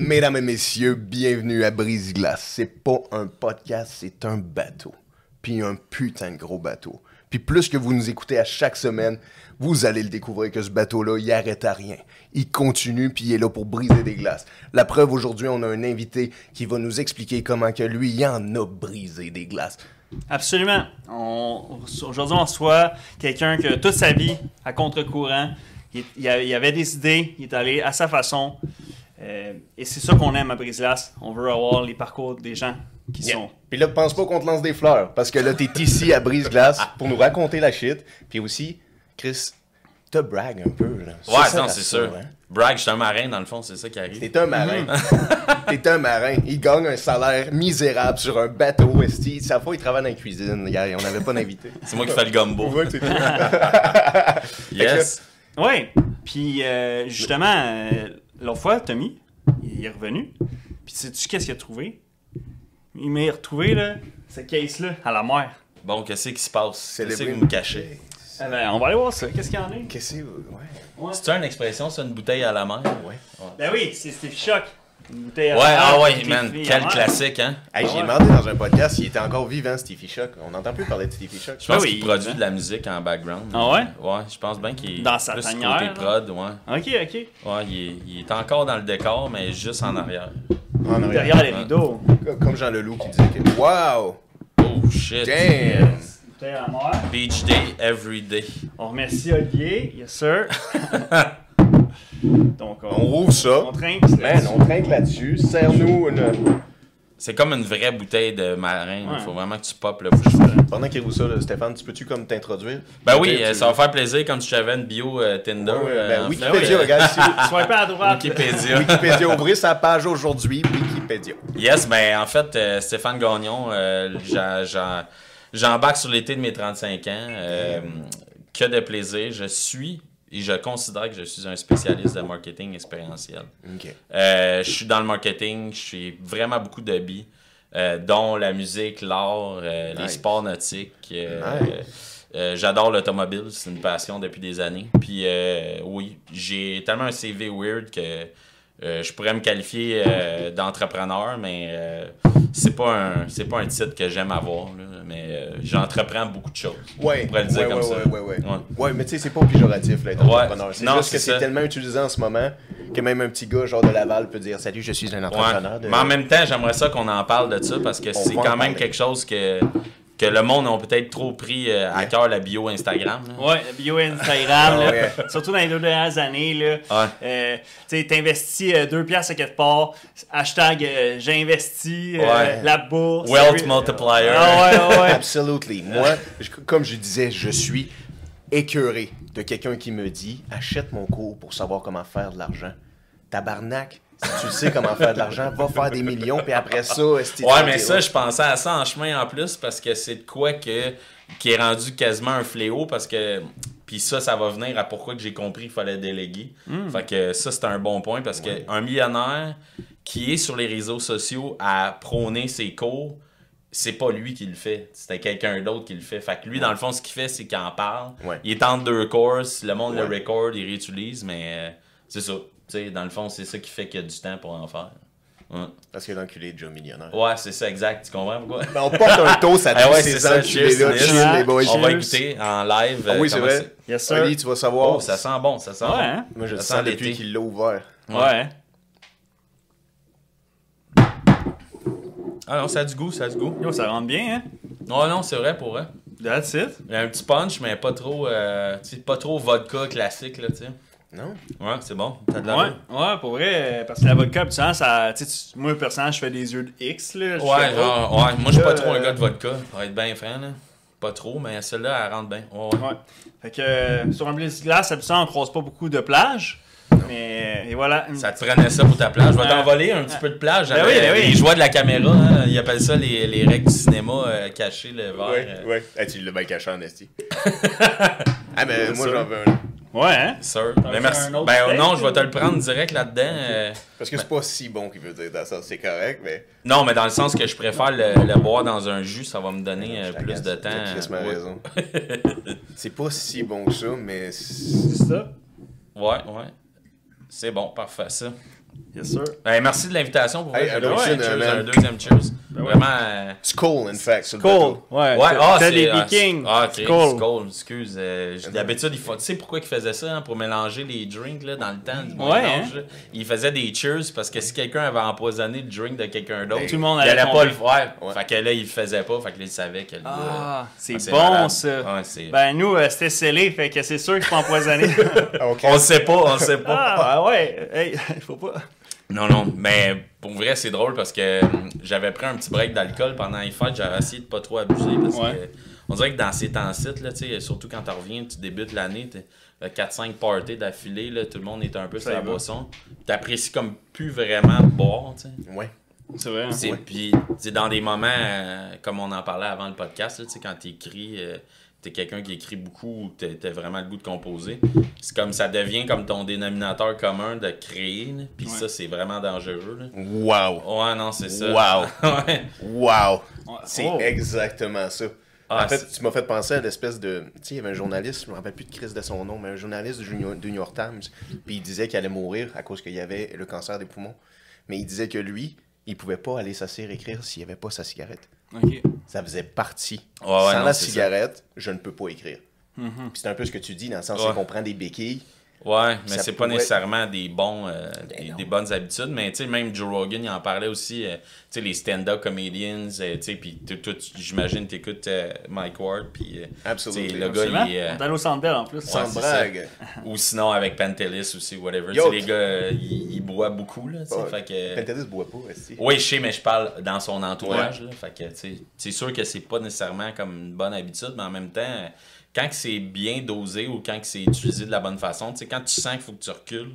Mesdames et messieurs, bienvenue à Brise Glace. C'est pas un podcast, c'est un bateau. Puis un putain de gros bateau. Puis plus que vous nous écoutez à chaque semaine, vous allez le découvrir que ce bateau-là, il arrête à rien. Il continue puis il est là pour briser des glaces. La preuve aujourd'hui, on a un invité qui va nous expliquer comment que lui, il en a brisé des glaces. Absolument. Aujourd'hui, on reçoit quelqu'un que toute sa vie, à contre-courant, il, il avait des idées, il est allé à sa façon. Euh, et c'est ça qu'on aime à Brise-Glace. On veut avoir les parcours des gens qui Yeah. sont. Puis là, pense pas qu'on te lance des fleurs, parce que là, t'es ici à Brise-Glace pour nous raconter la shit. Puis aussi, Chris, te brag un peu. Là. Ouais, ça, non, c'est sûr. hein? Bragg, je suis un marin, dans le fond, c'est ça qui arrive. T'es un marin. T'es un marin. Il gagne un salaire misérable sur un bateau. Esti. Sa fois, il travaille dans la cuisine. Hier, on n'avait pas d'invité. C'est moi qui fais le gumbo. Ouais, c'est tout. Yes. Oui. Puis, euh, justement, euh, l'autre fois, Tommy, il est revenu. Puis, sais-tu qu'est-ce qu'il a trouvé? Il m'a retrouvé, là, ce case-là, à la mer. Bon, qu'est-ce qui se passe? Qu'est-ce que vous me cachez? Ben, on va aller voir ça. Qu'est-ce qu'il y en a? Qu'est-ce que c'est? Ouais? C'est-tu une expression, ça, une bouteille à la mer? Ouais. Ben oui, c'est Shock. Une bouteille à Ouais, ah ouais, man, quel classique, hein? Hey, j'ai ouais. demandé dans un podcast s'il était encore vivant, Stevie Shock. On n'entend plus parler de Stevie Shock. Je pense Ah oui, qu'il produit hein. de la musique en background. Ah ouais? Ouais, je pense bien qu'il est Dans sa plus tanière, côté prod, ouais. Ok, ok. Ouais, il est, il est encore dans le décor, mais juste en arrière. En arrière. Derrière les rideaux. Comme Jean Leloup qui disait que. Wow! Oh shit. Damn! Bouteille à mer. Beach day, every day. On remercie Olivier, yes sir. Donc, On rouvre ça. On trinque. Man, on trinque là-dessus. Serre-nous une. C'est comme une vraie bouteille de marin. Il Ouais. faut vraiment que tu popes le bouchon. Pendant qu'il roule ça, là, Stéphane, tu peux-tu comme t'introduire? Ben oui, euh, tu- ça va faire plaisir comme si j'avais une bio euh, Tinder. Ouais, euh, ben, en Wikipédia, euh, regarde ici. Swiper à droite. Wikipédia. Wikipédia, ouvrez sa page aujourd'hui, Wikipédia. Yes, ben en fait, euh, Stéphane Gagnon, euh, j'embarque sur l'été de mes 35 ans. euh, que de plaisir. Je suis et je considère que je suis un spécialiste de marketing expérientiel. Euh, je suis dans le marketing, je suis vraiment beaucoup de euh, dont la musique, l'art, euh, les sports nautiques. Nice. J'adore l'automobile, c'est une passion depuis des années. Puis oui, j'ai tellement un CV weird que je pourrais me qualifier d'entrepreneur, mais c'est pas un c'est pas un titre que j'aime avoir. là, mais euh, j'entreprends beaucoup de choses. Ouais, On pourrait le dire ouais, comme ouais, ça. ouais, ouais, ouais. Ouais. Mais tu sais, c'est pas péjoratif, là, être Ouais. entrepreneur. C'est juste que c'est tellement utilisé en ce moment que même un petit gars, genre de Laval, peut dire Salut, je suis un entrepreneur. de- Mais en même temps, j'aimerais ça qu'on en parle de ça parce que c'est quand même parler. quelque chose que, que le monde a peut-être trop pris euh, à cœur la bio Instagram. là. Ouais, la bio Instagram, là, Ah ouais. surtout dans les deux dernières années. Là, Ouais. euh, tu euh, deux piastres à quelque part, hashtag euh, j'ai investi, euh, Ouais. la bourse. Wealth multiplier. Ah ouais, ouais, ouais. Absolutely. Moi, je- comme je disais, je suis écœuré de quelqu'un qui me dit Achète mon cours pour savoir comment faire de l'argent. Tabarnak, si tu sais comment faire de l'argent, va faire des millions, puis après ça, esti, Ouais, mais ça, je pensais à ça en chemin en plus parce que c'est de quoi que, qui est rendu quasiment un fléau parce que. Puis ça, ça va venir à pourquoi que j'ai compris qu'il fallait déléguer. Fait que ça, c'est un bon point parce qu'un millionnaire qui est sur les réseaux sociaux à prôner ses cours, c'est pas lui qui le fait. C'était quelqu'un d'autre qui le fait. Fait que lui, dans le fond, ce qu'il fait, c'est qu'il en parle. Ouais. Il est entre deux courses, le monde le record, il réutilise, mais euh, c'est ça. Tu sais, dans le fond, c'est ça qui fait qu'il y a du temps pour en faire. Ouais. Parce que l'enculé est déjà millionnaire. Ouais, c'est ça, exact. Tu comprends pourquoi? Ben, on porte un toast à Ah tous ouais, ces c'est ça. enculés-là. Cheers, Cheers, Nice. les boys. On va écouter en live. Ah oui, c'est vrai. Yes, sir. Tu vas savoir. Oh, ça sent bon, ça sent Ouais, bon. hein? Moi, je le Ça sens sent depuis l'été. qu'il l'a ouvert. Ouais. Ah non, ça a du goût, ça a du goût. Yo, ça rentre bien, hein? Non, non, c'est vrai pour vrai. That's it. Il y a un petit punch, mais pas trop, euh, pas trop vodka classique, là, tu sais. Non? Ouais, c'est bon. T'as de la Ouais, ouais, pour vrai, parce que la vodka, habituellement, ça. Tu sais, tu- moi, personnellement, je fais des yeux de X, là. Ouais, genre, ouais. Moi, je suis pas Euh, trop un gars de vodka, pour être bien franc, là. Pas trop, mais celle-là, elle rentre bien. Ouais, ouais. Ouais. Fait que euh, sur un blitz glace, habituellement, on croise pas beaucoup de plages. Mais, et voilà. Ça te prenait ça pour ta plage. Je vais t'envoler un petit peu de plage. Ben oui, ben oui. Les joies de la caméra, hein. ils appellent ça les, les règles du cinéma euh, cacher le verre. Ouais, euh, ouais. Ah, tu l'as bien caché en esti. ah, mais moi, j'en veux un. Ouais, hein? Sûr. Mais merci. Ben steak, non, je vais te le prendre direct là-dedans. euh. Parce que c'est pas si bon qu'il veut dire dans ça. C'est correct, mais. Non, mais dans le sens que je préfère le, le boire dans un jus, ça va me donner euh, Je plus de temps. crissement Ouais. raison. c'est pas si bon que ça, mais. C'est ça? Ouais, ouais. C'est bon, parfait, ça. Yes, sir. Ben, merci de l'invitation pour Hey, vrai, cheers, un deuxième cheers. Ben ouais. Vraiment. euh, Skull, in fact. Cool. bateau. Ouais. Ouais, ah, c'est des ah, Vikings. Ah, ok, C'est cool. Skull, excuse. euh, D'habitude, il faut- tu sais pourquoi il faisait ça hein, pour mélanger les drinks là, dans le temps du Ouais, Moyen-Âge, hein. là? Il faisait des cheers parce que si quelqu'un avait empoisonné le drink de quelqu'un d'autre, Tout le monde il allait pas le faire. Ouais. Fait que là, il le faisait pas. Fait que là, il savait que le gars- Ah, c'est Ah, bon malade. ça. Ben nous, euh, c'était scellé, fait que c'est sûr empoisonné. Ah, ok. On le sait pas, on le sait pas. ah, ben ouais. Hey, faut pas. Non, non, mais pour vrai, c'est drôle parce que hum, j'avais pris un petit break d'alcool pendant les fêtes. J'avais essayé de pas trop abuser parce Ouais. que on dirait que dans ces temps-ci, surtout quand tu reviens, tu débutes l'année, t'es- le 4-5 parties d'affilée, là, tout le monde est un peu sur la boisson. T'apprécies comme plus vraiment de boire, tu sais. Ouais. C'est vrai. hein. Puis, c'est dans des moments, euh, comme on en parlait avant le podcast, là, tu sais, quand tu écris, t'es quelqu'un qui écrit beaucoup ou t'as t'as vraiment le goût de composer, c'est comme ça devient comme ton dénominateur commun de créer. Puis Ouais. ça, c'est vraiment dangereux. Là. Wow. Ouais, non, c'est ça. Wow. ouais. Wow. Ouais. C'est Oh. exactement ça. Ah, en fait, tu m'as fait penser à l'espèce de. Tu sais, il y avait un journaliste, je me rappelle plus de Chris de son nom, mais un journaliste du New du New York Times. Puis il disait qu'il allait mourir à cause qu'il y avait le cancer des poumons. Mais il disait que lui, il pouvait pas aller s'asseoir écrire s'il n'y avait pas sa cigarette. Ok. Ça faisait partie. Ouais, Sans non, la ça. cigarette, je ne peux pas écrire. Puis c'est un peu ce que tu dis, dans le sens Ouais. qu'on prend des béquilles. Ouais, mais c'est pas nécessairement des bons euh, des, non. des bonnes habitudes, mais tu sais même Joe Rogan il en parlait aussi euh, tu sais les stand-up comedians, euh, tu sais puis toi tu- j'imagine t'écoutes euh, Mike Ward puis euh, Absolument. tu sais, le gars Absolument. il est, euh, On est allé au Centre Bell en plus. Sans brague. ou sinon avec Pantelis aussi whatever, tu les gars ils, ils boivent beaucoup là, Ouais. fait que Pentelis boit pas, aussi. oui, je sais, mais je parle dans son entourage. là. Fait que, tu sais, c'est sûr que c'est pas nécessairement comme une bonne habitude, mais en même temps, quand c'est bien dosé ou quand c'est utilisé de la bonne façon, tu sais, quand tu sens qu'il faut que tu recules,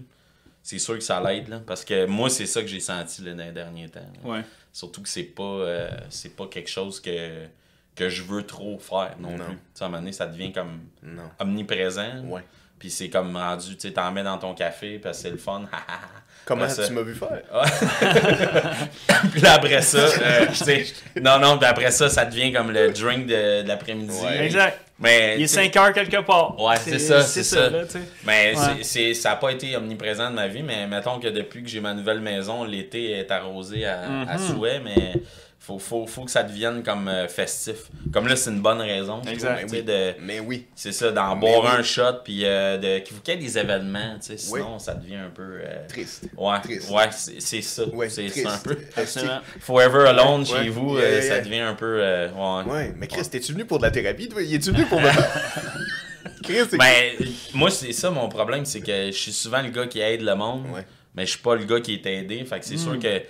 c'est sûr que ça l'aide. là. Parce que moi, c'est ça que j'ai senti là, dans les derniers temps. là. Ouais. Surtout que c'est pas, euh, c'est pas quelque chose que, que je veux trop faire non, Non. plus. Tu sais, à un moment donné, ça devient comme Non. omniprésent. Ouais. Puis c'est comme rendu, tu sais, t'en mets dans ton café, parce que c'est le fun. Comment ça- tu m'as vu faire? puis là, après ça, euh, tu sais, non, non, puis après ça, ça devient comme le drink de, de l'après-midi. Ouais. Exact. Mais, Il est tu sais, 5 heures quelque part. Ouais, c'est ça, c'est ça. là, sais. mais Ouais. c'est- c'est- ça n'a pas été omniprésent de ma vie, mais mettons que depuis que j'ai ma nouvelle maison, l'été est arrosé à, à Mhm. souhait, mais faut, faut, faut que ça devienne comme euh, festif. Comme là, c'est une bonne raison. je Exact. trouve, de, Mais oui. c'est ça, d'en boire oui. un shot, puis euh, de, qu'il faut qu'il y ait des événements, tu sais, sinon Oui. ça devient un peu... euh, Triste. Ouais, Triste. ouais c'est c'est ça. Ouais, c'est triste. c'est un peu... Absolument. Forever Alone Ouais, chez ouais. vous, Yeah, euh, yeah, ça devient un peu. euh, ouais. Ouais, mais Chris, t'es-tu venu pour de la thérapie, toi? Y es-tu venu pour. Chris, c'est... Ben, moi, c'est ça mon problème, c'est que je suis souvent le gars qui aide le monde, Ouais. mais je suis pas le gars qui est aidé. Fait que c'est Hmm. sûr que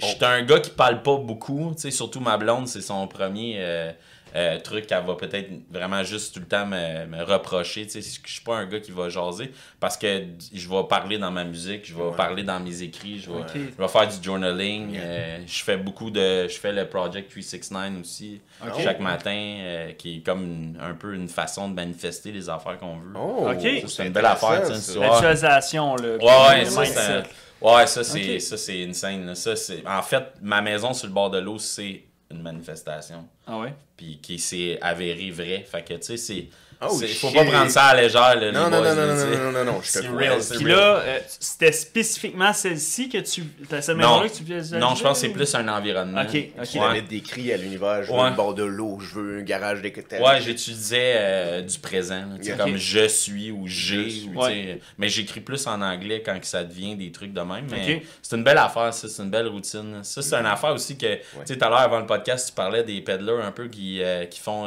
je je suis un gars qui parle pas beaucoup. Tu sais, surtout ma blonde, c'est son premier euh, euh, truc qu'elle va peut-être vraiment juste tout le temps me, me reprocher. Tu sais, je suis pas un gars qui va jaser parce que je vais parler dans ma musique, je vais Ouais. parler dans mes écrits, je vais, Ok. je vais faire du journaling. Yeah. euh, je fais beaucoup de. Je fais le Project 369 aussi chaque matin, euh, qui est comme une- un peu une façon de manifester les affaires qu'on veut. Oh, Ok. C'est une belle affaire, L'actualisation, là. Ouais, ouais, le ça, c'est Ouais, ça, c'est ça, c'est une scène. Ça, c'est... En fait, ma maison sur le bord de l'eau, c'est une manifestation. Ah ouais? Puis qui s'est avérée vraie. Fait que, tu sais, c'est. Oh, c'est- faut pas prendre ça à la légère, là, Non, les non, boys, non, non, non, tu non, non, non, non, je te C'est crois. real, Puis là, euh, c'était spécifiquement celle-ci que tu. Cette Non, maison-là que tu visualisais? non, je pense que c'est plus un environnement. Ok, ok. Qui Ouais. avait décrit à l'univers, je veux Ouais. le bord de l'eau, je veux un garage d'écoutage. Ouais, j'étudiais euh, du présent, là, tu comme je suis ou j'ai, Je suis. ou, tu sais, mais j'écris plus en anglais quand que ça devient des trucs de même. Mais Ok. c'est une belle affaire, ça, c'est une belle routine. Ça, c'est une affaire aussi que, tu sais, tout à l'heure avant le podcast, tu parlais des peddlers un peu qui, euh, qui font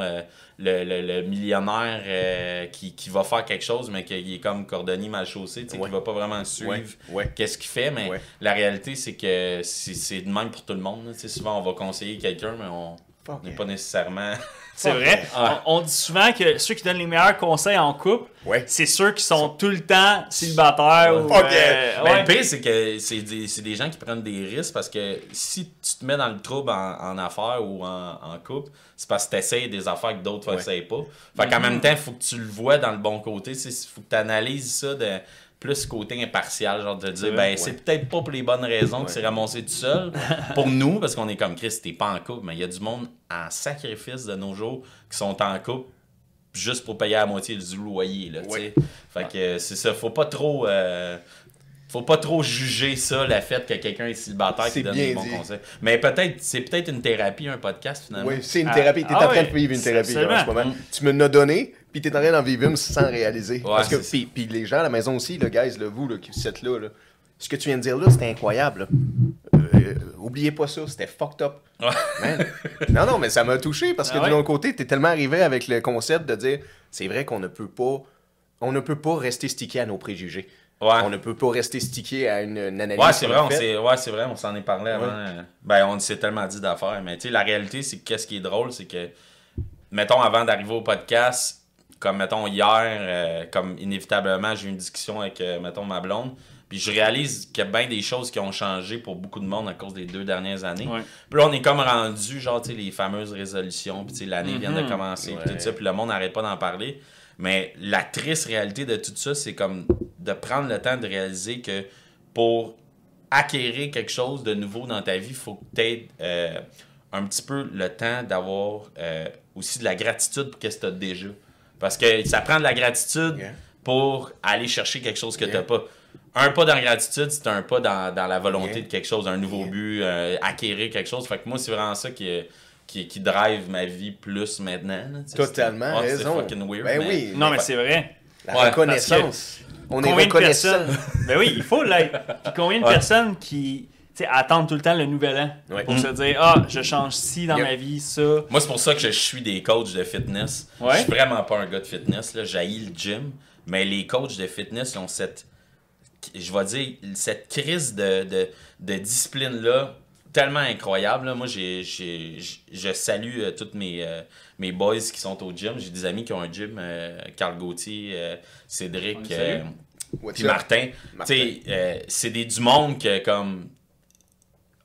le, le- le millionnaire euh, qui, qui va faire quelque chose, mais qui est comme cordonnier mal chaussé, tu sais, Ouais. qui va pas vraiment suivre Ouais, qu'est-ce qu'il fait, mais la réalité, c'est que c'est c'est de même pour tout le monde. là. Tu sais, souvent, on va conseiller quelqu'un, mais on n'est pas nécessairement. C'est vrai. Ah. On, on dit souvent que ceux qui donnent les meilleurs conseils en couple, Ouais. c'est ceux qui sont tout le temps célibataires. ou, euh. Ben, ouais. Le pire, c'est que c'est des, c'est des gens qui prennent des risques parce que si tu te mets dans le trouble en, en affaires ou en, en couple, c'est parce que tu essayes des affaires que d'autres Ouais. n'essayent pas. Fait qu'en même temps, il faut que tu le vois dans le bon côté. Il faut que tu analyses ça de plus côté impartial, genre de dire, ben, Ouais. c'est peut-être pas pour les bonnes raisons Ouais. que c'est ramassé tout seul. pour nous, parce qu'on est comme Chris, t'es pas en couple, mais il y a du monde en sacrifice de nos jours qui sont en couple juste pour payer la moitié du loyer, là, tu Ouais. sais. Fait que c'est ça, faut pas trop... euh, faut pas trop juger ça, le fait que quelqu'un est célibataire qui donne des bons dit. conseils. Mais peut-être, c'est peut-être une thérapie, un podcast finalement. Oui, c'est une Ah, thérapie. T'es ah en train ouais, de vivre une thérapie là, en ce moment. Tu me l'as donné, puis t'es en train d'en vivre une sans réaliser. Parce que, puis, puis les gens à la maison aussi, le guys, là, vous, là, qui vous êtes là, là, ce que tu viens de dire là, c'était incroyable. là. Euh, oubliez pas ça, c'était fucked up. Ouais. Man. Non, non, mais ça m'a touché parce que Ah de ouais? l'autre côté, t'es tellement arrivé avec le concept de dire c'est vrai qu'on ne peut pas. On ne peut pas rester stické à nos préjugés. Ouais. On ne peut pas rester stické à une, une analyse. Ouais, c'est vrai, ouais, c'est vrai, on s'en est parlé avant. euh, Ben, on s'est tellement dit d'affaires. Mais tu sais, la réalité, c'est que qu'est-ce qui est drôle, c'est que, mettons, avant d'arriver au podcast, comme, mettons, hier, euh, comme inévitablement, j'ai eu une discussion avec, euh, mettons, ma blonde. Puis je réalise qu'il y a bien des choses qui ont changé pour beaucoup de monde à cause des deux dernières années. Ouais. Puis là, on est comme rendu, genre, tu sais, les fameuses résolutions. Puis tu sais, l'année vient de Mhm. commencer. Puis tout ça. Puis le monde n'arrête pas d'en parler. Mais la triste réalité de tout ça, c'est comme de prendre le temps de réaliser que pour acquérir quelque chose de nouveau dans ta vie, il faut que tu aies euh, un petit peu le temps d'avoir euh, aussi de la gratitude pour ce que tu as déjà. Parce que ça prend de la gratitude Yeah. pour aller chercher quelque chose que Yeah. tu n'as pas. Un pas dans la gratitude, c'est un pas dans, dans la volonté Yeah. de quelque chose, un nouveau Yeah. but, euh, acquérir quelque chose. Fait que moi, c'est vraiment ça qui, qui, qui drive ma vie plus maintenant. Totalement ouais, raison. C'est fucking weird. Ben mais- oui. Non, mais c'est vrai. La Ouais, reconnaissance. On est reconnaissant. Ben oui, il faut l'être. Puis combien de Ouais. personnes qui sais, attendent tout le temps le nouvel an Ouais. pour Mm. se dire Ah, je change ci dans Yep. ma vie, ça. Moi, c'est pour ça que je suis des coachs de fitness. Ouais. Je suis vraiment pas un gars de fitness. Là. J'haïs le gym. Mais les coachs de fitness ils ont cette, je vais dire, cette crise de, de, de discipline-là tellement incroyable. là. Moi, j'ai, je salue euh, tous mes, euh, mes boys qui sont au gym. J'ai des amis qui ont un gym. euh, Carl Gauthier, euh, Cédric, puis? Martin. Martin. Euh, c'est des du monde que comme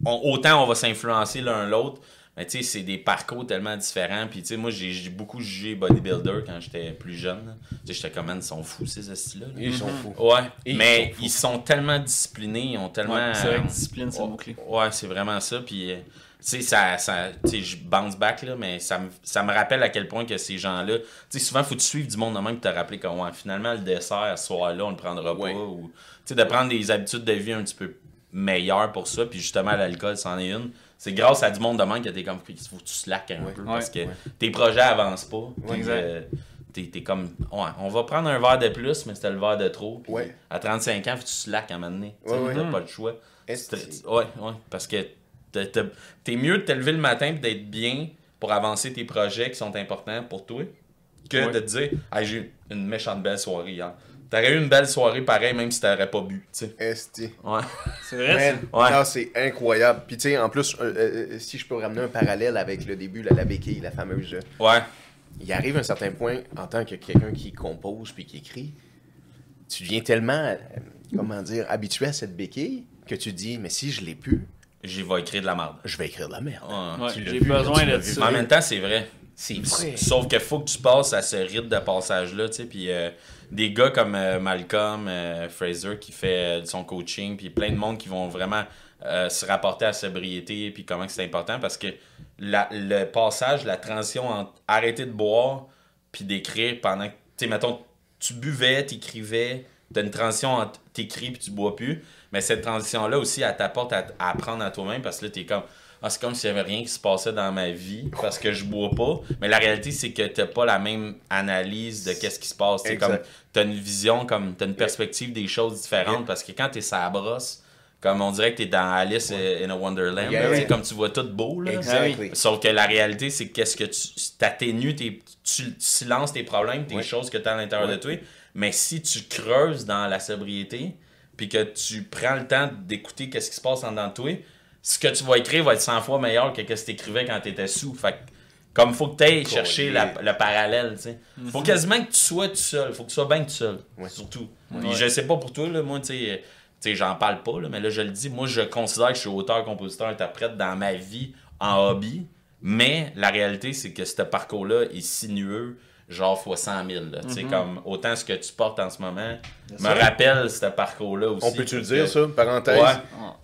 on- autant on va s'influencer l'un l'autre, mais tu sais, c'est des parcours tellement différents. Puis tu sais, moi j'ai beaucoup jugé bodybuilder quand j'étais plus jeune. Tu sais, j'étais comme Man, ils sont fous ces là Ils sont fous. Ouais, mais sont ils sont tellement disciplinés, ils ont tellement. Ouais, c'est vrai que discipline, c'est ouais, mot-clé. Ouais, c'est vraiment ça. Puis, euh, tu sais, ça, ça, tu sais, je bounce back, là, mais ça me, ça me rappelle à quel point que ces gens-là. Tu sais, souvent, faut tu suives du monde de même pour te rappeler que, ouais, finalement, le dessert, ce soir-là, on le prendra Ouais. pas. Ou, tu sais, de prendre des habitudes de vie un petit peu meilleures pour ça. Puis, justement, l'alcool, c'en est une. C'est grâce à du monde de même que t'es comme, il faut que tu slack un Ouais. peu. Ouais. Parce que Ouais. tes projets avancent pas. Puis, euh, T'es t'es comme, ouais, on va prendre un verre de plus, mais c'était le verre de trop. Puis Ouais. À 35 ans, faut que tu slack à un moment donné. T'as pas le choix. Ouais, ouais. Parce que t'es mieux de te lever le matin et d'être bien pour avancer tes projets qui sont importants pour toi que Ouais. de te dire, hey, j'ai eu une méchante belle soirée hier. T'aurais eu une belle soirée pareil, même si t'aurais pas bu. tu sais. Esti. Ouais. C'est vrai, Man, Ouais. non, c'est incroyable. Puis, tu sais, en plus, euh, euh, si je peux ramener un parallèle avec le début, là, la béquille, la fameuse. euh, Ouais. il arrive un certain point, en tant que quelqu'un qui compose puis qui écrit, tu deviens tellement, euh, comment dire, habitué à cette béquille que tu dis, mais si je l'ai pu, J'y vais écrire de la merde. je vais écrire de la merde. Ouais. Ouais, Tu l'as J'ai vu, besoin tu l'as de vu. Mais en ça. même temps, c'est vrai. C'est. Sauf qu'il faut que tu passes à ce rythme de passage-là, tu sais, puis euh, des gars comme euh, Malcolm euh, Fraser qui fait euh, son coaching, puis plein de monde qui vont vraiment se rapporter à la sobriété, puis comment c'est important, parce que la- le passage, la transition entre arrêter de boire, puis d'écrire pendant que, tu sais, mettons, tu buvais, t'écrivais, t'as une transition entre t'écris puis tu bois plus, mais cette transition-là aussi, elle t'apporte à, à apprendre à toi-même, parce que là, t'es comme... Ah, c'est comme s'il n'y avait rien qui se passait dans ma vie parce que je bois pas. Mais la réalité, c'est que tu pas la même analyse de qu'est-ce qui se passe. Tu Exact. as une vision, comme tu une perspective des choses différentes parce que quand tu es sa brosse, comme on dirait que tu es dans Alice in a Wonderland, Yeah, comme tu vois tout beau. Là. Exactly. Sauf que la réalité, c'est qu'est-ce que tu t'atténues, tes- tu, tu silences tes problèmes, tes Ouais. choses que tu as à l'intérieur Ouais. de toi. Mais si tu creuses dans la sobriété, puis que tu prends le temps d'écouter qu'est-ce qui se passe en dedans de toi, ce que tu vas écrire va être 100 fois meilleur que ce que tu écrivais quand tu étais sous. Fait que, comme faut que tu ailles chercher la- le parallèle, tu sais. Faut quasiment que tu sois tout seul. Faut que tu sois bien tout seul. Ouais. Surtout. Puis je sais pas pour toi, là, moi, tu sais, j'en parle pas, là, mais là, je le dis. Moi, je considère que je suis auteur, compositeur, interprète dans ma vie en hobby. Mais la réalité, c'est que ce parcours-là est sinueux, genre fois 100 000. là. Tu sais, comme autant ce que tu portes en ce moment me rappelle ce parcours-là aussi. On peut-tu le dire, que- ça, parenthèse? Ouais.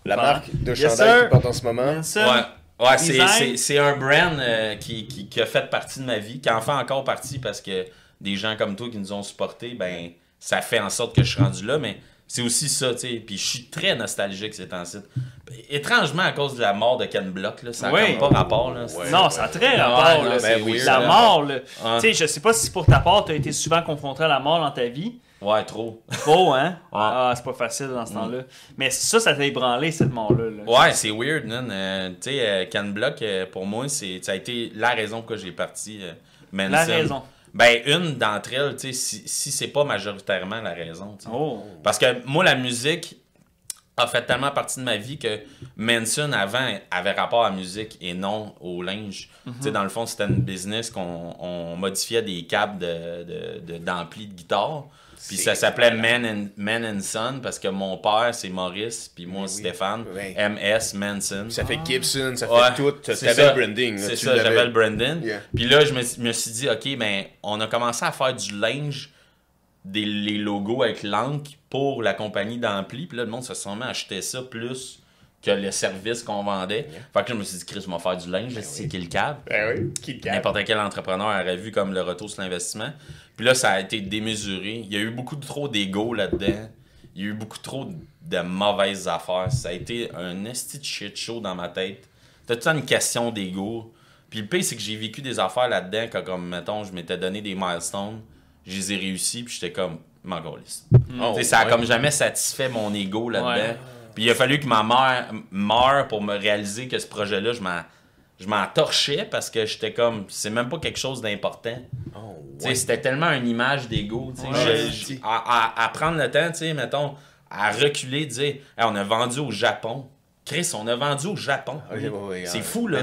La marque de Yes, chandail sir. qu'il porte en ce moment. Ouais, ouais c'est, Design. c'est, c'est un brand euh, qui, qui, qui a fait partie de ma vie, qui en fait encore partie parce que des gens comme toi qui nous ont supportés, ben, ça fait en sorte que je suis rendu là, mais c'est aussi ça, tu sais. Puis je suis très nostalgique ces temps-ci. Étrangement, à cause de la mort de Ken Block, là, ça n'a Oui. pas rapport. Là. Ouais. non, ça a très rapport. non, là. Ben weird, la là. mort, là. Ouais. Tu sais, je sais pas si pour ta part, tu as été souvent confronté à la mort dans ta vie. Ouais, trop. Trop, hein? Ouais. Ah, c'est pas facile dans ce temps-là. Mais ça, ça t'a ébranlé, cette mort-là. là. Ouais, c'est weird, man. Euh, tu sais, euh, Ken Block, euh, pour moi, c'est, ça a été la raison pourquoi j'ai parti euh, Manson. La raison. Ben, une d'entre elles, tu sais, si, si c'est pas majoritairement la raison. Oh. Parce que moi, la musique a fait tellement partie de ma vie que Manson, avant, avait rapport à la musique et non au linge. Tu sais, dans le fond, c'était une business qu'on on modifiait des câbles de, de, de- d'ampli de guitare. Puis ça s'appelait. Man and, Son parce que mon père, c'est Maurice, puis moi, oui. Stéphane. Ouais. MS Manson. Ça fait Gibson, ça Ouais, fait tout. T'avais le branding. C'est ça, j'avais le Brandon. Yeah. Puis là, je me, me suis dit, OK, ben, on a commencé à faire du linge, des, les logos avec l'encre pour la compagnie d'ampli. Puis là, le monde se sont mis acheter ça plus que le service qu'on vendait. Fait que là, je me suis dit, Chris, je vais faire du linge, c'est qui le câble. Ben oui, qui le garde. N'importe quel entrepreneur aurait vu comme le retour sur l'investissement. Puis là, ça a été démesuré. Il y a eu beaucoup trop d'ego là-dedans. Il y a eu beaucoup trop de mauvaises affaires. Ça a été un esti de shit show dans ma tête. C'était tout temps une question d'ego? Puis le pire, c'est que j'ai vécu des affaires là-dedans quand, comme, mettons, je m'étais donné des milestones. Je les ai réussis, puis j'étais comme, m'en. Oh, ça a ouais. comme jamais satisfait mon ego là-dedans. Ouais. Puis il a fallu que ma mère meure pour me réaliser que ce projet-là, je m'en, je m'en torchais parce que j'étais comme, c'est même pas quelque chose d'important. Oh, ouais. C'était tellement une image d'ego. Ouais. À, à- à prendre le temps, tu sais, mettons, à reculer, dire Hey, on a vendu au Japon. Chris, on a vendu au Japon. Ouais, c'est fou, là.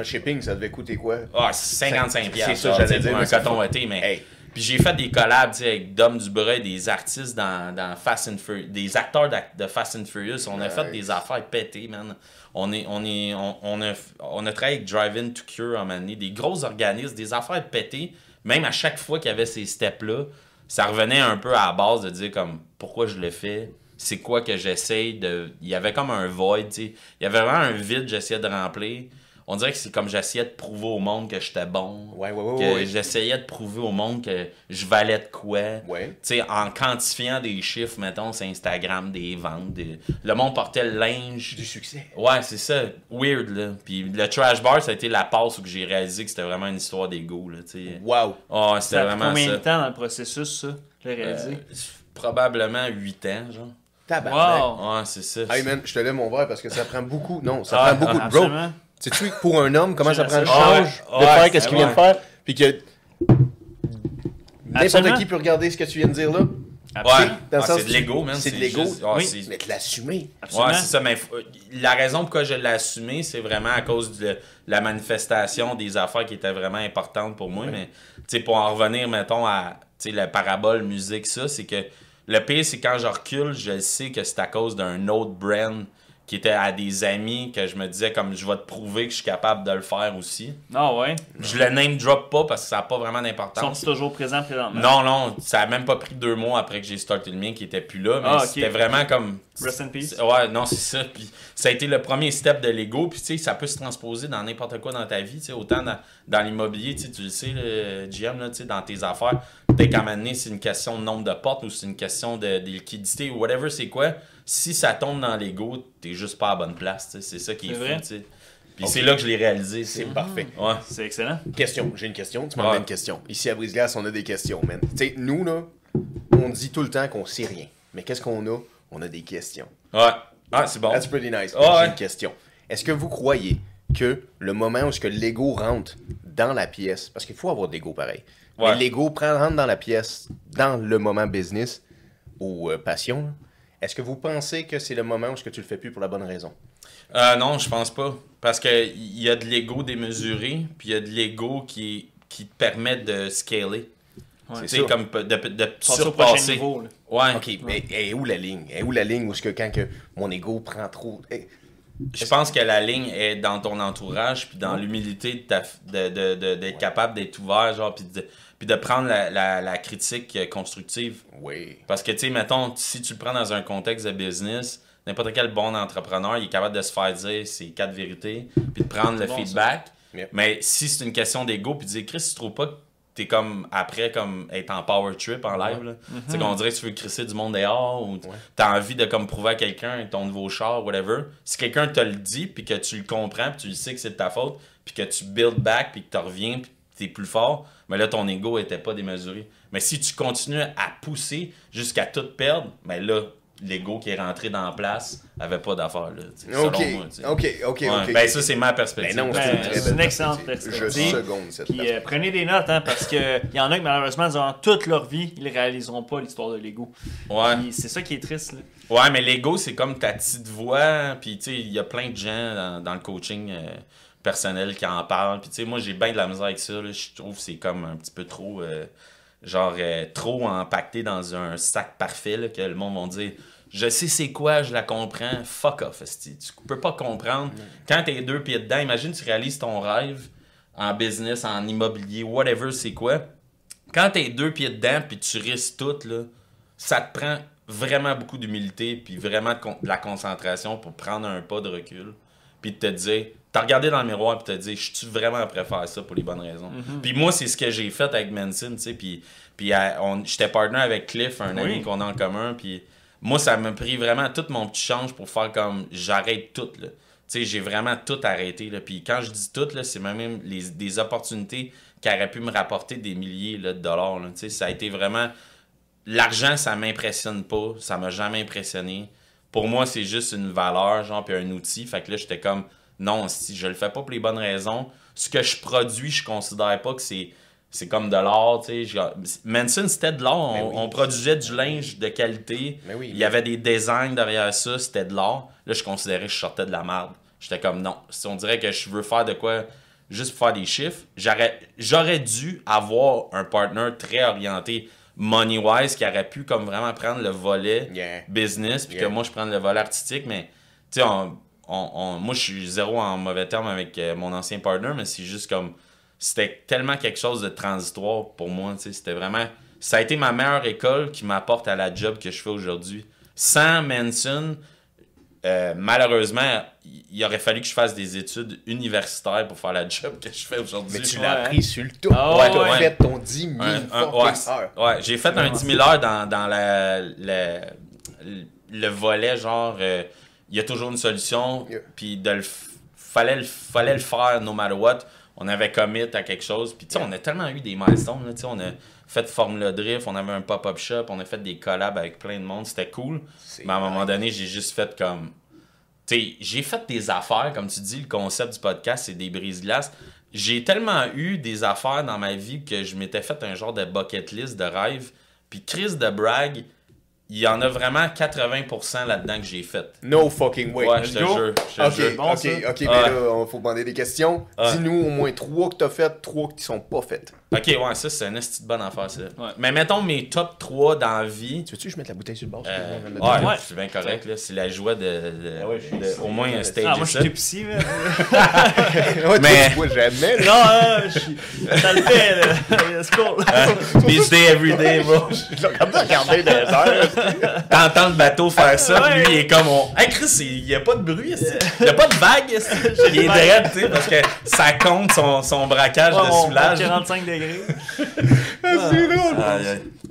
en shipping, ça devait coûter quoi? Ah, c'est 55 C'est piastres, ça, j'allais dire, un coton ouaté, mais... Hey. Puis j'ai fait des collabs, avec Dom Dubreuil, des artistes dans, dans Fast and Furious, des acteurs de Fast and Furious. On a fait des affaires pétées, man. On, est, on, est, on, on a, on a travaillé avec Drive-In to Cure en année, des gros organismes, des affaires pétées. Même à chaque fois qu'il y avait ces steps-là, ça revenait un peu à la base de dire comme pourquoi je le fais, c'est quoi que j'essaye de. Il y avait comme un void, tu sais. Il y avait vraiment un vide que j'essayais de remplir. On dirait que c'est comme j'essayais de prouver au monde que j'étais bon. Ouais, ouais, ouais, que ouais. j'essayais de prouver au monde que je valais de quoi. Ouais. Tu sais, en quantifiant des chiffres, mettons, sur Instagram, des ventes. des- Le monde portait le linge. Du succès. Ouais, c'est ça. Weird, là. Puis le trash bar, ça a été la passe où j'ai réalisé que c'était vraiment une histoire d'ego, là, tu sais. Wow. Oh, c'était Ça a pris vraiment combien ça. de temps dans le processus, ça, le réaliser? Euh, probablement 8 ans, genre. Tabarnak. wow! Ouais, c'est ça. Hey man, je te lève mon verre parce que ça prend beaucoup. Non, ça Ah, prend beaucoup ah, de bro. Sais-tu pour un homme comment ça prend le Ah change ouais, de ouais, faire qu'est-ce qu'il vient de faire? Puis que n'importe qui peut regarder ce que tu viens de dire là. Ouais, Ah, c'est de l'ego, man. c'est de l'ego. Oui. Mais de l'assumer. Absolument. Ouais, c'est ça. Mais la raison pourquoi je l'ai assumé, c'est vraiment à cause de la manifestation des affaires qui étaient vraiment importantes pour moi. Mais, tu sais, pour en revenir, mettons, à tu sais, la parabole musique, ça, c'est que le pire, c'est quand je recule, je sais que c'est à cause d'un autre brand qui était à des amis que je me disais, comme, je vais te prouver que je suis capable de le faire aussi. Ah ouais? Je le name drop pas parce que ça n'a pas vraiment d'importance. sont toujours présents présentement? Non, non, ça a même pas pris deux mois après que j'ai starté le mien qui était plus là, mais Ah, c'était vraiment comme. Rest in peace. Ouais, non, c'est ça. Puis ça a été le premier step de l'ego. Puis tu sais, ça peut se transposer dans n'importe quoi dans ta vie. tu sais, Autant dans, dans l'immobilier, tu sais, tu le sais, le GM, là, tu sais, dans tes affaires. Peut-être qu'à un moment donné, c'est une question de nombre de portes ou c'est une question de, de liquidité ou whatever, c'est quoi. Si ça tombe dans l'ego, t'es juste pas à la bonne place. tu sais, C'est ça qui est, C'est fou. vrai? Puis c'est là que je l'ai réalisé. C'est parfait. Ouais. C'est excellent. Question, j'ai une question. Tu m'en Ouais. mets une question. Ici à Brise-Glace, on a des questions, man. Tu sais, nous, là, on dit tout le temps qu'on sait rien. Mais qu'est-ce qu'on a? On a des questions. Ouais. Ah, c'est bon. That's pretty nice. Ouais, J'ai ouais. une question. Est-ce que vous croyez que le moment où ce que l'ego rentre dans la pièce, parce qu'il faut avoir de l'ego pareil, Ouais. l'ego prend- rentre dans la pièce dans le moment business ou euh, passion, là, est-ce que vous pensez que c'est le moment où ce que tu le fais plus pour la bonne raison? Euh, non, je pense pas. Parce qu'il y a de l'ego démesuré, puis il y a de l'ego qui, qui te permet de scaler. Ouais. C'est comme de, surpasser. niveau. Ouais. Ok, mais est où la ligne? Est où la ligne où ce que quand que mon ego prend trop? Je pense que la ligne est dans ton entourage, puis dans l'humilité de ta- de- de- de- d'être capable d'être ouvert, genre, puis de, puis de prendre la, la- la critique euh, constructive. Oui. Parce que, tu sais, mettons, si tu le prends dans un contexte de business, n'importe quel bon entrepreneur, il est capable de se faire dire ses quatre vérités, puis de prendre le bon, feedback. Mais si c'est une question d'ego, puis de dire, Chris, tu trouves pas que t'es comme après comme être en power trip en live là? tu sais qu'on dirait que tu veux crisser du monde dehors ou t'as envie de comme prouver à quelqu'un ton nouveau char whatever si quelqu'un te le dit puis que tu le comprends puis tu le sais que c'est de ta faute puis que tu build back puis que tu reviens puis t'es plus fort mais là ton ego était pas démesuré mais si tu continues à pousser jusqu'à tout perdre mais là l'ego qui est rentré dans la place avait pas d'affaire là selon Ok, moi, ok, ok, Ouais, ok. ben ça c'est ma perspective Ben non, Ben, c'est une excellente perspective. perspective. Je seconde cette Puis euh, prenez des notes, hein, parce qu'il y en a qui malheureusement, durant toute leur vie, ils réaliseront pas l'histoire de Lego. ouais C'est ça qui est triste. là. Ouais, mais l'ego, c'est comme ta petite voix. Puis, tu sais, il y a plein de gens dans, dans le coaching euh, personnel qui en parlent. Puis, tu sais, moi, j'ai bien de la misère avec ça. là. Je trouve que c'est comme un petit peu trop, euh, genre, euh, trop empaqueté dans un sac parfait, là, que le monde va dire Je sais c'est quoi, je la comprends. Fuck off, esti. Tu peux pas comprendre. Quand t'es deux pieds dedans, imagine, tu réalises ton rêve en business, en immobilier, whatever, c'est quoi. Quand t'es deux pieds dedans, puis tu risques tout, là, ça te prend vraiment beaucoup d'humilité puis vraiment de, con- de la concentration pour prendre un pas de recul puis de te dire t'as regardé dans le miroir puis te dire je suis vraiment prêt à faire ça pour les bonnes raisons? Puis moi c'est ce que j'ai fait avec Manson tu sais puis puis j'étais partner avec Cliff un Oui. ami qu'on a en commun puis moi ça m'a pris vraiment tout mon petit change pour faire comme j'arrête tout là tu sais j'ai vraiment tout arrêté là puis quand je dis tout là c'est même les, des opportunités qui auraient pu me rapporter des milliers là, de dollars tu sais ça a été vraiment l'argent, ça m'impressionne pas. Ça m'a jamais impressionné. Pour moi, c'est juste une valeur, genre, puis un outil. Fait que là, j'étais comme, non, si je le fais pas pour les bonnes raisons, ce que je produis, je considère pas que c'est. C'est comme de l'art, tu sais. Manson, c'était de l'art. On, Mais oui. on produisait du linge de qualité. Mais oui, Il y avait des designs derrière ça, c'était de l'art. Là, je considérais que je sortais de la merde. J'étais comme, non. Si on dirait que je veux faire de quoi juste pour faire des chiffres, j'aurais j'aurais dû avoir un partner très orienté money-wise qui aurait pu comme vraiment prendre le volet Yeah. business, puis Yeah. que moi, je prenne le volet artistique, mais tu sais, on, on- on- moi, je suis zéro en mauvais terme avec euh, mon ancien partner, mais c'est juste comme, c'était tellement quelque chose de transitoire pour moi, tu sais, c'était vraiment, ça a été ma meilleure école qui m'apporte à la job que je fais aujourd'hui. Sans Manson, euh, malheureusement, il aurait fallu que je fasse des études universitaires pour faire la job que je fais aujourd'hui. Mais tu Ouais. l'as appris sur le tout. Ah ouais, ouais. t'as fait ton 10 000 Un- un- fucking ouais, heures. ouais, j'ai fait un 10 000 heures dans, dans la, la- le volet, genre, euh, il y a toujours une solution, Yeah. puis de le fallait, le, fallait le faire no matter what. On avait commit à quelque chose, puis tu sais, on a tellement eu des milestones, là, on a fait Formula Drift, on avait un pop-up shop, on a fait des collabs avec plein de monde, c'était cool. Mais à un moment donné, j'ai juste fait comme. Tu sais, j'ai fait des affaires, comme tu dis, le concept du podcast, c'est des brise-glaces. J'ai tellement eu des affaires dans ma vie que je m'étais fait un genre de bucket list de rêve. Puis Chris de Bragg, il y en a vraiment 80% là-dedans que j'ai fait. No fucking way. ouais, je te jure. Je Ok, jure. bon, ok, ok, mais là, on faut demander des questions. Dis-nous au moins trois que t'as faites, trois qui sont pas faites. Ok, ouais, ça, c'est une esti de bonne affaire, ça. Ouais. Mais mettons mes top 3 dans la vie. Tu veux-tu que je mette la bouteille sur le bord? Euh, vais ouais, le Ouais. c'est bien correct, là. C'est la joie de, de- Ah ouais, je de- au moins un stage. Ah, moi, je suis. Ouais, Mais- tu vois jamais. là. non, ah, je suis. Ça le fait, là. C'est cool. Beach day every day, bro. Je regarde regarder des heures. T'entends le bateau faire ça, lui, il est comme on. Hey Chris, il y a pas de bruit, esti. il y a pas de vague, esti. il est direct, tu sais, parce que ça compte son, son braquage de soulage. 45 degrés. C'est drôle.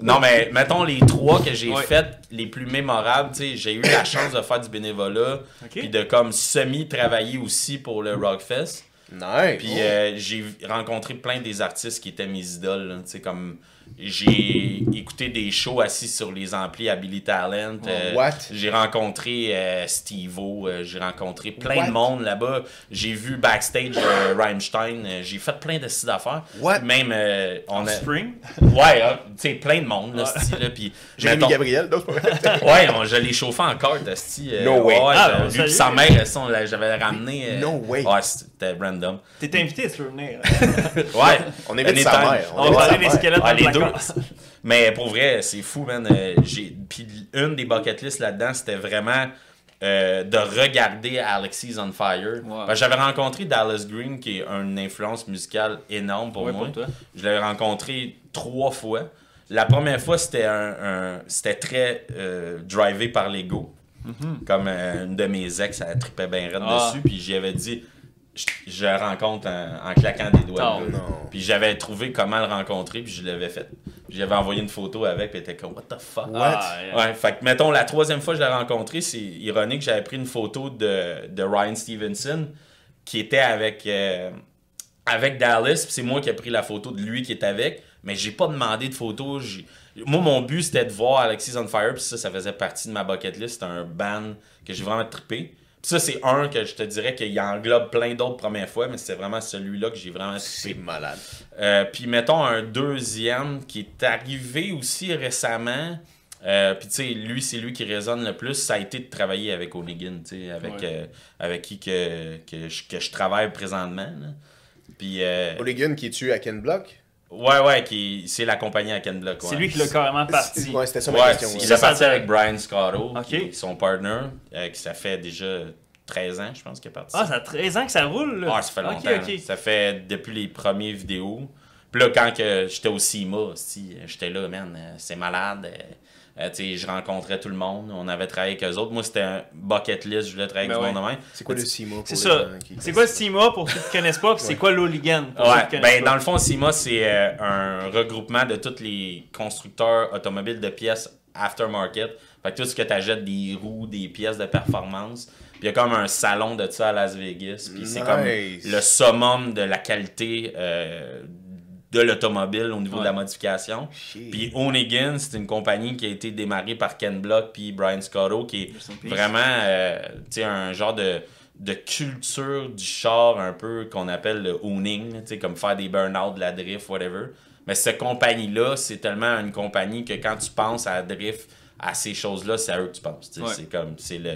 Non, mais mettons les trois que j'ai Ouais. faites les plus mémorables, tu sais, j'ai eu la chance de faire du bénévolat, puis de comme semi-travailler aussi pour le Rockfest. Nice. Puis euh, j'ai rencontré plein des artistes qui étaient mes idoles. là. Tu sais, comme j'ai écouté des shows assis sur les amplis à Billy Talent. euh, What? J'ai rencontré euh, Steve-O, euh, j'ai rencontré plein What? de monde là-bas. J'ai vu backstage euh, Rammstein. euh, j'ai fait plein de sites d'affaires. What? Même euh, on a Spring? ouais, tu sais plein de monde là, là, puis Jérémy mettons- Gabriel, non. Ouais, on- je l'ai chauffé encore, Dusty. euh, No way. Ouais, Ah, j'ai- ben, lui sa mère, ça, on l'a- j'avais ramené. euh, No way. Ouais, c'était random. T'es invité, si tu veux venir. Ouais. On évite sa Anytime. mère. On va sa parler des mère. squelettes Ah, les deux. Mais pour vrai, c'est fou, man. Euh, j'ai... Puis une des bucket lists là-dedans, c'était vraiment euh, de regarder Alexis on Fire. Que J'avais rencontré Dallas Green, qui est une influence musicale énorme pour Ouais, moi. pour toi. Je l'avais rencontré trois fois. La première fois, c'était un, un- c'était très euh, drivé par l'ego. Comme euh, une de mes ex, elle trippait bien raide Ah. dessus. Puis j'y avais dit, je, rencontre en, en claquant des doigts. Oh. Puis j'avais trouvé comment le rencontrer, puis je l'avais fait. J'avais envoyé une photo avec, puis il était comme, what the fuck? What? Ah, yeah. Ouais, fait que mettons, la troisième fois que je l'ai rencontré, c'est ironique, j'avais pris une photo de, de Ryan Stevenson qui était avec, euh, avec Dallas, puis c'est moi qui ai pris la photo de lui qui est avec, mais j'ai pas demandé de photo. j'ai- Moi, mon but c'était de voir Alexis on Fire, puis ça, ça faisait partie de ma bucket list. C'était un band que j'ai vraiment trippé. Puis ça, c'est un que je te dirais qu'il englobe plein d'autres premières fois, mais c'est vraiment celui-là que j'ai vraiment C'est malade. Euh, puis mettons un deuxième qui est arrivé aussi récemment. Euh, puis tu sais, lui, c'est lui qui résonne le plus. Ça a été de travailler avec O'Negan, tu sais, avec, Ouais. euh, avec qui que, que, je, que je travaille présentement. là. Puis, euh, qui est tu à Ken Block. Ouais, ouais, qui, c'est la compagnie à Ken Block. C'est lui qui l'a carrément parti. Ouais, c'était ça ma Ouais, question. il est ça parti avec Brian Scotto, son partner, euh, qui ça fait déjà 13 ans, je pense, qu'il est parti. Ah, ça a 13 ans que ça roule, là. Ah, ça fait longtemps. ok. Ça fait depuis les premières vidéos. Puis là, quand que j'étais au CIMA, j'étais là, man, euh, c'est malade. euh, euh, tu sais, je rencontrais tout le monde. On avait travaillé avec eux autres. Moi, c'était un bucket list. Je voulais travailler avec Ben du monde de même. C'est quoi le CIMA pour C'est ça. C'est quoi le CIMA pour ceux qui ne connaissent pas, puis c'est quoi l'Hooligan pour ceux Ouais, qui connaissent ben, pas? dans le fond, CIMA, c'est euh, un regroupement de tous les constructeurs automobiles de pièces aftermarket. Fait que tout ce que tu achètes, des roues, des pièces de performance. Puis il y a comme un salon de ça à Las Vegas. Puis c'est comme le summum de la qualité euh, de l'automobile au niveau de la modification. Shit. Puis O'Negan, c'est une compagnie qui a été démarrée par Ken Block puis Brian Scotto, qui est vraiment euh, un genre de, de culture du char un peu qu'on appelle le owning, comme faire des burn-out, de la drift, whatever. Mais cette compagnie-là, c'est tellement une compagnie que quand tu penses à la drift, à ces choses-là, c'est à eux que tu penses. Ouais. C'est comme, c'est le...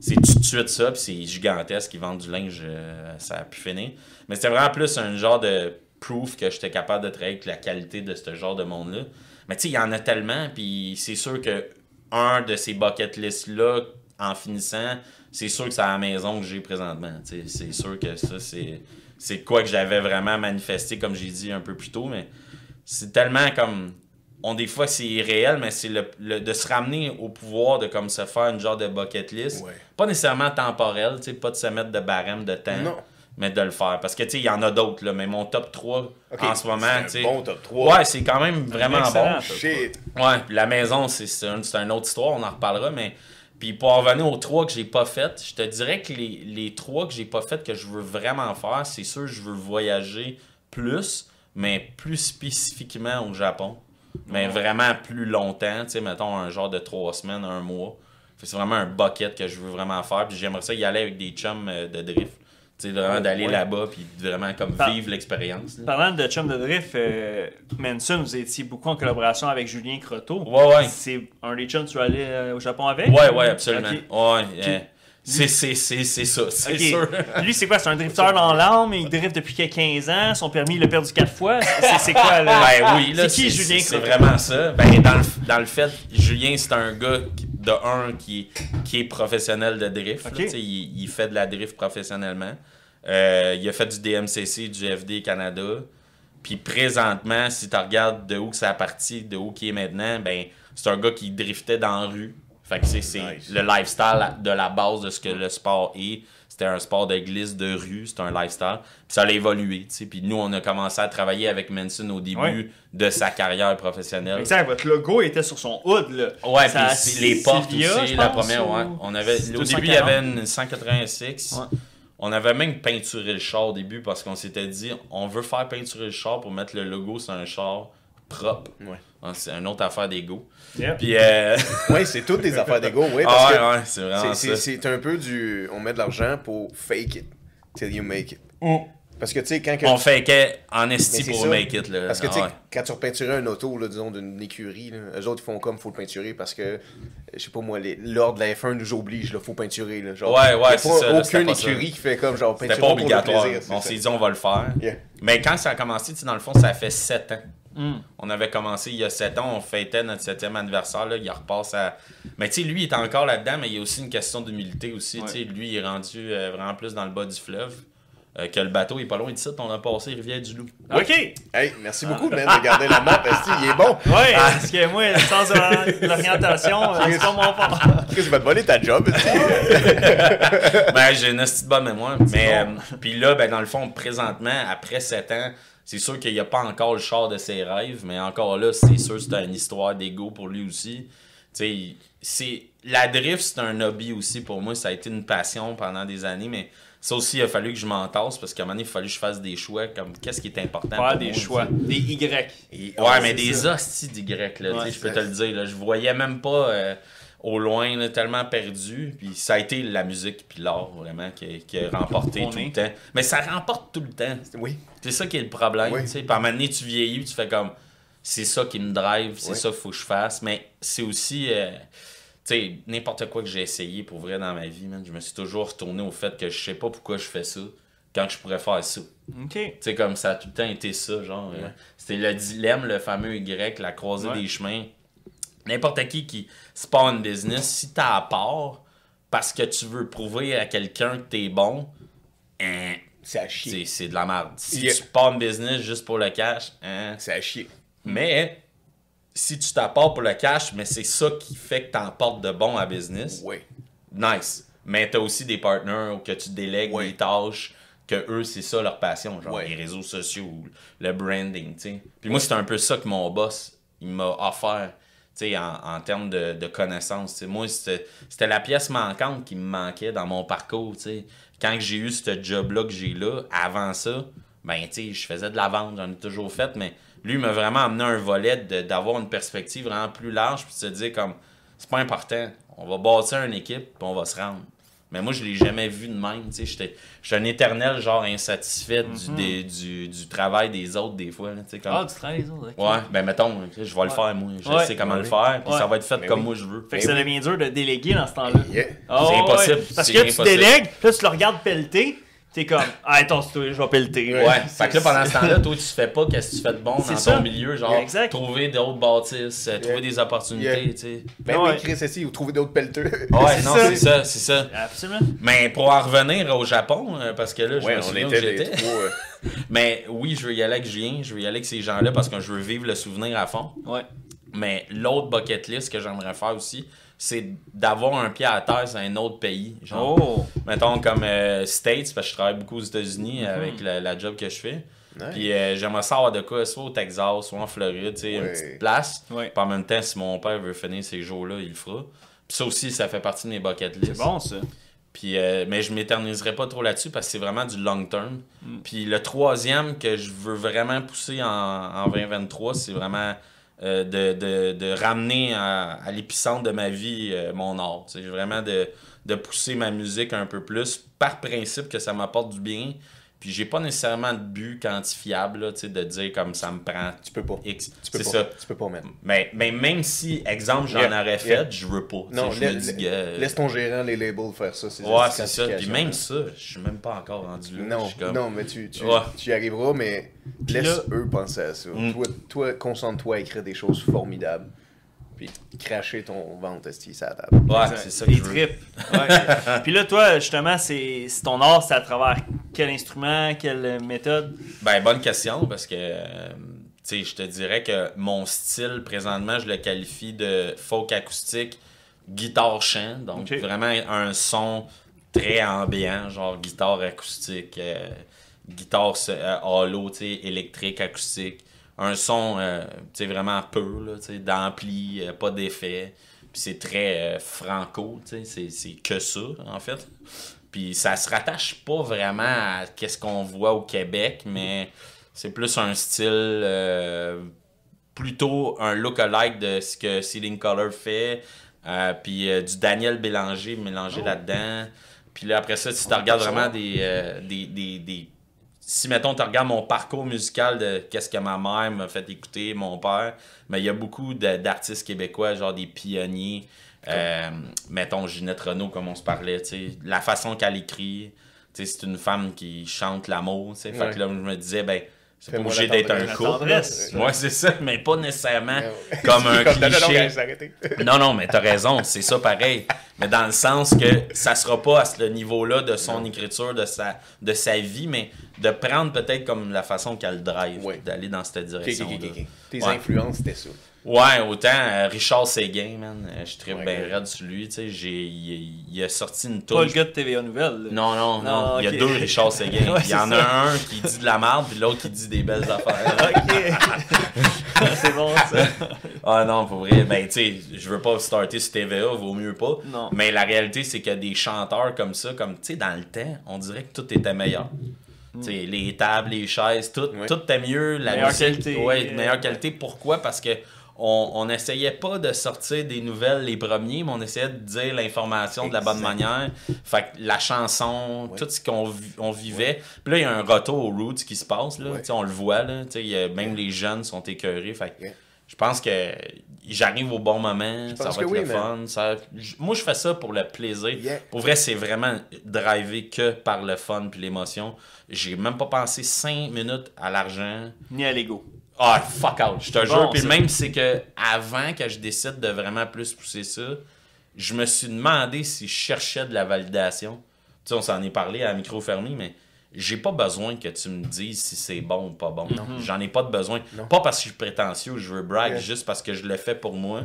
C'est tout de suite ça, puis c'est gigantesque, ils vendent du linge, euh, ça a pu finir. Mais c'était vraiment plus un genre de proof que j'étais capable de travailler avec la qualité de ce genre de monde-là. Mais tu sais, il y en a tellement, puis c'est sûr que un de ces bucket lists-là, en finissant, c'est sûr que c'est à la maison que j'ai présentement. C'est sûr que ça, c'est c'est quoi que j'avais vraiment manifesté, comme j'ai dit un peu plus tôt, mais c'est tellement comme. On, des fois, c'est irréel, mais c'est le, le- de se ramener au pouvoir de comme se faire une genre de bucket list. Ouais. Pas nécessairement temporel, tu sais, pas de se mettre de barème de temps, Non. Mais de le faire. Parce que, tu sais, il y en a d'autres, là, mais mon top 3 Ok, en ce moment, c'est un tu sais. bon top 3. Ouais, c'est quand même vraiment bon. Shit. Ouais, puis la maison, c'est c'est un- c'est une autre histoire, on en reparlera, mais. Puis pour en revenir aux trois que j'ai pas fait, je te dirais que les, les trois que j'ai pas fait que je veux vraiment faire, c'est sûr je veux voyager plus, mais plus spécifiquement au Japon. Mais vraiment plus longtemps, tu sais, mettons un genre de trois semaines, un mois. C'est vraiment un bucket que je veux vraiment faire, puis j'aimerais ça y aller avec des chums euh, de drift. Vraiment d'aller ouais. là-bas, puis vraiment comme Par- vivre l'expérience. Parlant de chum de drift, euh, Manson, vous étiez beaucoup en collaboration avec Julien Croteau. Ouais, ouais. C'est un des chums que tu vas aller euh, au Japon avec? Ouais, ouais, absolument. Ok. Ouais, euh, c'est c'est- c'est- c'est ça, c'est sûr. Lui, c'est quoi? C'est un drifteur dans l'âme, il drift depuis 15 ans, son permis, il l'a perdu 4 fois. C'est c'est quoi, là? Ben oui, là, C'est qui, Julien C'est Croteau? vraiment ça. Ben, dans, le, dans le fait, Julien, c'est un gars qui- de un qui, qui est professionnel de drift. là, il, il fait de la drift professionnellement. Euh, il a fait du DMCC, du FD Canada. Puis présentement, si tu regardes de où que ça a parti, de où qu'il est maintenant, ben c'est un gars qui driftait dans la rue. Fait que c'est Nice. le lifestyle de la base de ce que le sport est. C'était un sport de glisse de rue, c'est un lifestyle. Puis ça a évolué, tu sais. Puis nous, on a commencé à travailler avec Manson au début Ouais. de sa carrière professionnelle. Exact, votre logo était sur son hood, là. Ouais, Ça puis les portes Sylvia, aussi, la pense, première, ou- ouais. On avait, au début, il y avait 240. une 186. Ouais. On avait même peinturé le char au début parce qu'on s'était dit, on veut faire peinturer le char pour mettre le logo sur un char propre. Ouais. Ah, C'est une autre affaire d'ego. Yep. Puis, euh... Ouais, c'est toutes des affaires d'ego, oui. Parce ah ouais, ouais, c'est vraiment c'est- ça. c'est c'est un peu du. On met de l'argent pour fake it till you make it. Mm. Parce que tu sais, quand. que- On fakeait en esti pour ça. make it. Là. Parce que tu sais, Ah ouais. quand tu repeinturais un auto, là, disons, d'une écurie, là, eux autres ils font comme faut le peinturer parce que, je sais pas moi, les- l'ordre de la F1 nous oblige, là, faut peinturer. Là, genre, Ouais, ouais, c'est pas ça, là, c'était aucune pas ça. écurie qui fait comme genre C'était peinturer pas pour le obligatoire. plaisir. c'est on ça. s'est dit, on va le faire. Yeah. Mais quand ça a commencé, tu sais, dans le fond, ça fait 7 ans. Mm. On avait commencé il y a 7 ans, on fêtait notre 7e anniversaire, là, il repasse à... Mais tu sais, lui, il est encore là-dedans, mais il y a aussi une question d'humilité aussi. Ouais. tu sais, Lui, il est rendu euh, vraiment plus dans le bas du fleuve. euh, que le bateau est pas loin d'ici, on a passé Rivière-du-Loup. OK! Hey, merci beaucoup, man, de garder la map. Esti, il est bon? Ouais, parce que moi, le sens de l'orientation, euh, c'est pas mon fort. Qu'est-ce que tu vas te voler ta job, ben, j'ai une petite bonne mémoire. Mais, euh, puis là, ben, dans le fond, présentement, après 7 ans, c'est sûr qu'il n'y a pas encore le char de ses rêves, mais encore là, c'est sûr que c'est une histoire d'ego pour lui aussi. Tu sais, c'est, la drift, c'est un hobby aussi pour moi. Ça a été une passion pendant des années, mais ça aussi, il a fallu que je m'entasse parce qu'à un moment donné, il a fallu que je fasse des choix comme qu'est-ce qui est important. Faire pour des moi, choix. Des Y. et- Ouais, mais des ça. hosties d'Y, là, Ouais, je peux te le dire. Là, je voyais même pas euh, au loin, là, tellement perdu. Puis ça a été la musique puis l'art, vraiment, qui, a- qui a remporté tout le temps. Mais ça remporte tout le temps. Oui. C'est ça qui est le problème. Oui. Puis à un moment donné, tu vieillis, tu fais comme c'est ça qui me drive, c'est Oui. ça qu'il faut que je fasse. Mais c'est aussi. euh, tu sais, n'importe quoi que j'ai essayé pour vrai dans ma vie, man, je me suis toujours retourné au fait que je sais pas pourquoi je fais ça quand je pourrais faire ça. OK. Tu sais, comme ça a tout le temps été ça, genre. euh, C'était le dilemme, le fameux Y, la croisée Ouais. des chemins. N'importe qui qui spawn une business, si t'as à part parce que tu veux prouver à quelqu'un que t'es bon, hein, C'est à chier. c'est de la merde. Si Yeah. tu pars une business juste pour le cash, hein. C'est à chier. Mais si tu t'apportes pour le cash, mais c'est ça qui fait que t'emportes de bon à business, Oui. nice. Mais t'as aussi des partenaires que tu délègues Ouais. des tâches que eux, c'est ça leur passion, genre les réseaux sociaux, le branding, tu sais. Puis moi, c'est un peu ça que mon boss, il m'a offert, en, termes de, connaissances. Moi, c'était la pièce manquante qui me manquait dans mon parcours, tu sais. Quand j'ai eu ce job-là que j'ai là, avant ça, ben, je faisais de la vente, j'en ai toujours fait, mais lui, m'a vraiment amené un volet d'avoir une perspective vraiment plus large, puis se dire comme, c'est pas important, on va bâtir une équipe, puis on va se rendre. Mais moi, je l'ai jamais vu de même. tu sais, J'étais j'étais un éternel genre insatisfait du, des- du, du travail des autres des fois. là, tu sais, Comme... Ah, tu travailles les autres. ok. Ouais, ben mettons, je vais le faire moi. Je Ouais. sais comment Ouais, le faire, puis Ouais. ça va être fait Mais comme oui. moi je veux. Fait que Ben ça devient dur de déléguer dans ce temps-là. Yeah. Ah, C'est ouais, impossible, Parce que tu délègues, puis là, tu le regardes pelleter, t'es comme, ah, attends, je vais pelleter. Ouais, fait que là, pendant ce temps-là, toi, tu fais pas qu'est-ce que tu fais de bon C'est dans ça. ton milieu, genre, Exact. trouver d'autres bâtisses, euh, trouver des opportunités, Yeah. tu sais. Ben Ouais. oui, Chris, essaye ou trouver d'autres pelleteux. Ouais, C'est non, ça. c'est ça, c'est ça. Absolument. Mais pour en revenir au Japon, euh, parce que là, je Ouais, me on souviens où était les j'étais. Mais oui, je veux y aller avec Julien, je veux y aller avec ces gens-là parce que je veux vivre le souvenir à fond. Ouais. Mais l'autre bucket list que j'aimerais faire aussi, c'est d'avoir un pied à terre dans un autre pays. Genre, Oh. mettons comme euh, States, parce que je travaille beaucoup aux États-Unis avec la, la job que je fais. Nice. Puis euh, j'aimerais savoir de quoi, soit au Texas, soit en Floride, tu sais, une petite place. Puis en même temps, si mon père veut finir ces jours-là, il le fera. Puis ça aussi, ça fait partie de mes bucket lists. C'est bon, ça. Puis, euh, mais je m'éterniserai pas trop là-dessus parce que c'est vraiment du long term. Puis le troisième que je veux vraiment pousser en, en 2023, c'est vraiment euh, de, ramener à, l'épicentre de ma vie euh, mon art. C'est vraiment de pousser ma musique un peu plus par principe que ça m'apporte du bien. Puis j'ai pas nécessairement de but quantifiable là, tu sais, de dire comme ça me prend Tu peux pas. X. Tu peux pas. ça. Tu peux pas, man. Mais, mais même si, exemple, j'en Yeah, aurais fait, yeah. je veux pas. Non, la- dis, la- gars, laisse ton gérant, les labels, faire ça. ces Ouais, c'est ça. Puis même ça, je suis même pas encore rendu là. Non, comme- non, mais tu, tu, Ouais. tu y arriveras, mais laisse là- eux penser à ça. Mm. Toi, toi concentre-toi à écrire des choses formidables. Puis cracher ton ventre, esti, ça à la table? Ouais, c'est ça Les tripes. Ouais. Puis là, toi, justement, c'est c'est ton art, c'est à travers quel instrument, quelle méthode? Ben, bonne question, parce que, euh, tu sais, je te dirais que mon style, présentement, je le qualifie de folk acoustique, guitare-chant. Donc, vraiment un son très ambiant, genre guitare acoustique, euh, guitare euh, hollow, tu sais, électrique, acoustique. Un son, euh, tu sais, vraiment pur, là, tu sais, d'ampli, euh, pas d'effet. Puis c'est très euh, franco, tu sais, c'est- que ça, en fait. Puis ça se rattache pas vraiment à qu'est-ce qu'on voit au Québec, mais c'est plus un style euh, plutôt un look-alike de ce que Ceiling Color fait. euh, puis du Daniel Bélanger mélangé Oh. là-dedans. Puis là, après ça, si tu regardes vraiment des, des, des, des- Si, mettons, tu regardes mon parcours musical de qu'est-ce que ma mère m'a fait écouter, mon père, mais il y a beaucoup d'artistes québécois, genre des pionniers. Euh, mettons Ginette Renault, comme on se parlait, tu sais, la façon qu'elle écrit, tu sais, c'est une femme qui chante l'amour. tu sais. Fait Ouais. que là, je me disais, ben, c'est obligé d'être un couple. Moi, c'est ça, mais pas nécessairement Ouais. comme un Comme, cliché. Non, non, mais t'as raison, c'est ça pareil. Mais dans le sens que ça sera pas à ce niveau-là de son écriture, de sa, de sa vie, mais de prendre peut-être comme la façon qu'elle drive, Ouais. d'aller dans cette direction. Tes Ouais. influences, c'était ça. Ouais, autant euh, Richard Séguin, man, euh, je Ouais, bien raide sur lui, tu sais, j'ai, il, il a sorti une Pas le gars de TVA Nouvelle. là. Non, non, non, Non, il y a deux Richard Séguin. Ouais, il y en a un qui dit de la merde, puis l'autre qui dit des belles affaires. Ok. c'est bon ça. Ah non, pour vrai, ben tu sais, je veux pas starter sur TVA, vaut mieux pas. Non. Mais la réalité, c'est que des chanteurs comme ça, comme tu sais, dans le temps, on dirait que tout était meilleur. Tu sais, les tables, les chaises, tout, tout était mieux. La Meilleure musique, qualité, Ouais, meilleure qualité. Pourquoi? Parce que on, on essayait pas de sortir des nouvelles les premiers, mais on essayait de dire l'information de la bonne manière. Fait que la chanson, tout ce qu'on on vivait. Puis là, il y a un retour aux roots qui se passe. Là. On le voit. Là. A- même les jeunes sont écœurés. Fait que Yeah. je pense que j'arrive au bon moment, ça va être le mais- fun. ça- Moi, je fais ça pour le plaisir. Yeah. Pour vrai, c'est vraiment drivé que par le fun puis l'émotion. J'ai même pas pensé 5 minutes à l'argent. Ni à l'ego. Ah, fuck out, je te Bon, jure. Puis ça. même, c'est que avant que je décide de vraiment plus pousser ça, je me suis demandé si je cherchais de la validation. Tu sais, on s'en est parlé à micro fermé, mais j'ai pas besoin que tu me dises si c'est bon ou pas bon. J'en ai pas de besoin. Non. Pas parce que je suis prétentieux, je veux brag, Yeah. juste parce que je le fais pour moi.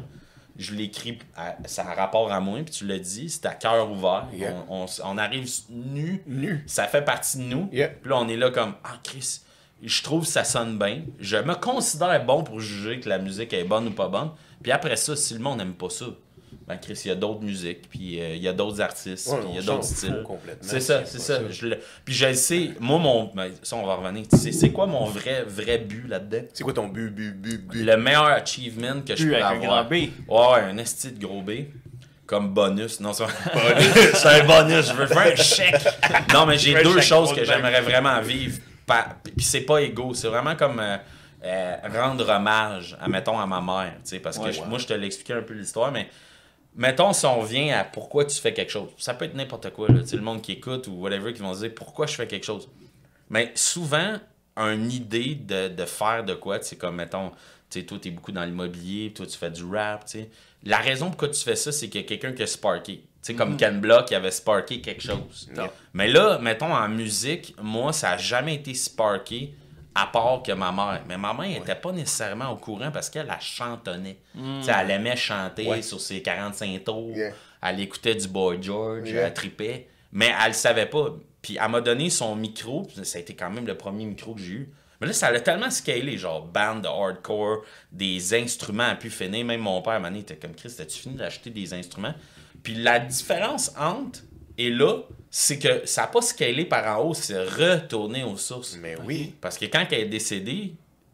Je l'écris, ça a rapport à moi, puis tu l'as dit, c'est à cœur ouvert. Yeah. On, on s- on arrive nu, Nu. ça fait partie de nous. Yeah. Puis là, on est là comme, ah, Chris, je trouve que ça sonne bien. Je me considère bon pour juger que la musique est bonne ou pas bonne. Puis après ça, si le monde n'aime pas ça, ben Chris, il y a d'autres musiques, puis euh, il y a d'autres artistes, Ouais, puis il y a d'autres styles. C'est ça, c'est ça. ça. Je le- Puis je le sais, moi, mon. ben, ça, on va revenir. Tu sais, c'est quoi mon vrai, vrai but là-dedans? C'est quoi ton but, but, but, but? Le meilleur achievement que je peux avec un avoir. grand B. Ouais, ouais, un esti de gros B. Comme bonus. Non, c'est c'est un bonus. Je veux faire un chèque. Non, mais j'ai un deux choses que j'aimerais vraiment vivre. Puis c'est pas égaux. C'est vraiment comme euh, euh, rendre hommage, à, mettons, à ma mère. tu sais, Parce que Ouais, moi, je te l'expliquais un peu l'histoire, mais mettons si on vient à pourquoi tu fais quelque chose. Ça peut être n'importe quoi. Là. Tu sais, Le monde qui écoute ou whatever qui vont se dire pourquoi je fais quelque chose? Mais souvent, une idée de, de faire de quoi, c'est comme, mettons, tu sais, toi, tu es beaucoup dans l'immobilier, toi, tu fais du rap, tu sais. La raison pourquoi tu fais ça, c'est qu'il y a quelqu'un qui a sparké. Tu sais, comme Ken Block qui avait sparké quelque chose. Yeah. Mais là, mettons, en musique, moi, ça a jamais été sparké à part que ma mère. Mais ma mère n'était pas nécessairement au courant parce qu'elle, elle chantonnait. Tu sais, elle aimait chanter Ouais. sur ses 45 tours. Yeah. Elle écoutait du Boy George, Yeah. elle tripait. Mais elle le savait pas. Puis elle m'a donné son micro. Ça a été quand même le premier micro que j'ai eu. Mais là, ça a tellement scalé, genre band de hardcore, des instruments à pu finir. Même mon père, m'a dit, était comme Chris, as-tu fini d'acheter des instruments? Puis la différence entre et là, c'est que ça n'a pas scalé par en haut, c'est retourné aux sources. Mais oui. Parce que quand elle est décédée,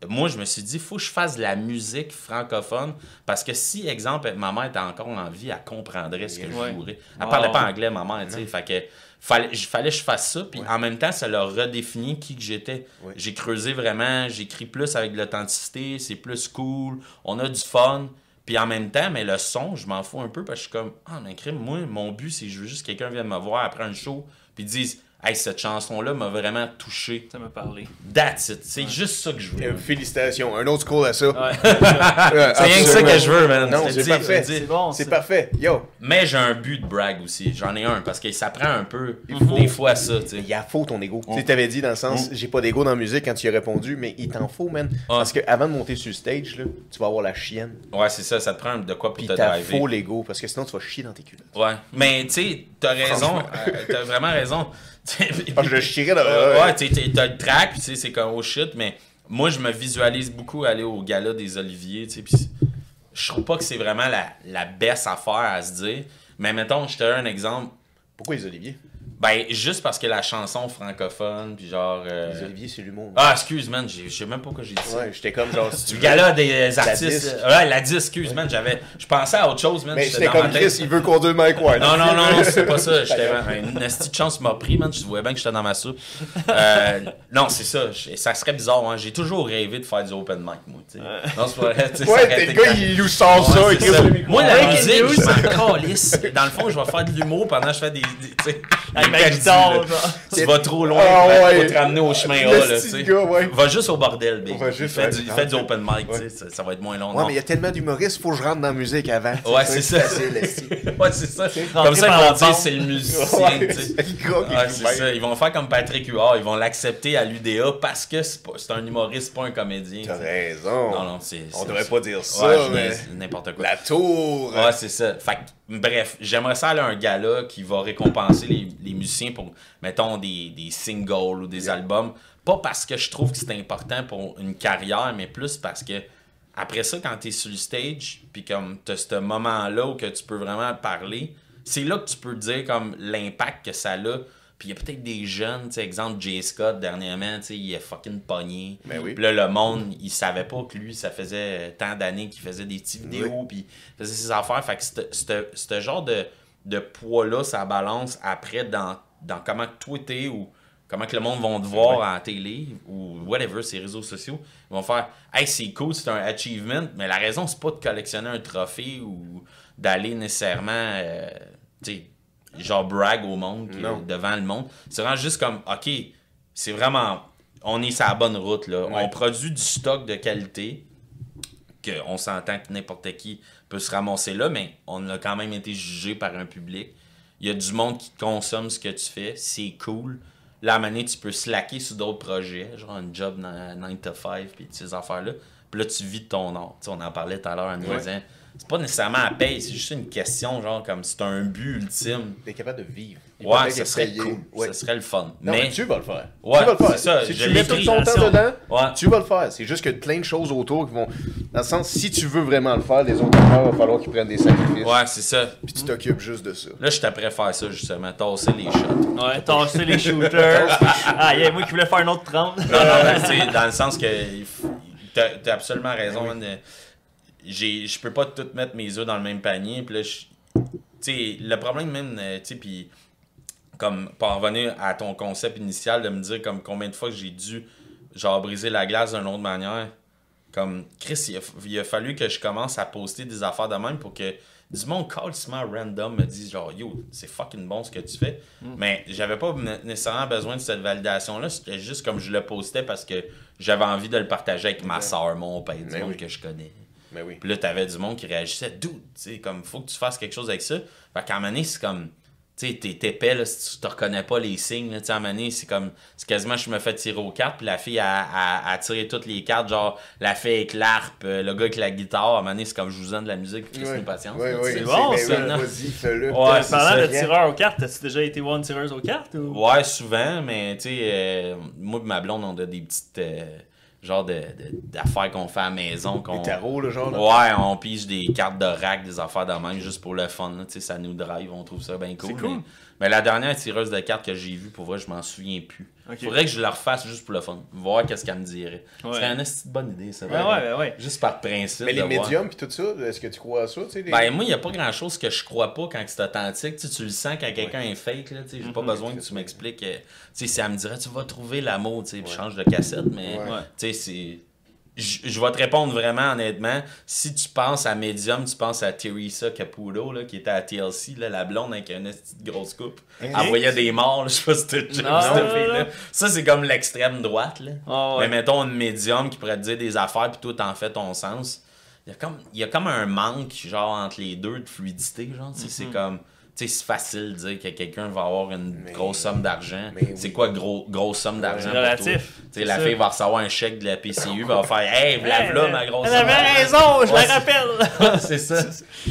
moi, je me suis dit, faut que je fasse de la musique francophone. Parce que si, exemple, ma mère était encore en vie, elle comprendrait ce que Ouais. je jouerais. Elle Wow. parlait pas anglais, ma mère, tu sais. Fait que fallait, il fallait que je fasse ça. Puis en même temps, ça leur redéfinit qui que j'étais. Ouais. J'ai creusé vraiment, j'écris plus avec de l'authenticité, c'est plus cool, on a du fun. Puis en même temps, mais le son, je m'en fous un peu parce que je suis comme, ah, mais crime, moi, mon but, c'est que je veux juste que quelqu'un vienne me voir après un show, puis dise, hey, cette chanson-là m'a vraiment touché. Ça m'a parlé. That's it. C'est juste ça que je veux. Euh, félicitations. Un autre scroll à ça. Ouais. Euh, C'est rien que ça que je veux, man. Non, c'est parfait. C'est bon. Parfait. Yo, Mais j'ai un but de brag aussi. J'en ai un parce que ça prend un peu Il faut. des fois ça, il y a faux ton ego. Mm. Tu sais, t'avais dit dans le sens, j'ai pas d'ego dans la musique quand tu y as répondu, mais il t'en faut, man. Parce que avant de monter sur le stage, là, tu vas avoir la chienne. Ouais, c'est ça, ça te prend de quoi pour Puis te t'as driver. faux l'ego, parce que sinon tu vas chier dans tes culottes. Ouais. Mais tu sais, t'as raison. euh, t'as vraiment raison. Ah, je le chierais dans Euh, ouais, tu t'as le track, puis tu sais, c'est comme oh shit, mais moi, je me visualise beaucoup aller au gala des Oliviers, tu sais, puis je trouve pas que c'est vraiment la, la best affaire à se dire. Mais mettons, je te donne un exemple. Pourquoi les Oliviers? Ben, juste parce que la chanson francophone, puis genre. euh, Les Oliviers, c'est l'humour. Ah, excuse, man, je sais même pas pourquoi j'ai dit ça. Ouais, j'étais comme genre. Si tu gala des artistes. disque. Ouais, la disque, excuse, man. J'avais. Je pensais à autre chose, man. Mais J'étais comme. Chris, il veut conduire Mike Ward. Non, non, non, non, c'est pas ça. J'étais une petite chance m'a pris, man. Je voyais bien que j'étais dans ma soupe. Euh, non, c'est ça. Ça serait bizarre, hein. J'ai toujours rêvé de faire du open mic, moi. tu sais. Non, c'est pas vrai. tu sais, ça Ouais, le gars, quand- il nous sort ça. Ouais, il. Moi, la musique, je m'en calisse. Dans le fond, je vais faire de l'humour pendant que je fais des. Tu vas trop loin Ah, pour, ouais. pour te ramener au chemin Le A, là, gars, ouais. Va juste au bordel, baby. Va juste, fais ouais. du, fais du open mic, Ouais. ça, ça va être moins long. Ouais, non? mais il y a tellement d'humoristes, faut que je rentre dans la musique avant. Ouais, c'est ça. ouais, c'est ça. Comme ça, ils par vont dire c'est le musicien, c'est ça. Ils vont faire comme Patrick Huard. Ils vont l'accepter à l'UDA parce que c'est un humoriste, pas un comédien. T'as raison. Non, non, c'est. On devrait pas dire ça, n'importe quoi. La tour. Ouais, c'est ça. Fait que, bref, j'aimerais ça aller à un gala qui va récompenser les, les musiciens pour, mettons, des, des singles ou des albums. Pas parce que je trouve que c'est important pour une carrière, mais plus parce que après ça, quand t'es sur le stage, puis comme t'as ce moment-là où que tu peux vraiment parler, c'est là que tu peux dire comme l'impact que ça a. Puis il y a peut-être des jeunes, tu sais, exemple Jay Scott dernièrement, tu sais, il est fucking pogné. Ben oui. Puis là, le monde, il savait pas que lui, ça faisait tant d'années qu'il faisait des petites vidéos, puis il faisait ses affaires. Fait que ce genre de, de poids-là, ça balance après dans, dans comment toi t'es ou comment que le monde va te voir à la télé ou whatever, ces réseaux sociaux. Ils vont faire Hey, c'est cool, c'est un achievement, mais la raison, c'est pas de collectionner un trophée ou d'aller nécessairement, euh, tu sais, genre brag au monde, devant le monde. C'est vraiment juste comme, OK, c'est vraiment, on est sur la bonne route, là. Ouais. On produit du stock de qualité, qu'on s'entend que n'importe qui peut se ramasser là, mais on a quand même été jugé par un public. Il y a du monde qui consomme ce que tu fais, c'est cool. Moment donné, tu peux slacker sur d'autres projets, genre un job dans 9 to 5, puis ces affaires-là. Puis là, tu vis de ton art. Tu sais, on en parlait tout à l'heure en niaisant. C'est pas nécessairement à paye, c'est juste une question, genre, comme c'est un but ultime. T'es capable de vivre. Il Ouais, ça serait cool. Ouais. Ça serait le fun. Non, mais mais tu vas le faire. Ouais, tu vas le faire. c'est ça, Si je tu mets tout ton temps dedans, Ouais. tu vas le faire. C'est juste que plein de choses autour qui vont. Dans le sens, si tu veux vraiment le faire, les autres affaires, il va falloir qu'ils prennent des sacrifices. ouais, c'est ça. Puis tu t'occupes juste de ça. Là, je t'apprête à faire ça, justement, tasser les shots. Ouais, tasser les shooters. ah, il y a moi qui voulais faire un autre 30. Non, non, sais, dans le sens que t'as t'as absolument raison, man. Euh, J'ai, je peux pas tout mettre mes œufs dans le même panier. Puis là, je- tu sais, le problème même, euh, tu sais, puis comme pour revenir à ton concept initial de me dire comme combien de fois que j'ai dû genre briser la glace d'une autre manière. Comme Chris, il a, il a fallu que je commence à poster des affaires de même pour que du monde calcement random me dise genre yo, c'est fucking bon ce que tu fais. Mais j'avais pas né- nécessairement besoin de cette validation-là. C'était juste comme je le postais parce que j'avais envie de le partager avec ma soeur, mon père, du Mais monde oui. que je connais. Mais oui. Puis là, t'avais du monde qui réagissait, dude, tu sais, comme, faut que tu fasses quelque chose avec ça. Fait qu'à un moment donné, c'est comme, tu sais, t'es épais, là, si tu te reconnais pas les signes, là, tu sais, à un moment c'est comme, c'est quasiment, je me fais tirer aux cartes, puis la fille a, a, a tiré toutes les cartes, genre, la fille avec l'arpe, euh, le gars avec la guitare, à un moment c'est comme, je vous donne de la musique, puis Ouais. patience. Ouais, ouais. C'est bon, mais ça, non? Ouais, Parlant de tireur aux cartes, as-tu déjà été voir une tireuse aux cartes ou? Ouais, souvent, mais tu sais, euh, moi et ma blonde, on a des petites, euh, genre, de, de- d'affaires qu'on fait à la maison, qu'on... Les tarots, le genre. Là. Ouais, on pige des cartes de rack, des affaires de même, juste pour le fun. là, tu sais, ça nous drive, on trouve ça bien cool. C'est cool. Mais, la dernière tireuse de cartes que j'ai vue, pour vrai, je m'en souviens plus. Ok. Faudrait que je la refasse juste pour le fun. Voir qu'est-ce qu'elle me dirait. Ouais. C'est une bonne idée, ça. Ouais, ouais, ouais. Juste par principe. Mais les médiums puis tout ça, est-ce que tu crois à ça? tu sais, les- Ben, moi, il n'y a pas grand chose que je crois pas quand c'est authentique. Tu, sais, tu le sens quand quelqu'un est fake. Là, tu sais, j'ai Mhm. pas besoin que tu m'expliques. euh, tu sais, si elle me dirait, tu vas trouver l'amour, tu sais, change de cassette, mais Ouais. tu sais, c'est. Je je vais te répondre vraiment honnêtement. Si tu penses à Medium, tu penses à Teresa Caputo, là, qui était à TLC, là, la blonde avec une petite grosse coupe. Elle voyait des morts, là, je sais pas si cette non, fille-là. Ça, c'est comme l'extrême droite. Là. Ah ouais. Mais mettons une médium qui pourrait te dire des affaires, puis toi, t'en fais ton sens. Il y, a comme, il y a comme un manque, genre, entre les deux de fluidité, genre. tu sais, Mhm. C'est comme. Tu sais, c'est facile de dire que quelqu'un va avoir une Mais- grosse somme d'argent. mais C'est oui. quoi gros, grosse somme d'argent C'est pour toi? relatif. Tu sais, C'est la fille va recevoir un chèque de la PCU, elle va faire Hey, v'là ma grosse Elle somme avait d'argent. raison, je Ouais, la rappelle. c'est ça.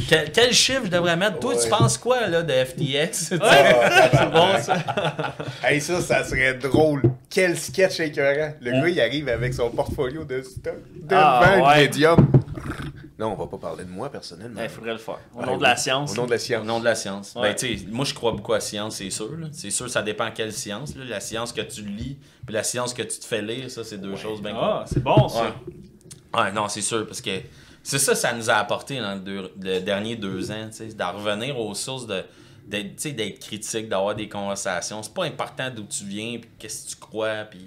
Quel, quel chiffre je devrais mettre? Toi, tu Ouais. penses quoi là, de FTX? Tu sais, Ah, C'est bon ça. Hey, ça, ça serait drôle. Quel sketch écœurant. Le gars, il arrive avec son portfolio de stock devant Ah, le ouais. médium. Non, on va pas parler de moi, personnellement. Il faudrait le faire. Au Ouais, nom de oui. la science. Au nom de la Au science. nom de la science. Ouais. Ben, tu sais, moi, je crois beaucoup à la science, c'est sûr. là. C'est sûr, ça dépend quelle science. là. La science que tu lis, puis la science que tu te fais lire, ça, c'est deux choses bien Ah, c'est bon ça. Ouais. Ouais, non, c'est sûr, parce que c'est ça, ça nous a apporté dans le, deux- le dernier deux ans, tu sais, d'en revenir aux sources de d'être tu sais, d'être critique, d'avoir des conversations. C'est pas important d'où tu viens, puis qu'est-ce que tu crois, puis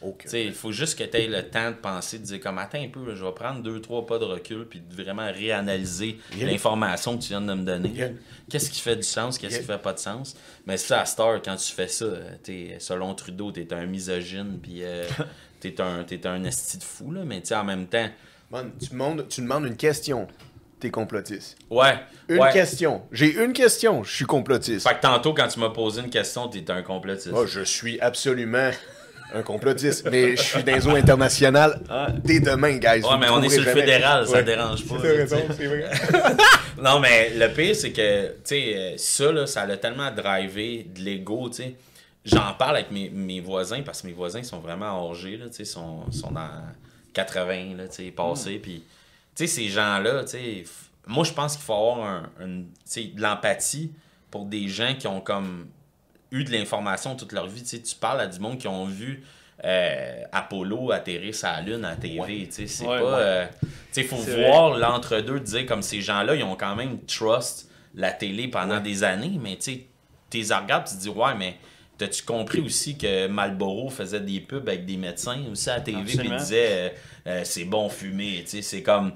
Tu il faut juste que tu aies le temps de penser, de dire comme attends un peu, là, je vais prendre deux, trois pas de recul, puis de vraiment réanalyser l'information que tu viens de me donner. Qu'est-ce qui fait du sens, qu'est-ce qui fait pas de sens? Mais ça, à Star, quand tu fais ça, t'es, selon Trudeau, t'es un misogyne, puis euh, t'es un, t'es un esti de fou, là, mais tu sais, en même temps, Man, tu, demandes, tu demandes une question, t'es complotiste. ouais. Une ouais. question. J'ai une question, je suis complotiste. Fait que tantôt, quand tu m'as posé une question, t'es un complotiste. Moi, je suis absolument un complotiste, mais je suis dans les eaux internationales dès demain, guys. Ouais, mais on est sur le fédéral, ça dérange pas. Raison, c'est vrai. Non, mais le pire, c'est que, tu sais, euh, ça, là, ça a tellement drivé de l'ego, tu sais. J'en parle avec mes, mes voisins, parce que mes voisins sont vraiment âgés, là, tu sais, sont, sont dans 80, là, tu sais, passés, puis, tu sais, ces gens-là, tu sais, moi, je pense qu'il faut avoir un, sais, de l'empathie pour des gens qui ont, comme, eu de l'information toute leur vie, tu parles à du monde qui ont vu euh, Apollo atterrir la Lune à TV, c'est Ouais, pas... euh, tu sais, faut voir l'entre-deux, de dire comme ces gens-là, ils ont quand même trust la télé pendant des années, mais tu t'es regardes, tu te dis, ouais, mais t'as-tu compris aussi que Marlboro faisait des pubs avec des médecins aussi à la Absolument. ils disaient, euh, euh, c'est bon fumer, tu sais, c'est comme.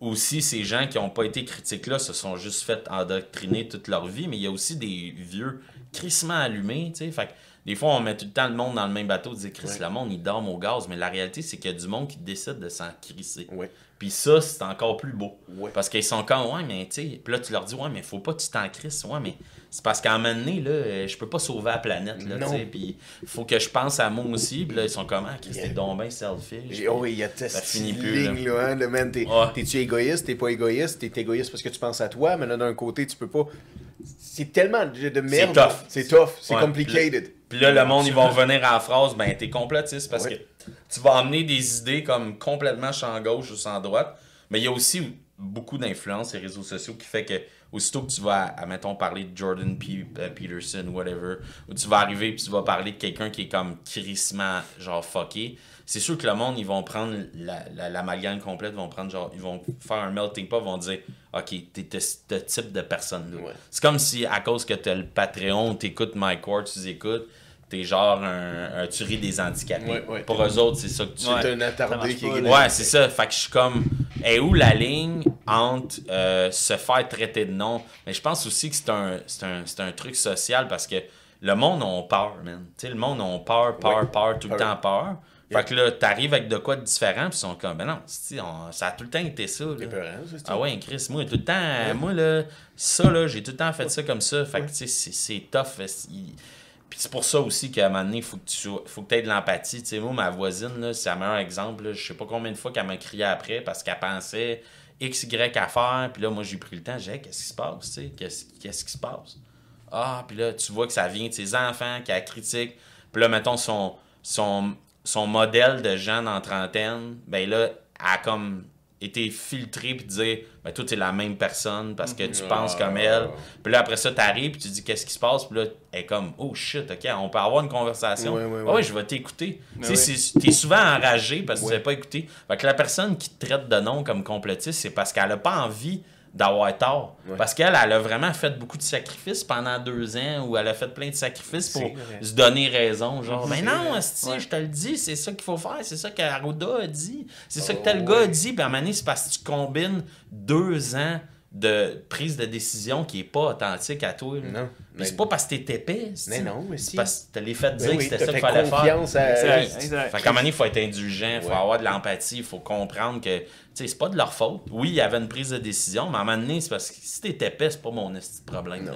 Aussi, ces gens qui n'ont pas été critiques là se sont juste fait endoctriner toute leur vie, mais il y a aussi des vieux crissement allumés, tu sais. Fait que des fois, on met tout le temps le monde dans le même bateau, dire Chris, Ouais. le monde, il dorme au gaz, mais la réalité, c'est qu'il y a du monde qui décide de s'en crisser. Ouais. Puis ça, c'est encore plus beau. Ouais. Parce qu'ils sont comme, ouais, mais tu sais, puis là, tu leur dis, ouais, mais faut pas que tu t'en crisses. Ouais, mais c'est parce qu'à un moment donné, là, euh, je peux pas sauver la planète, là, tu sais. Puis faut que je pense à moi aussi. Puis là, ils sont comme, ah, Chris, t'es donc bien selfish. Oh, oui, il y a Ça cette finit plus, ligne, là, hein, le man, t'es, t'es-tu égoïste, t'es pas égoïste, t'es égoïste parce que tu penses à toi, mais là, d'un côté, tu peux pas... C'est tellement de de merde. tough. C'est tough, c'est Ouais. complicated. Puis là, le monde, ils vont revenir à la phrase, ben, t'es complotiste parce Ouais. que tu vas emmener des idées comme complètement champ gauche ou champ droite. Mais il y a aussi beaucoup d'influence, les réseaux sociaux, qui fait que aussitôt que tu vas, à, mettons, parler de Jordan P- euh, Peterson ou whatever, ou tu vas arriver puis tu vas parler de quelqu'un qui est comme crissement, genre fucké, c'est sûr que le monde, ils vont prendre la- la- l'amalgame complète, vont prendre genre, ils vont faire un melting pot, vont dire, OK, t'es ce type de personne-là. Ouais. C'est comme si, à cause que t'as le Patreon, t'écoutes Mike Ward, tu écoutes, t'es genre un, un tuerie des handicapés. Ouais, ouais. Pour eux autres, c'est ça que tu C'est Ouais. un attardé qui est. Ouais, c'est ça. Fait que je suis comme. Et où la ligne entre euh, se faire traiter de non? Mais je pense aussi que c'est un, c'est un, c'est un truc social parce que le monde a peur, man. Tu sais, le monde a peur, peur, Ouais. peur, tout le temps peur. Yeah. Fait que là, t'arrives avec de quoi de différent, puis ils sont comme, ben non, c'est- on- ça a tout le temps été ça. là. C'est peurant, ça, c'est Ah ouais, Chris, moi, tout le temps, moi, là, ça, là, j'ai tout le temps fait ça comme ça. Fait que, tu sais, c'est- c'est tough. il- Puis c'est pour ça aussi qu'à un moment donné, il faut que tu aies de l'empathie. Tu sais, moi, ma voisine, c'est un meilleur exemple. là. Je sais pas combien de fois qu'elle m'a crié après parce qu'elle pensait X, Y à faire. Puis là, moi, j'ai pris le temps. J'ai dit, qu'est-ce qui se passe, tu sais? Qu'est-ce qui se passe? Ah, puis là, tu vois que ça vient de ses enfants, qu'elle critique. Puis là, mettons, son, son, son modèle de gens la trentaine, ben là, elle a comme été filtré puis dire, ben toi, t'es la même personne parce que tu penses comme elle. Puis là, après ça, t'arrives puis tu dis, qu'est-ce qui se passe? Puis là, elle est comme, oh shit, ok, on peut avoir une conversation. Ouais, ouais, Ah ouais. je vais t'écouter. Tu sais, T'es souvent enragé parce que tu n'as pas écouté. Fait que la personne qui te traite de non comme complotiste, c'est parce qu'elle a pas envie d'avoir tort. Ouais. Parce qu'elle, elle a vraiment fait beaucoup de sacrifices pendant deux ans où elle a fait plein de sacrifices pour se donner raison. Genre, mais non, Ouais. je te le dis, c'est ça qu'il faut faire, c'est ça qu'Arruda a dit, c'est ça que Oh, tel gars a dit. Puis à un moment donné, c'est parce que tu combines deux ans de prise de décision qui est pas authentique à toi. là. Non. Puis Mais- c'est pas parce que t'es épais. Mais non, mais si. c'est parce que t'as les fait Ben dire que c'était ça qu'il fallait faire. confiance à... Exact, exact. Fait qu'à un moment donné, il faut être indulgent, il faut Ouais. avoir de l'empathie, il faut comprendre que tu sais, c'est pas de leur faute. Oui, il y avait une prise de décision, mais à un moment donné, c'est parce que si t'es épais, c'est pas mon problème. Là,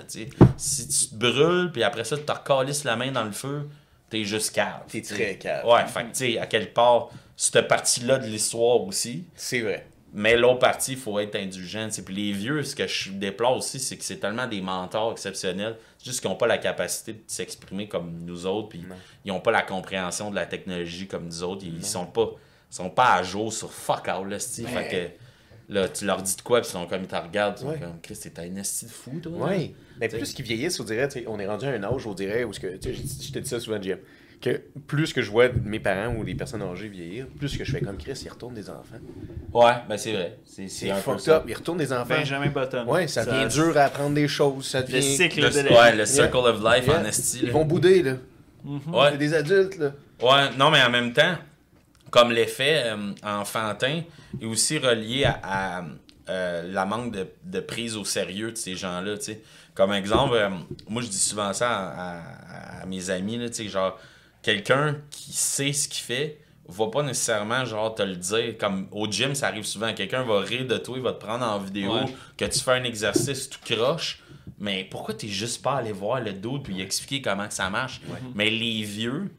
si tu te brûles, puis après ça, tu te recalisses la main dans le feu, t'es juste cave. T'es très cave. Ouais, fait que tu sais, à quelque part, cette partie-là de l'histoire aussi. C'est vrai. Mais l'autre partie, il faut être indulgent. Puis les vieux, ce que je déplore aussi, c'est que c'est tellement des mentors exceptionnels, c'est juste qu'ils n'ont pas la capacité de s'exprimer comme nous autres, puis Non. ils n'ont pas la compréhension de la technologie comme nous autres. Ils, ils sont pas sont pas à jour sur fuck all, là, c'ti. Ouais. Fait que là, tu leur dis de quoi, puis ils sont comme, ils te regardent, ils sont Ouais. comme, Chris, t'es un esti de fou, toi. Oui. Mais T'sais. plus qu'ils vieillissent, on dirait, on est rendu à un âge, on dirait, où je te dis ça souvent, Jim, que plus que je vois mes parents ou des personnes âgées vieillir, plus que je fais comme Chris, ils retournent des enfants. Ouais, ben c'est vrai. C'est fucked ça. up, ils retournent des enfants. Benjamin Button. Ouais, ça devient dur à apprendre des choses, ça Le devient... cycle Le, de la ouais, vie. le circle of life Yeah. en esti. Ils vont bouder, là. Ouais. C'est des adultes, là. Ouais, non, mais en même temps, comme l'effet euh, enfantin est aussi relié à, à, euh, la manque de, de prise au sérieux de ces gens-là, tu sais. Comme exemple, euh, moi je dis souvent ça à, à- à mes amis, là, tu sais, genre, quelqu'un qui sait ce qu'il fait va pas nécessairement genre te le dire. Comme au gym ça arrive souvent. Quelqu'un va rire de toi il va te prendre en vidéo Ouais. que tu fais un exercice tout croche. Mais pourquoi t'es juste pas allé voir le dude puis lui expliquer comment que ça marche? Mais les vieux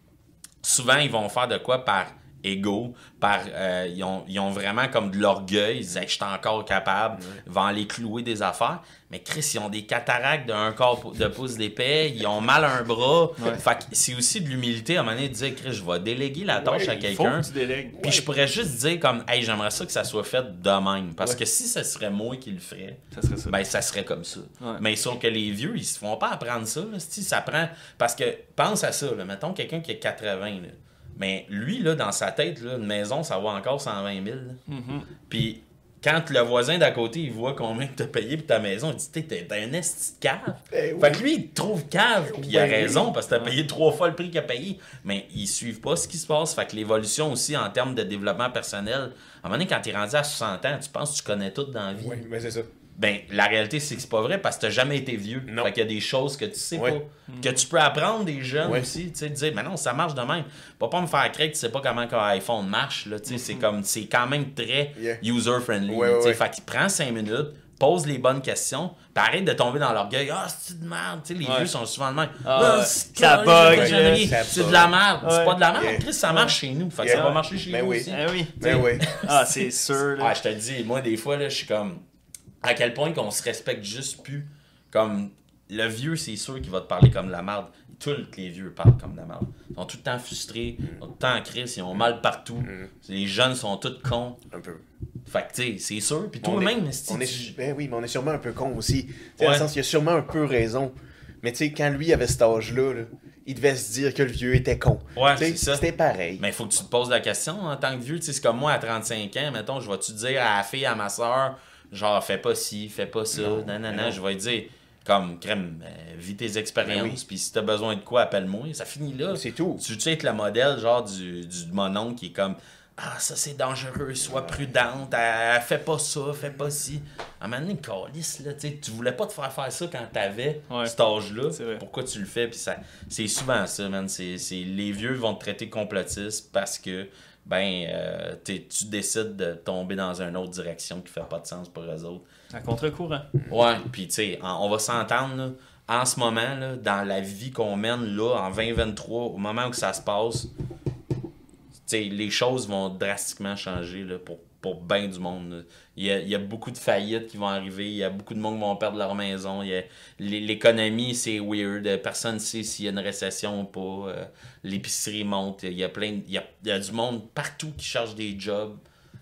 souvent ils vont faire de quoi par ego, par euh, ils, ont, ils ont vraiment comme de l'orgueil, ils disent Hey, je suis encore capable, ils vont aller clouer des affaires. Mais Chris, ils ont des cataractes d'un pou- de pouce d'épais, ils ont mal un bras. Fait que c'est aussi de l'humilité à un moment donné de dire Chris, je vais déléguer la tâche Ouais, à quelqu'un. que. Puis je pourrais juste dire comme Hey, j'aimerais ça que ça soit fait de même. Parce que si ça serait moi qui le ferais, Ça serait ça. ben ça serait comme ça. Ouais. Mais sauf que les vieux, ils se font pas apprendre ça. Là, si ça prend. Parce que pense à ça, là, mettons quelqu'un qui a 80, là. Mais lui, là, dans sa tête, là, une maison, ça vaut encore 120 000. là. Mm-hmm. Puis quand le voisin d'à côté, il voit combien tu as payé pour ta maison, il dit T'es t'es un esti de cave. Eh oui. Fait que lui, il te trouve cave, puis il a Ben oui. raison, parce que tu as payé trois fois le prix qu'il a payé. Mais ils suivent pas ce qui se passe. Fait que l'évolution aussi en termes de développement personnel, à un moment donné, quand tu es rendu à 60 ans, tu penses que tu connais tout dans la vie. Oui, mais c'est ça. Ben, la réalité, c'est que c'est pas vrai parce que t'as jamais été vieux. Non. Fait qu'il y a des choses que tu sais Ouais. pas. Que tu peux apprendre des jeunes Ouais. aussi. Tu sais, de dire, mais non, ça marche de même. Pas pas me faire croire que tu sais pas comment un iPhone marche. Là, tu sais, C'est comme, c'est quand même très Yeah. user-friendly. Ouais. Fait qu'il prend 5 minutes, pose les bonnes questions, puis arrête de tomber dans l'orgueil. Ah, c'est de merde. Tu sais, les Ouais. vieux sont souvent de même. Ah, Ça bug, C'est de la merde. C'est pas de la merde. Yeah. Chris, ça marche chez nous. Fait que Yeah. ça va marcher chez Ben vous oui. aussi. Eh oui. Ben oui. Ah, c'est sûr. là. Ah, je te le dis, moi, des fois, là, je suis comme. À quel point qu'on se respecte juste plus. Comme. Le vieux, c'est sûr qu'il va te parler comme de la merde. Tous les vieux parlent comme de la merde. Ils sont tout le temps frustrés, ils sont tout le temps en crise, ils ont mal partout. Mm. Les jeunes sont tous cons. Un peu. Fait que, tu sais, c'est sûr. Puis toi-même, on est, ben oui, mais on est sûrement un peu con aussi. Dans Ouais. le sens, il a sûrement un peu raison. Mais tu sais, quand lui avait cet âge-là, là, il devait se dire que le vieux était con. Ouais, Tu sais, c'est ça. C'était pareil. Mais il faut que tu te poses la question en tant que vieux. Tu sais, c'est comme moi à 35 ans, mettons, je vais-tu dire à la fille, à ma soeur, genre, fais pas ci, fais pas ça, Non, nanana. non. Je vais dire, comme, crème, euh, vis tes Ben expériences, puis si t'as besoin de quoi, appelle-moi. Ça finit là. C'est tout. Tu veux être le modèle, genre, du, du monon qui est comme, ah, ça c'est dangereux, sois prudente, euh, fais pas ça, fais pas ci. À un moment donné, calice, là, tu sais, tu voulais pas te faire faire ça quand t'avais Ouais. cet âge-là. Pourquoi tu le fais? Puis ça, c'est souvent ça, man. C'est, c'est- les vieux vont te traiter complotiste parce que, ben, euh, tu décides de tomber dans une autre direction qui fait pas de sens pour eux autres. À contre-courant. Ouais, puis tu sais, on va s'entendre, là, en ce moment, là, dans la vie qu'on mène, là, en 2023, au moment où ça se passe, les choses vont drastiquement changer, là, pour, pour bien du monde. Il y, a, il y a beaucoup de faillites qui vont arriver, il y a beaucoup de monde qui vont perdre leur maison, il y a- l'é- l'économie, c'est weird, personne ne sait s'il y a une récession ou pas, euh, l'épicerie monte, il y a plein, de- il y a, il y a du monde partout qui cherche des jobs.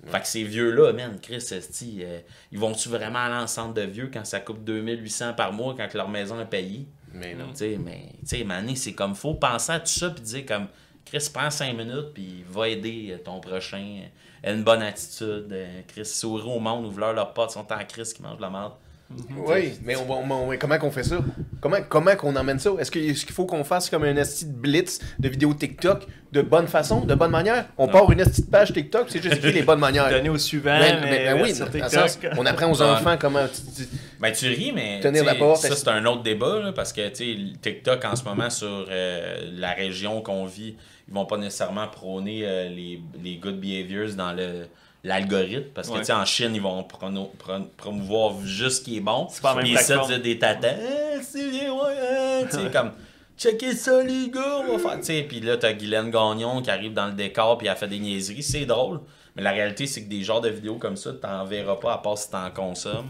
Fait que ces vieux-là, man, Chris, esti, euh, ils vont-tu vraiment aller en centre de vieux quand ça coûte 2800 par mois quand leur maison est payée? Mais non. Tu sais, mais, tu sais, c'est comme, faut penser à tout ça puis dire comme, Chris, prends 5 minutes puis va aider ton prochain. Une bonne attitude. euh, Chris, sourire au monde, ouvre leur potes, sont en crise qui mangent de la merde. Oui, mais on, on- on- comment qu'on fait ça? Comment, comment qu'on emmène ça? Est-ce qu'il faut qu'on fasse comme un esti de blitz de vidéos TikTok de bonne façon, de bonne manière? On part une esti de page TikTok, c'est juste écrit les bonnes manières. Donner au suivant. Ben, mais, ben, ben oui, sur dans le TikTok. sens, on apprend aux enfants comment... tu- tu- Ben, tu ris, mais. Tenir la porte, Ça, c'est un autre débat, là, parce que, TikTok, en ce moment, sur euh, la région qu'on vit, ils vont pas nécessairement prôner euh, les, les good behaviors dans le l'algorithme parce que Ouais. tu sais en Chine ils vont prono- promouvoir juste ce qui est bon C'est pas même des tatas Eh, c'est bien ouais hein, tu sais comme checker ça les gars on va faire tu sais puis là t'as Guylaine Gagnon qui arrive dans le décor puis elle fait des niaiseries c'est drôle mais la réalité c'est que des genres de vidéos comme ça t'en verras pas à part si t'en consommes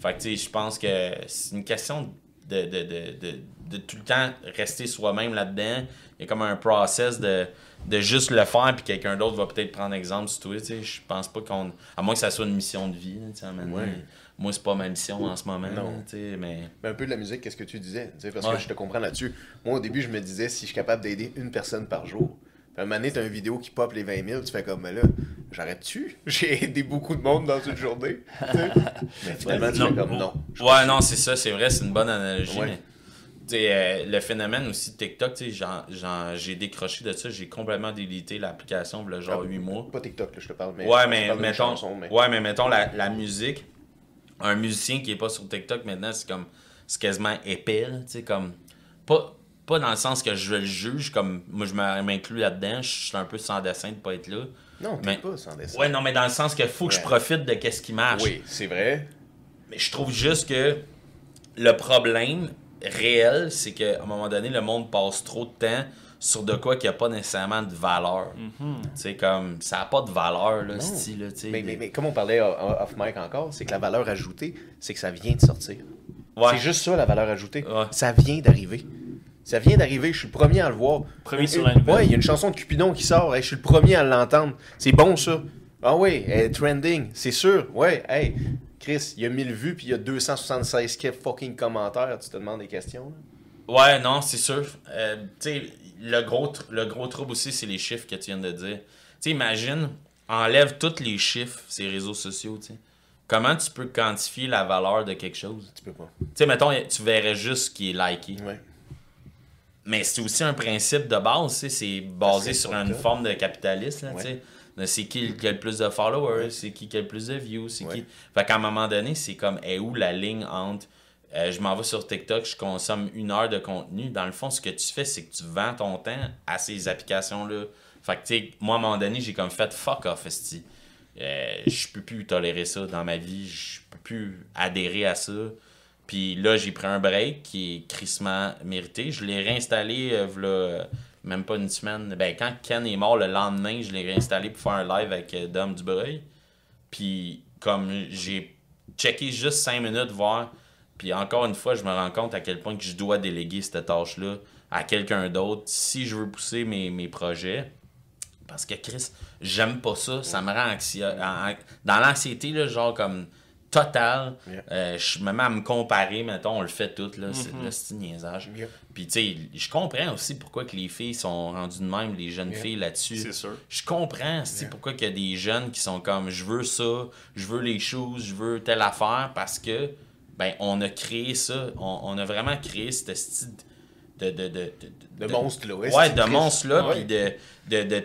fait que tu sais je pense que c'est une question de, de, de, de, de tout le temps rester soi-même là-dedans y a comme un process de de juste le faire puis quelqu'un d'autre va peut-être prendre exemple sur toi tu sais je pense pas qu'on à moins que ça soit une mission de vie. Ouais. moi c'est pas ma mission en ce moment Non. là, tu sais mais Mais un peu de la musique, qu'est-ce que tu disais? Tu sais, parce Ouais. que je te comprends là-dessus. Moi, au début, je me disais, si je suis capable d'aider une personne par jour, puis à un moment donné, t'as une vidéo qui pop les 20 000, tu fais comme, mais là, j'arrête-tu? J'ai aidé beaucoup de monde dans une journée. mais finalement, tu fais comme, non. Ouais, non, c'est ça, c'est vrai, c'est une bonne analogie, Ouais. mais euh, le phénomène aussi de TikTok, j'ai décroché de ça, j'ai complètement délité l'application, a genre 8 mois. Pas TikTok, là, je te parle, mais. Ouais, mais mettons, chanson, mais- ouais, mais mettons la, la musique. Un musicien qui est pas sur TikTok maintenant, c'est comme. C'est quasiment épais, tu sais, comme. Pas, pas dans le sens que je le juge, comme. Moi, je m'inclus là-dedans, je suis un peu sans dessin de pas être là. Non, t'es Mais- pas sans dessin. Ouais, non, mais dans le sens qu'il faut que je profite de qu'est-ce qui marche. Oui, c'est vrai. Mais je trouve juste que le problème réel, c'est qu'à un moment donné, le monde passe trop de temps sur de quoi qui a pas nécessairement de valeur. Tu sais, comme, ça a pas de valeur, là, style, là. Mais, mais, mais comme on parlait o- o- off mic encore, c'est que la valeur ajoutée, c'est que ça vient de sortir. Ouais. C'est juste ça la valeur ajoutée. Ouais. Ça vient d'arriver. Ça vient d'arriver, je suis le premier à le voir. Premier sur la nouvelle. Ouais, il y a une chanson de Cupidon qui sort, hey, je suis le premier à l'entendre. C'est bon ça. Ah oui, elle est trending, c'est sûr. Ouais, hey, Chris, il y a 1000 vues puis il y a 276 k fucking commentaires, tu te demandes des questions. là? Ouais, non, c'est sûr. Euh, tu sais, le gros, le gros trouble aussi, c'est les chiffres que tu viens de dire. Tu sais, imagine, enlève tous les chiffres, ces réseaux sociaux, tu sais. Comment tu peux quantifier la valeur de quelque chose? Tu peux pas. Tu sais, mettons, tu verrais juste ce qui est liké. Ouais. Mais c'est aussi un principe de base, c'est basé sur une forme de capitalisme, là, Ouais. tu sais. C'est qui qui a le plus de followers, c'est qui qui a le plus de views, c'est qui... Fait qu'à un moment donné, c'est comme, est où la ligne entre euh, je m'en vais sur TikTok, je consomme une heure de contenu. Dans le fond, ce que tu fais, c'est que tu vends ton temps à ces applications-là. Fait que, tu sais, moi, à un moment donné, j'ai comme fait fuck off, esti. Euh, je peux plus tolérer ça dans ma vie. Je peux plus adhérer à ça. Puis là, j'ai pris un break qui est crissement mérité. Je l'ai réinstallé, euh, même pas une semaine. Ben, quand Ken est mort le lendemain, je l'ai réinstallé pour faire un live avec euh, Dom Dubreuil. Puis, comme j'ai checké juste 5 minutes, voir. Puis encore une fois, je me rends compte à quel point que je dois déléguer cette tâche-là à quelqu'un d'autre si je veux pousser mes, mes projets. Parce que Chris, j'aime pas ça. Ça me rend anxieux. Dans l'anxiété, genre comme total, Yeah. euh, je me mets à me comparer, mettons, on le fait tout, là, c'est là, c'est un niaisage. Yeah. Puis tu sais, je comprends aussi pourquoi que les filles sont rendues de même, les jeunes Yeah. filles là-dessus. C'est sûr. Je comprends c'est pourquoi qu'il y a des jeunes qui sont comme je veux ça, je veux les choses, je veux telle affaire parce que ben on a créé ça, on, on a vraiment créé cette style de de de De monstre-là, ouais, de triste. monstre là Ouais. puis de de, de-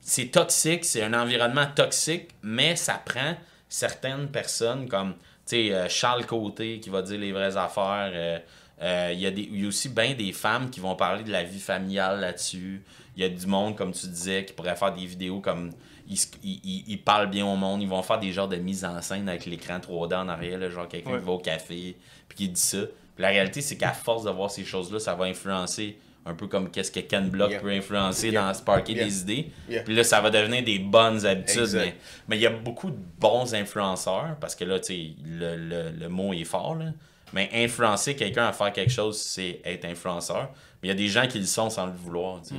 c'est toxique, c'est un environnement toxique, mais ça prend certaines personnes comme euh, Charles Côté qui va dire les vraies affaires euh, euh, il y, a des- il y a aussi bien des femmes qui vont parler de la vie familiale là-dessus. Il y a du monde, comme tu disais, qui pourrait faire des vidéos comme. Ils, ils- ils- ils parlent bien au monde. Ils vont faire des genres de mise en scène avec l'écran 3D en arrière, là, genre quelqu'un Ouais. qui va au café, puis qui dit ça. Puis la réalité, c'est qu'à force de voir ces choses-là, ça va influencer un peu comme qu'est-ce que Ken Block Yeah. peut influencer Yeah. dans sparker Yeah. des idées. Puis là, ça va devenir des bonnes habitudes. Exact. Mais mais il y a beaucoup de bons influenceurs, parce que là, tu sais, le, le, le mot est fort, là. Mais influencer quelqu'un à faire quelque chose, c'est être influenceur. Mais il y a des gens qui le sont sans le vouloir. sais.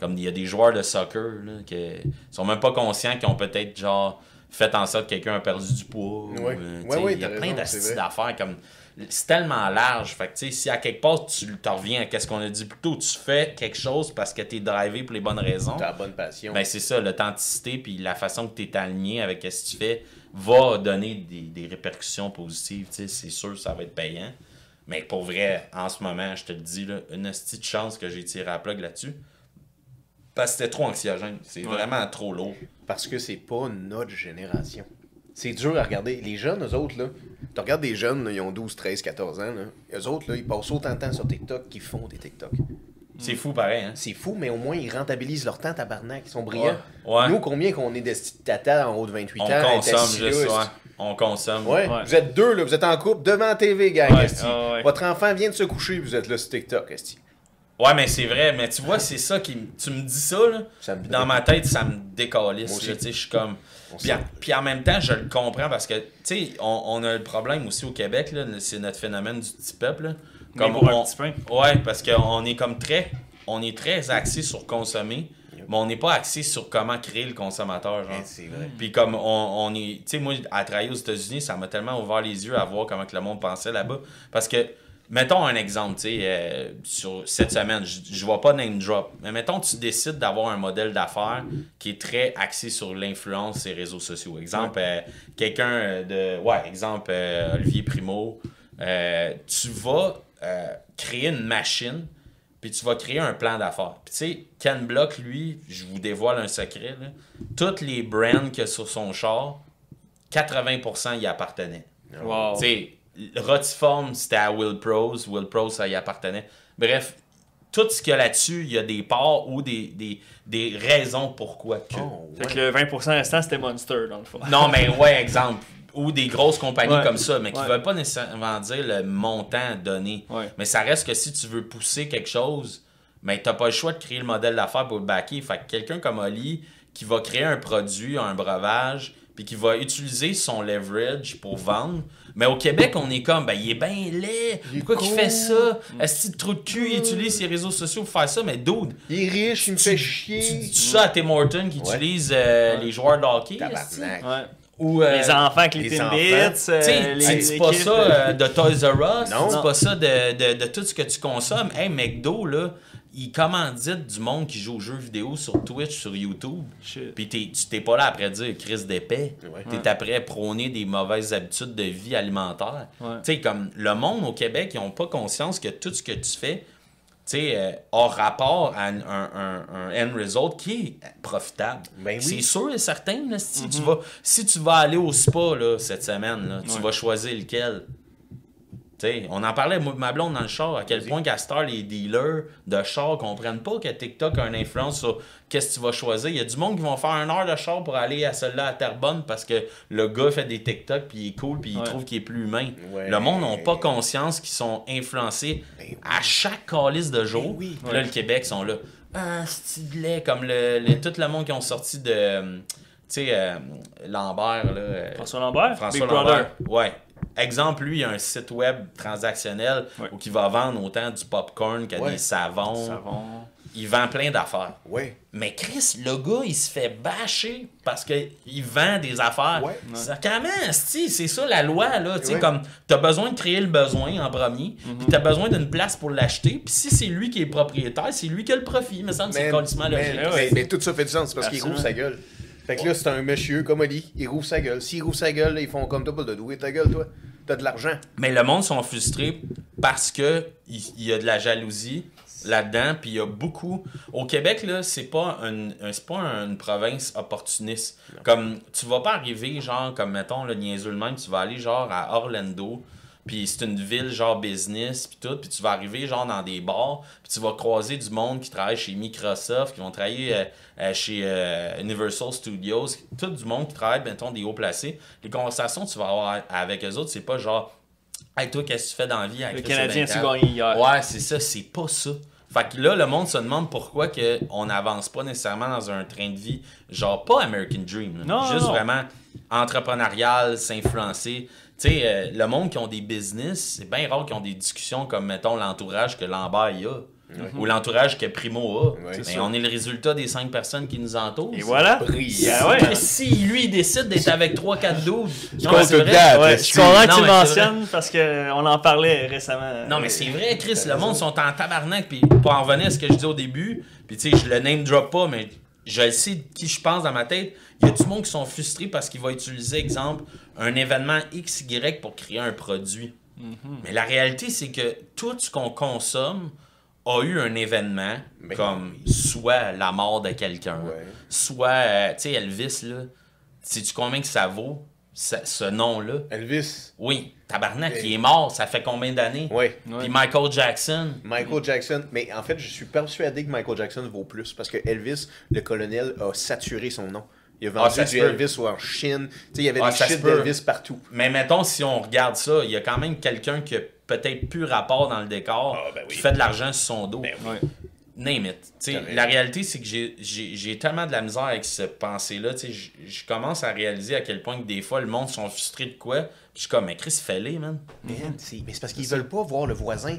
Comme il y a des joueurs de soccer là, qui sont même pas conscients qu'ils ont peut-être genre fait en sorte que quelqu'un a perdu du poids. ou, Ouais. euh, il y a plein vrai. d'affaires comme. C'est tellement large. Fait que, tu sais, si à quelque part tu t'en reviens à ce qu'on a dit plus tôt, tu fais quelque chose parce que tu es drivé pour les bonnes raisons. T'as la bonne passion. Ben, c'est ça, l'authenticité puis la façon que tu es aligné avec ce que tu fais va donner des, des répercussions positives. tu sais, C'est sûr ça va être payant. Mais pour vrai, en ce moment, je te le dis, là, une petite chance que j'ai tiré à plug là-dessus. Parce que c'était trop anxiogène. C'est vraiment trop lourd. Parce que c'est pas notre génération. C'est dur à regarder. Les jeunes, eux autres, là, tu regardes des jeunes, là, ils ont 12, 13, 14 ans, là, eux autres, là, ils passent autant de temps sur TikTok qu'ils font des TikTok. C'est fou pareil, hein? C'est fou, mais au moins, ils rentabilisent leur temps, tabarnak. Ils sont brillants. Ouais. Ouais. Nous, combien qu'on est des tatas en haut de 28 On ans? consomme juste, ouais. On consomme. Ouais. Ouais. vous êtes deux, là, vous êtes en couple devant la TV, gang. Ah ouais. Votre enfant vient de se coucher, vous êtes là sur TikTok. esti. Ouais, mais c'est vrai. Mais tu vois, c'est ça qui. Tu me dis ça, là. Ça me puis dans ma tête, ça me décalisse. je suis comme. Puis, puis en même temps, je le comprends parce que, tu sais, on, on a le problème aussi au Québec, là, c'est notre phénomène du petit peuple. là. Mais pour un on- petit pain. Ouais, parce qu'on est comme très. On est très axé sur consommer, mais on n'est pas axé sur comment créer le consommateur. Genre. Eh, C'est vrai. Puis comme on, on est. Tu sais, moi, à travailler aux États-Unis, ça m'a tellement ouvert les yeux à voir comment que le monde pensait là-bas. Parce que, mettons un exemple, tu sais, euh, sur cette semaine, je je vois pas name drop, mais mettons tu décides d'avoir un modèle d'affaires qui est très axé sur l'influence et réseaux sociaux. Exemple, euh, quelqu'un euh, de. Ouais, exemple, euh, Olivier Primo. tu vas créer une machine, puis tu vas créer un plan d'affaires. Puis tu sais, Ken Block, lui, je vous dévoile un secret, là, toutes les brands qu'il y a sur son char, 80% y appartenaient. Wow. Tu sais, Rotiform, c'était à Will Pros. Will Pros, ça y appartenait. Bref, tout ce qu'il y a là-dessus, il y a des parts ou des, des, des raisons pourquoi que. Oh, Fait que le 20% restant, c'était Monster, dans le fond. Non, mais ouais, exemple. Ou des grosses compagnies Ouais. comme ça, mais qui Ouais. veulent pas nécessairement dire le montant donné. Ouais. Mais ça reste que si tu veux pousser quelque chose, mais t'as pas le choix de créer le modèle d'affaires pour le backer. Fait que quelqu'un comme Oli qui va créer un produit, un breuvage, puis qui va utiliser son leverage pour vendre. Mais au Québec, on est comme, ben, il est bien laid. Il Pourquoi qu'il fait ça? Est-ce que trop de cul, il utilise ses réseaux sociaux pour faire ça? Mais dude, Il est riche, il me fait chier. tu dis ça à Tim Horton qui Ouais. utilise euh, les joueurs de hockey? esti? Tabarnak. Ouais. Ou, euh, les enfants avec les Timbits, euh, tu dis les pas ça euh, de Toys R Us, Non. tu dis pas ça de, de, de tout ce que tu consommes. Hey, McDo, là, il commandite du monde qui joue aux jeux vidéo sur Twitch, sur YouTube. Puis t'es- tu t'es pas là après dire Chris d'épais. Ouais. T'es après prôner des mauvaises habitudes de vie alimentaire. Ouais. Tu sais, comme le monde au Québec, ils ont pas conscience que tout ce que tu fais, tu sais, euh, a rapport à un, un, un- un end result qui est profitable. Ben oui. C'est sûr et certain, là, si, tu vas, si tu vas aller au spa là, cette semaine, là, tu Ouais. vas choisir lequel? On en parlait, ma blonde dans le char, à quel point qu'à heure, les dealers de char comprennent pas que TikTok a une influence sur qu'est-ce que tu vas choisir. Il y a du monde qui vont faire un heure de char pour aller à celle-là à Terrebonne parce que le gars fait des TikTok puis il est cool puis il Ouais. trouve qu'il est plus humain. Ouais. Le monde n'a pas conscience qu'ils sont influencés Ben oui. à chaque calice de jour. Ben oui. Puis Là, le Québec sont là. Ah, lait, comme le, le- tout le monde qui ont sorti de. Tu sais, euh, Lambert, là. euh, François Lambert, François Big Lambert. Brother. Ouais. Exemple, lui, il a un site web transactionnel Ouais. où il va vendre autant du popcorn que Ouais. des savons. Savon. Il vend plein d'affaires. Ouais. Mais Chris, le gars, il se fait bâcher parce qu'il vend des affaires. Ouais. Ça, comment, c'est ça la loi, là. Tu sais, Ouais. comme, t'as besoin de créer le besoin en premier, Mhm. puis t'as besoin d'une place pour l'acheter, puis si c'est lui qui est propriétaire, c'est lui qui a le profit. Il me semble que c'est Mais, complètement mais- logique. mais- mais tout ça fait du sens parce qu'il rouvre sa gueule. Fait que là, c'est un monsieur comme Oli, il rouvre sa gueule. S'il rouvre sa gueule, ils font comme toi, pas de douer ta gueule, toi. T'as de l'argent. Mais le monde sont frustrés parce que il y a de la jalousie là-dedans, puis il y a beaucoup. Au Québec, là, c'est pas, un, un- c'est pas une province opportuniste. Comme, tu vas pas arriver, genre, comme, mettons, le niaiseux le même, tu vas aller, genre, à Orlando, puis c'est une ville, genre, business, puis tout, puis tu vas arriver, genre, dans des bars, puis tu vas croiser du monde qui travaille chez Microsoft, qui vont travailler euh, euh, chez euh, Universal Studios, tout du monde qui travaille, mettons, des hauts placés. Les conversations que tu vas avoir avec eux autres, c'est pas genre, Hey, toi, qu'est-ce que tu fais dans la vie? Le Canadien a gagné hier. Ouais, c'est ça, c'est pas ça. Fait que là, le monde se demande pourquoi que on n'avance pas nécessairement dans un train de vie, genre pas American Dream, là. Non, juste non. vraiment entrepreneurial, s'influencer. Tu sais, euh, le monde qui ont des business, c'est bien rare qu'ils ont des discussions comme, mettons, l'entourage que Lambert y a. Ou l'entourage que Primo a. Mais on est le résultat des cinq personnes qui nous entourent. Et voilà. Brillant. Ouais. Mais si lui il décide d'être avec 3-4 dudes, non, mais comptes c'est vrai. Ouais, je suis content que Non, tu mentionnes parce qu'on en parlait récemment. Non, mais c'est vrai, Chris. Le monde sont en tabarnak. Puis pour en revenir à ce que je dis au début, puis tu sais, je le name drop pas, mais je le sais de qui je pense dans ma tête. Il y a du monde qui sont frustrés parce qu'il va utiliser, exemple, un événement XY pour créer un produit. Mais la réalité, c'est que tout ce qu'on consomme a eu un événement, Mais comme soit la mort de quelqu'un, Ouais. soit, euh, tu sais, Elvis, là. Sais-tu combien que ça vaut, ce- ce nom-là? Elvis. Oui, tabarnak, il est mort, ça fait combien d'années? Ouais. Ouais. Puis Michael Jackson. Michael Jackson. Mais en fait, je suis persuadé que Michael Jackson vaut plus parce que Elvis, le colonel, a saturé son nom. Il a Ah, vendu du. Elvis ou en Chine. Tu sais, il y avait Ah, des shit d'Elvis partout. Mais mettons, si on regarde ça, il y a quand même quelqu'un qui a peut-être plus rapport dans le décor, Ah, ben oui. qui fait de l'argent sur son dos. Ben Ouais. Name it. La réalité, c'est que j'ai- tellement de la misère avec cette pensée-là. tu sais, Je commence à réaliser à quel point que des fois, le monde sont frustrés de quoi. Je suis comme, mais Chris, fais-les, man. Man, c'est- mais c'est parce qu'ils veulent pas voir le voisin.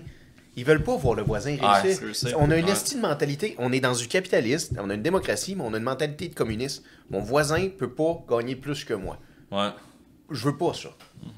Ils veulent pas voir le voisin réussir. on a une Ouais. estime de mentalité. On est dans du capitaliste, on a une démocratie, mais on a une mentalité de communiste. Mon voisin peut pas gagner plus que moi. Ouais. Je veux pas ça.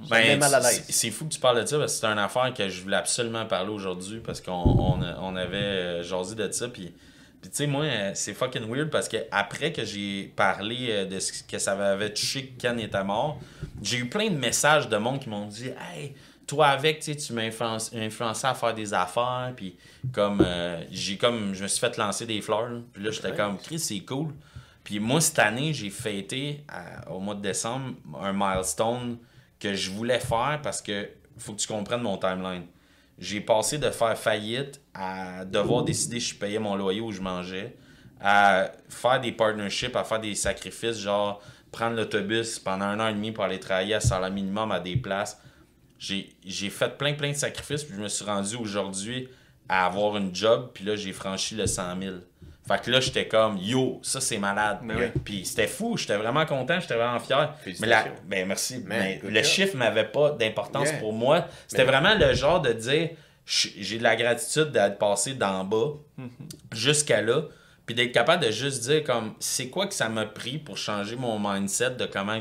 Ben, met mal à c'est l'aise. c'est fou que tu parles de ça parce que c'est une affaire que je voulais absolument parler aujourd'hui parce qu'on on, on avait euh, jasé de ça. Puis, puis tu sais, moi, euh, c'est fucking weird parce que après que j'ai parlé euh, de ce que ça avait touché que Ken était mort, j'ai eu plein de messages de monde qui m'ont dit Hey, toi avec, tu m'as influencé, influencé à faire des affaires, puis comme, euh, j'ai comme, je me suis fait lancer des fleurs, là. puis là, j'étais comme, Chris, c'est cool. Puis moi, cette année, j'ai fêté, à- au mois de décembre, un milestone que je voulais faire parce que faut que tu comprennes mon timeline. J'ai passé de faire faillite à devoir décider si je payais mon loyer ou je mangeais, à faire des partnerships, à faire des sacrifices, genre prendre l'autobus pendant un an et demi pour aller travailler à salaire minimum à des places. J'ai j'ai fait plein, plein de sacrifices, puis je me suis rendu aujourd'hui à avoir une job, puis là, j'ai franchi le 100 000. Fait que là, j'étais comme, yo, ça c'est malade. Mais oui. Puis c'était fou, j'étais vraiment content, j'étais vraiment fier. Mais la, ben merci. Mais le chiffre m'avait pas d'importance Yeah. pour moi. C'était Mais- vraiment le genre de dire, j'ai de la gratitude d'être passé d'en bas jusqu'à là, puis d'être capable de juste dire comme, c'est quoi que ça m'a pris pour changer mon mindset de comment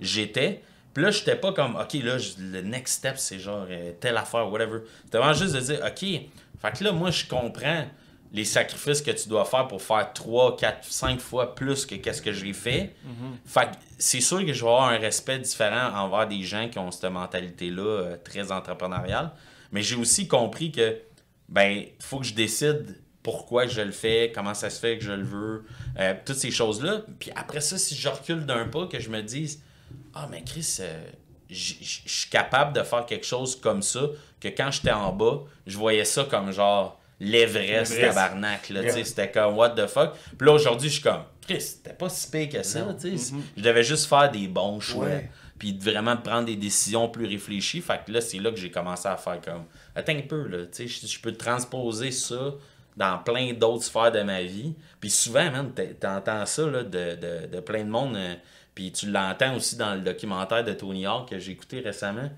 j'étais? Puis là, j'étais pas comme, OK, là, le next step, c'est genre euh, telle affaire, whatever. C'était vraiment juste de dire, OK, fait que là, moi, je comprends les sacrifices que tu dois faire pour faire 3, 4, 5 fois plus que qu'est-ce que j'ai fait. Fait que c'est sûr que je vais avoir un respect différent envers des gens qui ont cette mentalité-là euh, très entrepreneuriale. Mais j'ai aussi compris que, ben, faut que je décide pourquoi je le fais, comment ça se fait que je le veux, euh, toutes ces choses-là. Puis après ça, si je recule d'un pas, que je me dise, ah, mais Chris, euh, je suis capable de faire quelque chose comme ça, que quand j'étais en bas, je voyais ça comme genre l'Everest tabarnak. Là, Yeah. tu sais, C'était comme what the fuck? Puis là, aujourd'hui, je suis comme, Chris, c'était pas si pire que ça. tu sais. Je devais juste faire des bons choix. Ouais. Puis vraiment prendre des décisions plus réfléchies. Fait que là, c'est là que j'ai commencé à faire comme, attends un peu, là, tu sais, je, peux transposer ça dans plein d'autres sphères de ma vie. Puis souvent, man, t'es- t'entends ça là, de, de, de plein de monde. euh, puis tu l'entends aussi dans le documentaire de Tony Hawk que j'ai écouté récemment.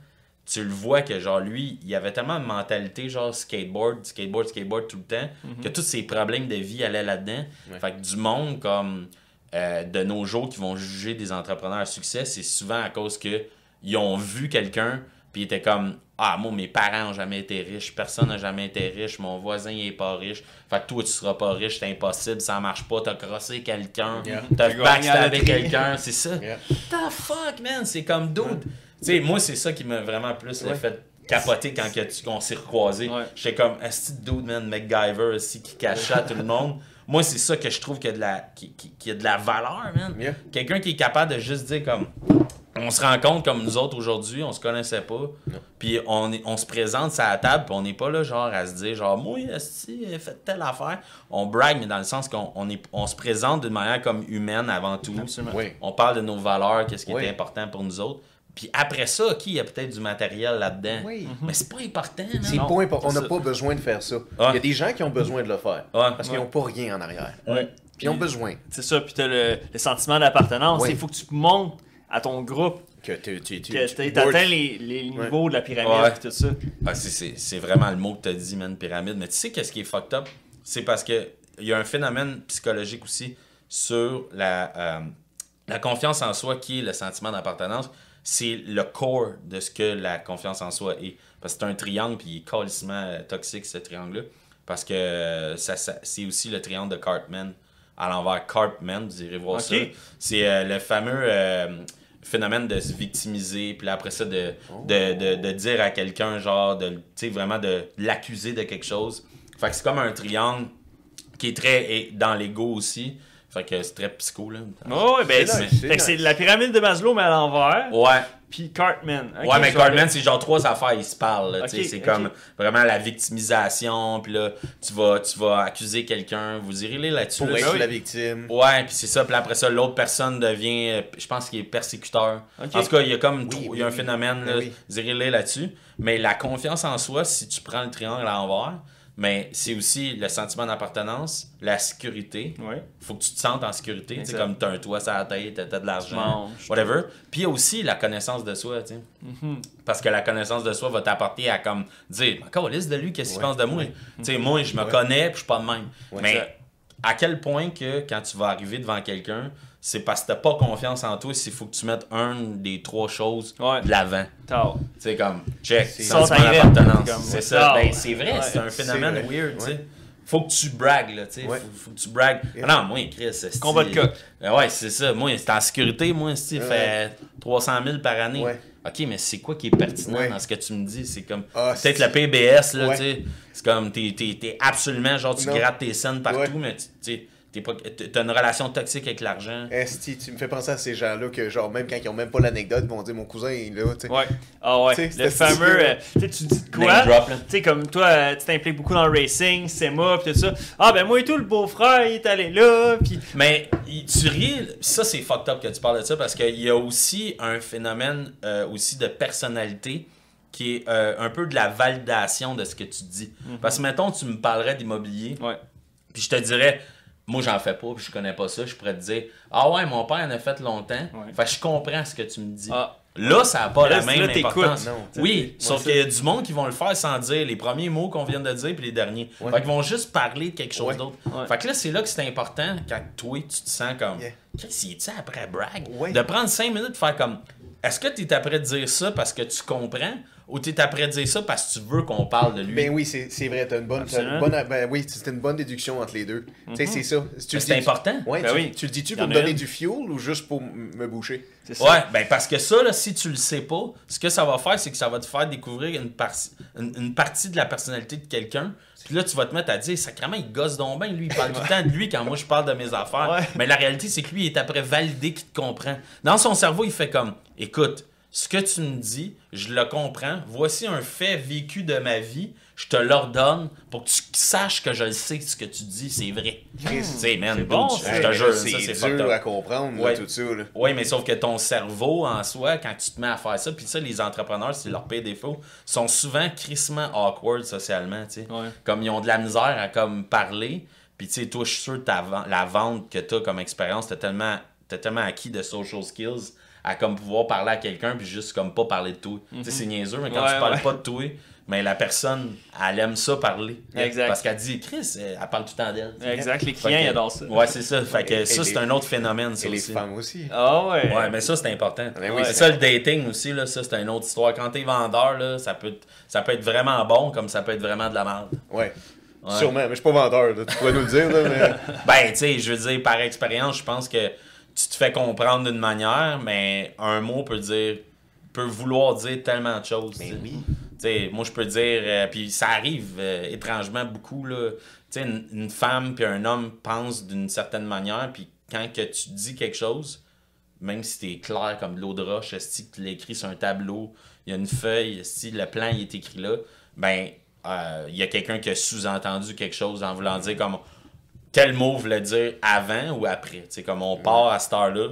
Tu le vois que, genre, lui, il avait tellement de mentalité, genre, skateboard, skateboard, skateboard tout le temps, que tous ses problèmes de vie allaient là-dedans. Fait que du monde comme euh, de nos jours qui vont juger des entrepreneurs à succès, c'est souvent à cause que ils ont vu quelqu'un, puis ils étaient comme Ah, moi, mes parents n'ont jamais été riches, personne n'a jamais été riche, mon voisin il est pas riche, fait que toi, tu seras pas riche, c'est impossible, ça marche pas, t'as crossé quelqu'un, Yeah. t'as backstabé quelqu'un, c'est ça. Yeah. The fuck, man, c'est comme dude. Tu sais, moi, c'est ça qui m'a vraiment plus Ouais. fait capoter quand que tu- qu'on s'est recroisés. Ouais. J'étais comme, est dude, man, MacGyver, aussi, qui cachait à tout le monde. Moi, c'est ça que je trouve qu'il y a de la, qui, qui- qui a de la valeur, man. Yeah. Quelqu'un qui est capable de juste dire comme. On se rend compte comme nous autres aujourd'hui, on se connaissait pas. Puis on, est- on se présente à la table, puis on n'est pas là genre à se dire genre moi esti, fait telle affaire. On brague mais dans le sens qu'on on est, on se présente d'une manière comme humaine avant tout. Absolument. Oui. On parle de nos valeurs, qu'est-ce qui Oui. est important pour nous autres. Puis après ça, OK, il y a peut-être du matériel là-dedans? Oui. Mais c'est pas important, man. C'est Non, pas important. On n'a pas besoin de faire ça. Il Ouais. y a des gens qui ont besoin de le faire. Ouais. Parce qu'ils n'ont pas rien en arrière. Ouais. Puis ils ont besoin C'est ça, puis t'as le, le sentiment d'appartenance. Ouais. Il faut que tu montes à ton groupe, que tu tu tu tu tu atteint les, les niveaux de la pyramide Ouais. et tout ça. Ah, c'est- c'est c'est vraiment le mot que tu as dit, man, pyramide. Mais tu sais qu'est-ce qui est fucked up? C'est parce que il y a un phénomène psychologique aussi sur la, euh, la confiance en soi qui est le sentiment d'appartenance. C'est le core de ce que la confiance en soi est. Parce que c'est un triangle, puis il est calissement euh, toxique, ce triangle-là. Parce que euh, ça, ça- c'est aussi le triangle de Cartman. À l'envers, Cartman, vous irez voir ça. C'est euh, le fameux euh, phénomène de se victimiser, puis après ça, de, de, de, de dire à quelqu'un, genre, de, vraiment de l'accuser de quelque chose. Fait que c'est comme un triangle qui est très dans l'ego aussi. Fait que c'est très psycho, là. Oh, ouais, ben, C'est la pyramide de Maslow, mais à l'envers. Ouais. Puis Cartman. Ouais, mais Cartman, c'est genre trois affaires, ils se parlent. là, tu sais, Ok, c'est comme vraiment la victimisation, puis là, tu vas, tu vas accuser quelqu'un, vous irez là-dessus. pour là, être c'est- la victime. Ouais, puis c'est ça. Puis après ça, l'autre personne devient, je pense qu'il est persécuteur. En tout cas, il y a comme trop- oui, il y a un phénomène, Ben là, oui. vous irez lire là-dessus. Mais la confiance en soi, si tu prends le triangle à l'envers, mais c'est aussi le sentiment d'appartenance, la sécurité. Ouais. faut que tu te sentes en sécurité. Tu Exact. comme t'as un toit sur la tête, t'as t'as de l'argent, whatever. Puis il y a aussi la connaissance de soi, tu sais. Mm-hmm. Parce que la connaissance de soi va t'apporter à comme dire, encore liste de lui, qu'est-ce qu'il Ouais. pense de moi? Tu sais, moi, je me connais, puis je suis pas de même. Ouais. Mais à quel point que quand tu vas arriver devant quelqu'un, c'est parce que t'as pas confiance en toi, s'il faut que tu mettes un des trois choses Ouais. de l'avant. Sais, comme, check, C'est- sentiment d'appartenance. C'est ça. Ben, c'est vrai, ouais. c'est un phénomène C'est weird, tu sais. Faut que tu bragues, là, tu sais. Ouais. Faut, faut que tu bragues. Ah non, moi, Chris, c'est. Combat de coq. ouais, c'est ça. Moi, c'est en sécurité, moi, c'est Ouais. fait 300 000 par année. Ouais. Ok, mais c'est quoi qui est pertinent Ouais. dans ce que tu me dis? C'est comme. Ah, Peut-être c'est- le PBS, là, Ouais. tu sais. C'est comme, t'es, t'es, t'es absolument, genre, tu Non. grattes tes scènes partout, Ouais. mais tu sais, t'as une relation toxique avec l'argent. Esti, tu me fais penser à ces gens-là que, genre, même quand ils ont même pas l'anecdote, ils vont dire mon cousin est là, tu sais. Ouais. Ah ouais. Le fameux. euh, tu sais, tu dis de quoi? Tu sais, comme toi, euh, tu t'impliques beaucoup dans le racing, c'est moi, pis tout ça. Ah, ben moi et tout, le beau-frère, il est allé là, pis. Mais tu ris, ça c'est fucked up que tu parles de ça parce qu'il y a aussi un phénomène euh, aussi de personnalité qui est euh, un peu de la validation de ce que tu dis. Parce que mettons, tu me parlerais d'immobilier, Ouais. puis je te dirais, moi j'en fais pas, puis je connais pas ça, je pourrais te dire, ah ouais, mon père en a fait longtemps, Ouais. fait que je comprends ce que tu me dis. Ah. Là, ça n'a pas Là, la même là, importance. Non. Oui, sauf qu'il y a du monde qui vont le faire sans dire les premiers mots qu'on vient de dire puis les derniers. Ouais. Fait qu'ils vont juste parler de quelque chose Ouais. d'autre. Ouais. Fait que là, c'est là que c'est important quand toi, tu te sens comme. Yeah. Qu'est-ce qu'il est après brag? Ouais. De prendre cinq minutes de faire comme. Est-ce que tu es après de dire ça parce que tu comprends? Ou tu es après de dire ça parce que tu veux qu'on parle de lui? Ben oui, c'est c'est vrai, t'as une bonne, t'as une bonne ben oui, c'était une bonne déduction entre les deux. Tu sais, c'est ça. Si le c'est important. Ouais, Ben tu, oui. tu le dis-tu pour me a donner une. du fuel ou juste pour me boucher? C'est ça. Ouais, ben parce que ça, là, si tu le sais pas, ce que ça va faire, c'est que ça va te faire découvrir une, par- une, une partie de la personnalité de quelqu'un. Puis là, tu vas te mettre à dire, sacrément, il gosse donc bien, lui, il parle tout le temps de lui quand moi je parle de mes affaires. Ouais. Mais la réalité, c'est que lui, il est après validé qu'il te comprend. Dans son cerveau, il fait comme, écoute, ce que tu me dis, je le comprends. Voici un fait vécu de ma vie. Je te l'ordonne pour que tu saches que je le sais, ce que tu dis, c'est vrai. Tu sais, man, C'est bon, je te jure, c'est dur à comprendre, là, Ouais. tout ça. Oui, mais sauf que ton cerveau, en soi, quand tu te mets à faire ça, puis ça, les entrepreneurs, c'est leur pire défaut, sont souvent crissement awkward socialement, tu sais. Ouais. Comme ils ont de la misère à comme parler, puis tu sais, toi, je suis sûr que la vente que tu as comme expérience, tellement, t'as tellement acquis de social skills à comme pouvoir parler à quelqu'un, puis juste comme pas parler de. Tu sais, c'est niaiseux, mais quand Mhm. Ouais, tu parles ouais. pas de toi, mais la personne, elle aime ça parler. Exact. Parce qu'elle dit, Chris, elle parle tout le temps d'elle. Exact, les clients, ils adorent ça. Ouais, c'est ça. Fait que Et- ça, c'est un autre phénomène, ça Et les aussi. femmes aussi. Ah ouais. Ouais, mais ça, c'est important. Ben oui, c'est c'est- ça, le dating aussi, là, ça, c'est une autre histoire. Quand t'es vendeur, là, ça, peut, être- ça peut être vraiment bon comme ça peut être vraiment de la merde. Ouais. Ouais. Sûrement, mais je suis pas vendeur, là, tu pourrais nous le dire. Là, mais... Ben, tu sais, je veux dire, par expérience, je pense que tu te fais comprendre d'une manière, mais un mot peut dire peut vouloir dire tellement de choses. sais. oui. Tu sais, moi, je peux dire, euh, puis ça arrive euh, étrangement beaucoup, là. Une, une femme puis un homme pensent d'une certaine manière, puis quand que tu dis quelque chose, même si t'es clair comme de l'eau de roche, si tu l'écris sur un tableau, il y a une feuille, si le plan il est écrit là, ben, euh, il y a quelqu'un qui a sous-entendu quelque chose en voulant dire comme quel mot voulait dire avant ou après? Sais, comme on part à cette heure-là.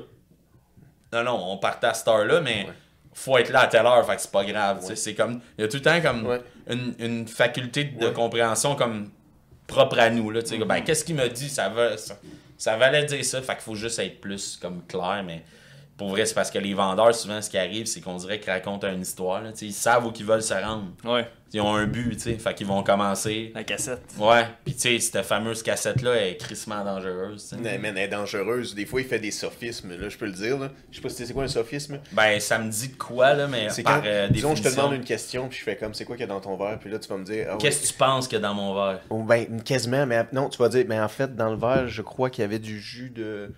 Non, non, on partait à cette heure-là, mais faut être là à telle heure, fait que c'est pas grave. C'est comme. Il y a tout le temps comme Ouais. une, une faculté de Ouais. compréhension comme propre à nous. Là, ben, qu'est-ce qu'il m'a dit? Ça, va, ça, ça valait dire ça, fait qu'il faut juste être plus comme clair, mais. Pour vrai, c'est parce que les vendeurs, souvent, ce qui arrive, c'est qu'on dirait qu'ils racontent une histoire. Là, ils savent où ils veulent se rendre. Ouais. Ils ont un but, tu sais. Fait qu'ils vont commencer. La cassette. Ouais, puis tu sais, cette fameuse cassette-là est crissement dangereuse. sais. Mais elle est dangereuse. Des fois, il fait des sophismes, là, je peux le dire. Là. Je sais pas si c'est quoi un sophisme. Ben, ça me dit de quoi, là, mais C'est par quand, euh, disons, je te demande une question, puis je fais comme, c'est quoi qu'il y a dans ton verre, puis là, tu vas me dire, ah, Qu'est-ce que tu penses qu'il y a dans mon verre? Oh, ben, quasiment, mais non, tu vas dire, mais en fait, dans le verre, je crois qu'il y avait du jus de.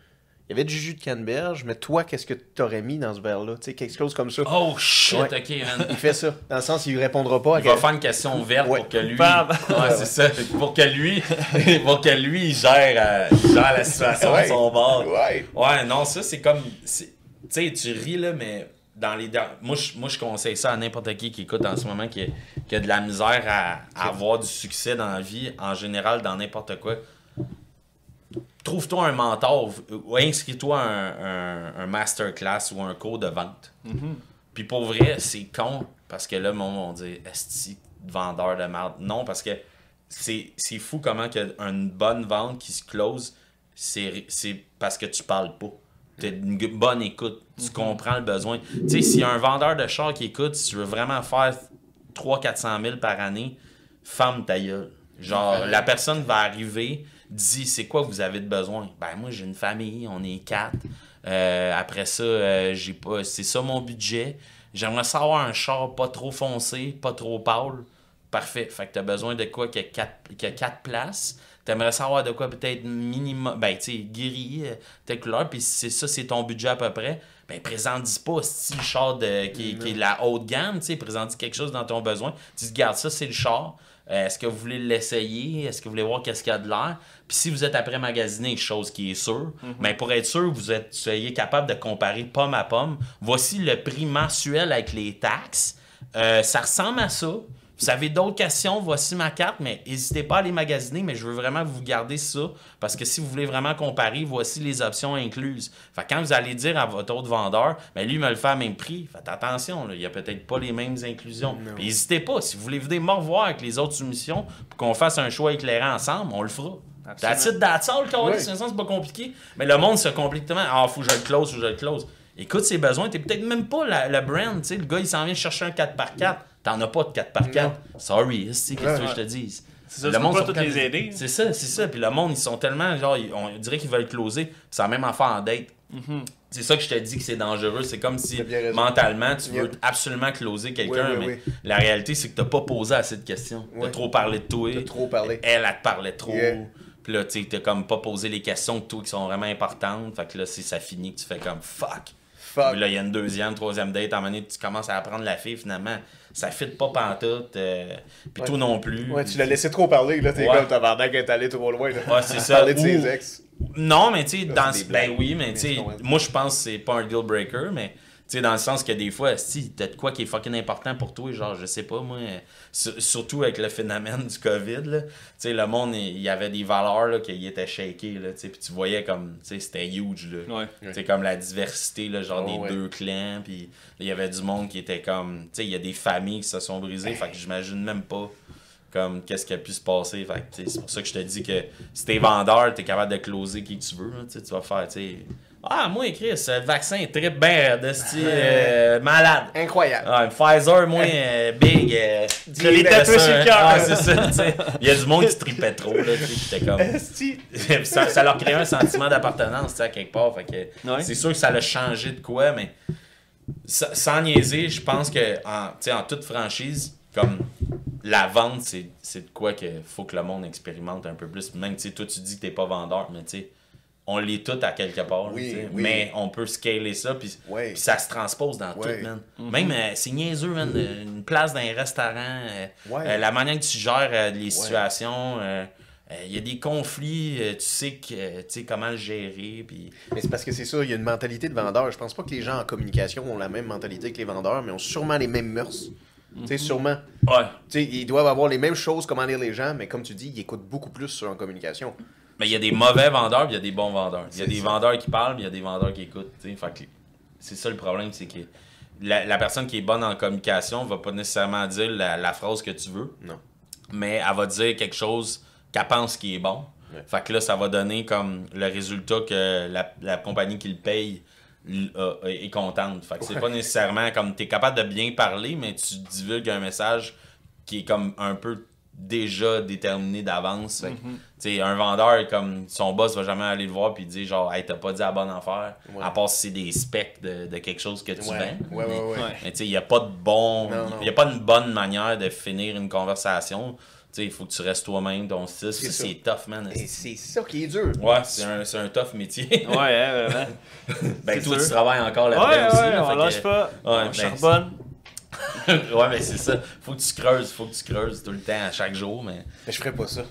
Il y avait du jus de canneberge, mais toi, qu'est-ce que tu aurais mis dans ce verre-là? Tu sais, quelque chose comme ça. Oh shit, Ouais. ok, man. Il fait ça. Dans le sens, il répondra pas à Il va faire une question verte Ouais. pour que lui. Ouais, c'est ça. Pour que lui, pour que lui, il gère, euh, il gère la situation Ouais. de son bord. Ouais. Ouais, non, ça, c'est comme. Tu sais, tu ris, là, mais dans les. Moi, je, moi, je conseille ça à n'importe qui qui écoute en ce moment, qui a, qui a de la misère à, à avoir du succès dans la vie, en général, dans n'importe quoi. Trouve-toi un mentor ou inscris-toi à un, un, un masterclass ou un cours de vente. Puis pour vrai, c'est con parce que là, le monde va dire Esti, vendeur de merde. Non, parce que c'est fou comment que une bonne vente qui se close, c'est parce que tu parles pas. Tu une bonne écoute. Tu comprends le besoin. Tu sais, s'il y a un vendeur de char qui écoute, si tu veux vraiment faire 300-400 000 par année, femme ta gueule. Genre, la personne va arriver, dit c'est quoi que vous avez de besoin? Ben, moi, j'ai une famille, on est quatre. Euh, après ça, euh, j'ai pas. C'est ça mon budget. J'aimerais savoir un char pas trop foncé, pas trop pâle. Parfait. Fait que t'as besoin de quoi qui a quatre, a quatre places. T'aimerais savoir de quoi peut-être minimum. Ben, tu sais, gris, euh, telle couleur, puis c'est ça, c'est ton budget à peu près. Ben, présente pas style char de, qui, qui est de la haute gamme, tu sais. Présente quelque chose dans ton besoin. Tu dis, garde ça, c'est le char. Euh, Est-ce que vous voulez l'essayer? Est-ce que vous voulez voir qu'est-ce qu'il y a de l'air? Puis si vous êtes après magasiner, chose qui est sûre, mais pour être sûr, vous êtes soyez capable de comparer pomme à pomme. Voici le prix mensuel avec les taxes. Euh, ça ressemble à ça. Vous avez d'autres questions, voici ma carte, mais n'hésitez pas à les magasiner, mais je veux vraiment vous garder ça, parce que si vous voulez vraiment comparer, voici les options incluses. Fait quand vous allez dire à votre autre vendeur, mais lui il me le fait à même prix, faites attention, là, il n'y a peut-être pas les mêmes inclusions. N'hésitez pas, si vous voulez venir me revoir avec les autres soumissions, pour qu'on fasse un choix éclairé ensemble, on le fera. That's it, that's all. C'est c'est pas compliqué. Mais le monde se complique tellement. Ah, faut que je le close, faut que je le close. Écoute ses besoins, t'es peut-être même pas la, la brand, tu sais. Le gars, il s'en vient chercher un 4x4. T'en as pas de 4x4. Sorry, c'est qu'est-ce que je te dise? Ça, tu peux pas sont les aider. C'est ça, c'est ça. Puis le monde, ils sont tellement, genre, on dirait qu'ils veulent closer. Puis c'est la même affaire en date. C'est ça que je te dis que c'est dangereux. C'est comme si mentalement, tu veux Yep. absolument closer quelqu'un, Oui, oui, mais oui. la réalité, c'est que t'as pas posé assez de questions. T'as trop parlé de toi. T'as trop parlé. Elle, elle te parlait trop. Yeah. Puis là, tu sais, t'as comme pas posé les questions de toi qui sont vraiment importantes. Fait que là, c'est ça finit que tu fais comme fuck. Fuck. Puis là, il y a une deuxième, troisième date. À un moment donné, tu commences à apprendre la fille, finalement. Ça fit pas pantoute. euh, puis Ouais. toi non plus. Ouais, tu l'as laissé trop parler, là. T'es Ouais. comme tabarnak, est allé trop loin, là. Ouais, c'est ça. Parler de ses ex. Non, mais tu sais, dans des ben oui, mais tu sais, moi je pense que c'est pas un deal breaker, mais tu sais, dans le sens que des fois, si t'as de quoi qui est fucking important pour toi, genre, je sais pas, moi, sur- surtout avec le phénomène du COVID, là, tu sais, le monde, il y avait des valeurs, là, qui étaient shakées, là, tu sais, puis tu voyais comme, tu sais, c'était huge, là. Ouais. Tu sais, comme la diversité, là, genre Oh, des ouais. deux clans, puis il y avait du monde qui était comme, tu sais, il y a des familles qui se sont brisées, fait que j'imagine même pas comme qu'est-ce qui a pu se passer. Fait c'est pour ça que je te dis que si t'es vendeur, t'es capable de closer qui tu veux. tu vas faire, tu sais. Ah, moi, Chris, le vaccin est très bien de style euh, malade. Incroyable. Ah, Pfizer, moi, euh, big. Euh, Je l'ai tatoué sur le cœur. Ah, c'est ça, tu sais. Il y a du monde qui tripait trop, là, tu sais, comme. Ça, ça leur créait un sentiment d'appartenance, tu sais, à quelque part. Fait que Ouais. c'est sûr que ça l'a changé de quoi, mais sa- sans niaiser, je pense que en, tu sais, en toute franchise, comme la vente, c'est de quoi que faut que le monde expérimente un peu plus. Même, tu sais, toi, tu dis que t'es pas vendeur, mais tu sais, on l'est tout à quelque part. Oui, oui. Mais on peut scaler ça, puis ça se transpose dans tout, man. Même, euh, c'est niaiseux, man. euh, Une place dans un restaurant, euh, Ouais. euh, la manière que tu gères euh, les situations, euh, euh, il y a des conflits, euh, tu sais que, euh, tu sais comment le gérer, puis... Mais c'est parce que c'est ça, il y a une mentalité de vendeur. Je pense pas que les gens en communication ont la même mentalité que les vendeurs, mais ont sûrement les mêmes mœurs. Tu sais, sûrement. Ouais. Tu sais, ils doivent avoir les mêmes choses, comment lire les gens, mais comme tu dis, ils écoutent beaucoup plus sur en communication. Mais il y a des mauvais vendeurs, il y a des bons vendeurs. Il y a des ça. vendeurs qui parlent, puis il y a des vendeurs qui écoutent. c'est ça le problème, c'est que la, la personne qui est bonne en communication va pas nécessairement dire la, la phrase que tu veux, Non. mais elle va dire quelque chose qu'elle pense qui est bon. Ouais. Fait que là, ça va donner comme le résultat que la, la compagnie qui le paye est contente. Fait que c'est pas nécessairement comme tu es capable de bien parler, mais tu divulgues un message qui est comme un peu déjà déterminé d'avance. Tu sais, un vendeur, comme son boss va jamais aller le voir puis dire genre, hey, t'as pas dit la bonne affaire, Ouais. à part si c'est des specs de, de quelque chose que tu Ouais, vends. ouais, ouais, Mais- ouais. Ouais. mais tu sais, il n'y a pas de bon. Non, non. Il a pas une bonne manière de finir une conversation. Tu sais, il faut que tu restes toi-même, ton style. C'est Ça, ça. c'est tough, man. Et c'est ça qui est dur. Ouais, c'est un, tough métier. Ouais, hein, vraiment. ben, toi, sûr. tu travailles encore Ouais, là-dedans aussi. ouais, là, on lâche que- pas. Ouais, on ben, charbonne. ouais, mais c'est ça. Faut que tu creuses, faut que tu creuses tout le temps, à chaque jour. Mais Mais je ferais pas ça.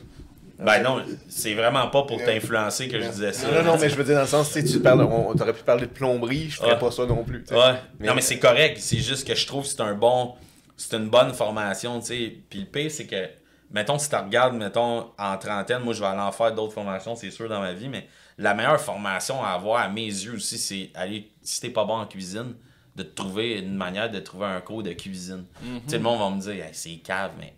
ben non, c'est vraiment pas pour t'influencer que je disais ça. Non, non, non, mais je veux dire dans le sens, tu sais, tu parles, on, t'aurais pu parler de plomberie, je ferais Ouais. pas ça non plus. Ouais. Mais- non, mais c'est correct. C'est juste que je trouve que c'est un bon. C'est une bonne formation, tu sais. Puis le pire, c'est que, mettons, si tu regardes, mettons, en trentaine, moi, je vais aller en faire d'autres formations, c'est sûr, dans ma vie, mais la meilleure formation à avoir, à mes yeux aussi, c'est aller, si t'es pas bon en cuisine, de trouver une manière de trouver un cours de cuisine. Tu sais, le monde va me dire, Hey, c'est cave, mais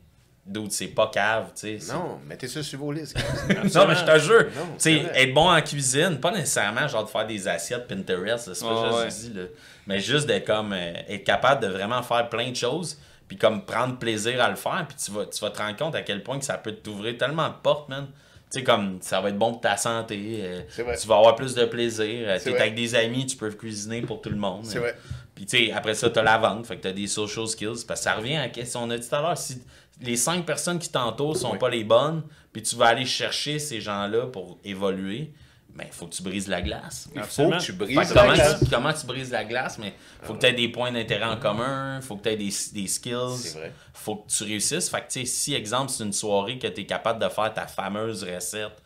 d'autres, c'est pas cave, tu sais. Non, mettez ça sur vos listes. non, mais je te jure, Non, tu sais, être bon en cuisine, pas nécessairement genre de faire des assiettes Pinterest, là, c'est pas Ouais, juste ouais. je dis, là, mais juste d'être comme euh, être capable de vraiment faire plein de choses, puis comme prendre plaisir à le faire, puis tu vas, tu vas te rendre compte à quel point que ça peut t'ouvrir tellement de portes, man. Tu sais, comme ça va être bon pour ta santé, euh, tu vas avoir plus de plaisir, euh, t'es vrai. avec des amis, tu peux cuisiner pour tout le monde. C'est euh. vrai. Puis tu sais, après ça, t'as la vente, fait que t'as des social skills. Parce que ça revient à ce qu'on a dit tout à l'heure. Si, les cinq personnes qui t'entourent sont Oui. pas les bonnes, puis tu vas aller chercher ces gens-là pour évoluer, ben, il faut que tu brises la glace. Il faut que tu brises que la comment, glace. tu, comment tu brises la glace, mais faut que tu aies des points d'intérêt en commun, faut que tu aies des, des skills, C'est vrai. faut que tu réussisses. Fait que, tu sais, si, exemple, c'est une soirée que tu es capable de faire ta fameuse recette,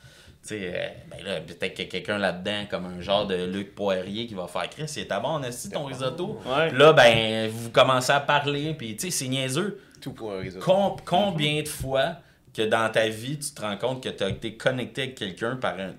sais, euh, ben là, peut-être qu'il y a quelqu'un là-dedans, comme un genre de Luc Poirier qui va faire Chris, c'est ta bon, est ton risotto? Ouais. Là, ben, vous commencez à parler, puis tu sais, c'est niaiseux. Tout pour un réseau. Com- combien de fois que dans ta vie, tu te rends compte que tu as été connecté avec quelqu'un par un-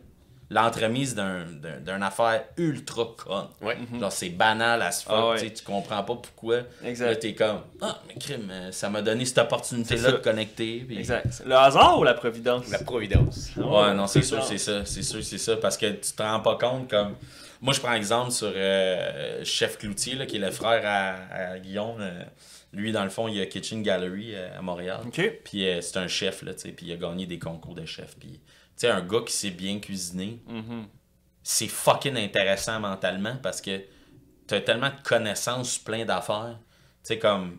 l'entremise d'un- affaire ultra conne. Ouais. Genre, c'est banal à ce fuck, Ah ouais. tu sais, tu comprends pas pourquoi. Exact. Là, t'es comme, ah, mais crime, euh, ça m'a donné cette opportunité-là de connecter. puis- Exact. Le hasard ou la providence? La providence. Ouais, non, c'est sûr, c'est ça. C'est sûr, c'est ça. Parce que tu te rends pas compte comme. Moi, je prends exemple sur euh, Chef Cloutier, là, qui est le frère à, à Guillaume. euh, lui, dans le fond, il a Kitchen Gallery euh, à Montréal. Puis euh, c'est un chef, là, tu sais, puis il a gagné des concours de chef. Puis, sais, un gars qui sait bien cuisiner, c'est fucking intéressant mentalement parce que t'as tellement de connaissances plein d'affaires. Tu sais, comme.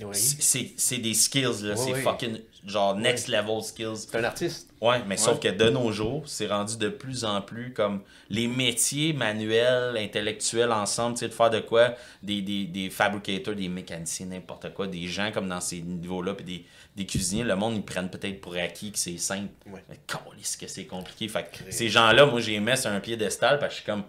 Oui. c'est- des skills, là. C'est fucking, genre, next level skills. C'est un artiste. Ouais, mais sauf que de nos jours, c'est rendu de plus en plus comme les métiers manuels, intellectuels ensemble, tu sais, de faire de quoi, des, des, des fabricators, des mécaniciens, n'importe quoi, des gens comme dans ces niveaux-là, puis des, des cuisiniers, le monde, ils prennent peut-être pour acquis que c'est simple. Ouais. Mais câlisse que c'est compliqué. Fait que ces gens-là, moi, j'ai mis sur un piédestal, parce que je suis comme,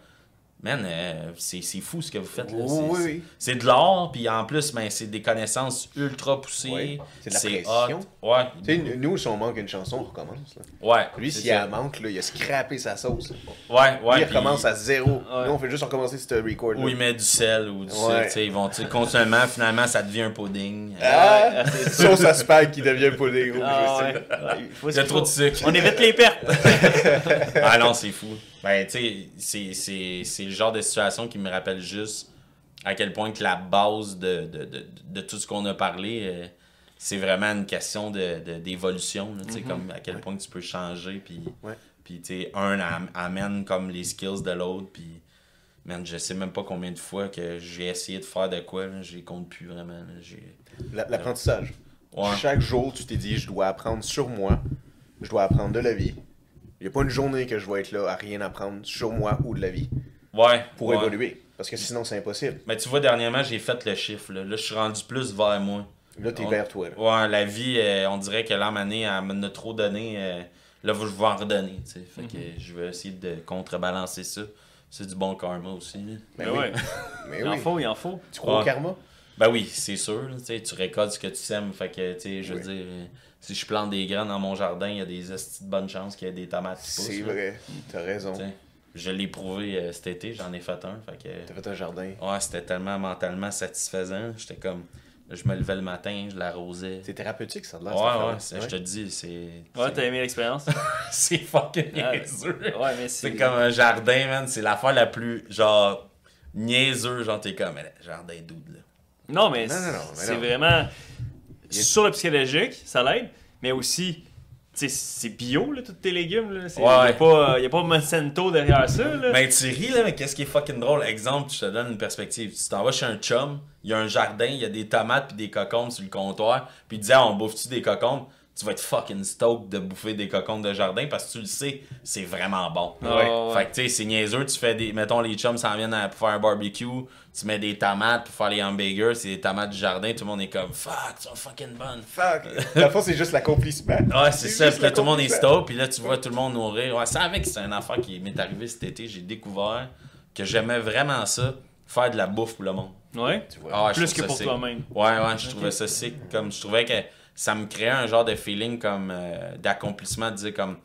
man, euh, c'est c'est fou ce que vous faites, là. Oui, C'est- oui, c'est- oui. C'est de l'art, puis en plus, ben, c'est des connaissances ultra poussées. C'est de la pression. hot. Ouais. Tu sais, nous, si on manque une chanson, on recommence. Là. Ouais. Lui, s'il elle manque, là, il a scrappé sa sauce. Ouais, ouais. Lui, il puis- recommence à zéro. Ouais. Nous, on fait juste recommencer ce record. Ou ils mettent du sel ou du Ouais. sucre, tu sais, ils vont, tu sais, continuellement, finalement, ça devient un pudding. Ah, sauce à spag qui devient pudding. rouge, Ah ouais. il faut- Il y a trop de sucre. On évite les pertes. ah non, c'est fou. Ben, tu sais, c'est- le genre de situation qui me rappelle juste à quel point que la base de, de, de, de tout ce qu'on a parlé, euh, c'est vraiment une question de- de- d'évolution. là, tu sais, comme à quel point que tu peux changer. Puis, Ouais. puis tu sais, un am- amène comme les skills de l'autre. Puis, man, je sais même pas combien de fois que j'ai essayé de faire de quoi. les compte plus vraiment. j'ai- L'apprentissage. Ouais. Chaque jour, tu t'es dit, je dois apprendre sur moi. Je dois apprendre de la vie. Il n'y a pas une journée que je vais être là à rien apprendre sur moi ou de la vie Ouais. pour ouais. évoluer. Parce que sinon, c'est impossible. Mais tu vois, dernièrement, j'ai fait le chiffre. Là, Là, je suis rendu plus vers moi. Là, t'es On- vers toi. là. Ouais, la vie, euh, on dirait que l'âme année, elle m'en a trop donné. euh, là, je vais en redonner. tu sais. Fait que je vais essayer de contrebalancer ça. C'est du bon karma aussi. là. Ben Mais oui. ouais. Mais Il en oui. faut, il en faut. Tu crois au Ouais. karma? Ben oui, c'est sûr. là, tu récoltes ce que tu sèmes. Fait que, tu sais, je veux Oui. dire, euh, si je plante des graines dans mon jardin, il y a des estis de bonne chance qu'il y ait des tomates qui poussent. C'est vrai. T'as raison. Je l'ai prouvé euh, cet été, j'en ai fait un. Fait que, T'as fait un jardin. ouais, c'était tellement mentalement satisfaisant. J'étais comme, je me levais le matin, je l'arrosais. C'est thérapeutique, ça, de l'air, Ouais, ouais, je te dis, c'est. Ouais, t'as aimé l'expérience? c'est fucking Ah, niaiseux. Ouais, mais C'est c'est. comme un jardin, man. C'est l'affaire la plus, genre, niaiseux. Genre, t'es comme, mais jardin dude, là. Non, mais Non, non, non, mais c'est vraiment. Sur le psychologique, ça l'aide, mais aussi. C'est bio, là, tous tes légumes. Il Ouais. n'y a, a pas Monsanto derrière ça. Là. Mais tu ris, là, mais qu'est-ce qui est fucking drôle? Exemple, je te donne une perspective. Tu t'en vas chez un chum, il y a un jardin, il y a des tomates puis des cocombes sur le comptoir, puis il dit, ah, on bouffe-tu des cocombes? Tu vas être fucking stoked de bouffer des cocombes de jardin parce que tu le sais, c'est vraiment bon. Ah, ouais. Fait que tu sais, c'est niaiseux, tu fais des. Mettons, les chums s'en viennent à- pour faire un barbecue, tu mets des tomates pour faire les hamburgers, c'est des tomates du jardin, tout le monde est comme, fuck, sont fucking bonnes. Fuck! Le fond, c'est juste l'accomplissement. Ouais, c'est ça. Puis là, tout le monde est stoked. Puis là, tu vois tout le monde nourrir. Ouais, c'est avec que c'est une affaire qui m'est arrivée cet été. J'ai découvert que j'aimais vraiment ça, faire de la bouffe pour le monde. Ouais. Tu vois. Ah Plus que ça pour toi-même. Ouais, ouais, je trouvais ça sick. Comme, je trouvais que ça me créait un genre de feeling comme euh, d'accomplissement, de dire comme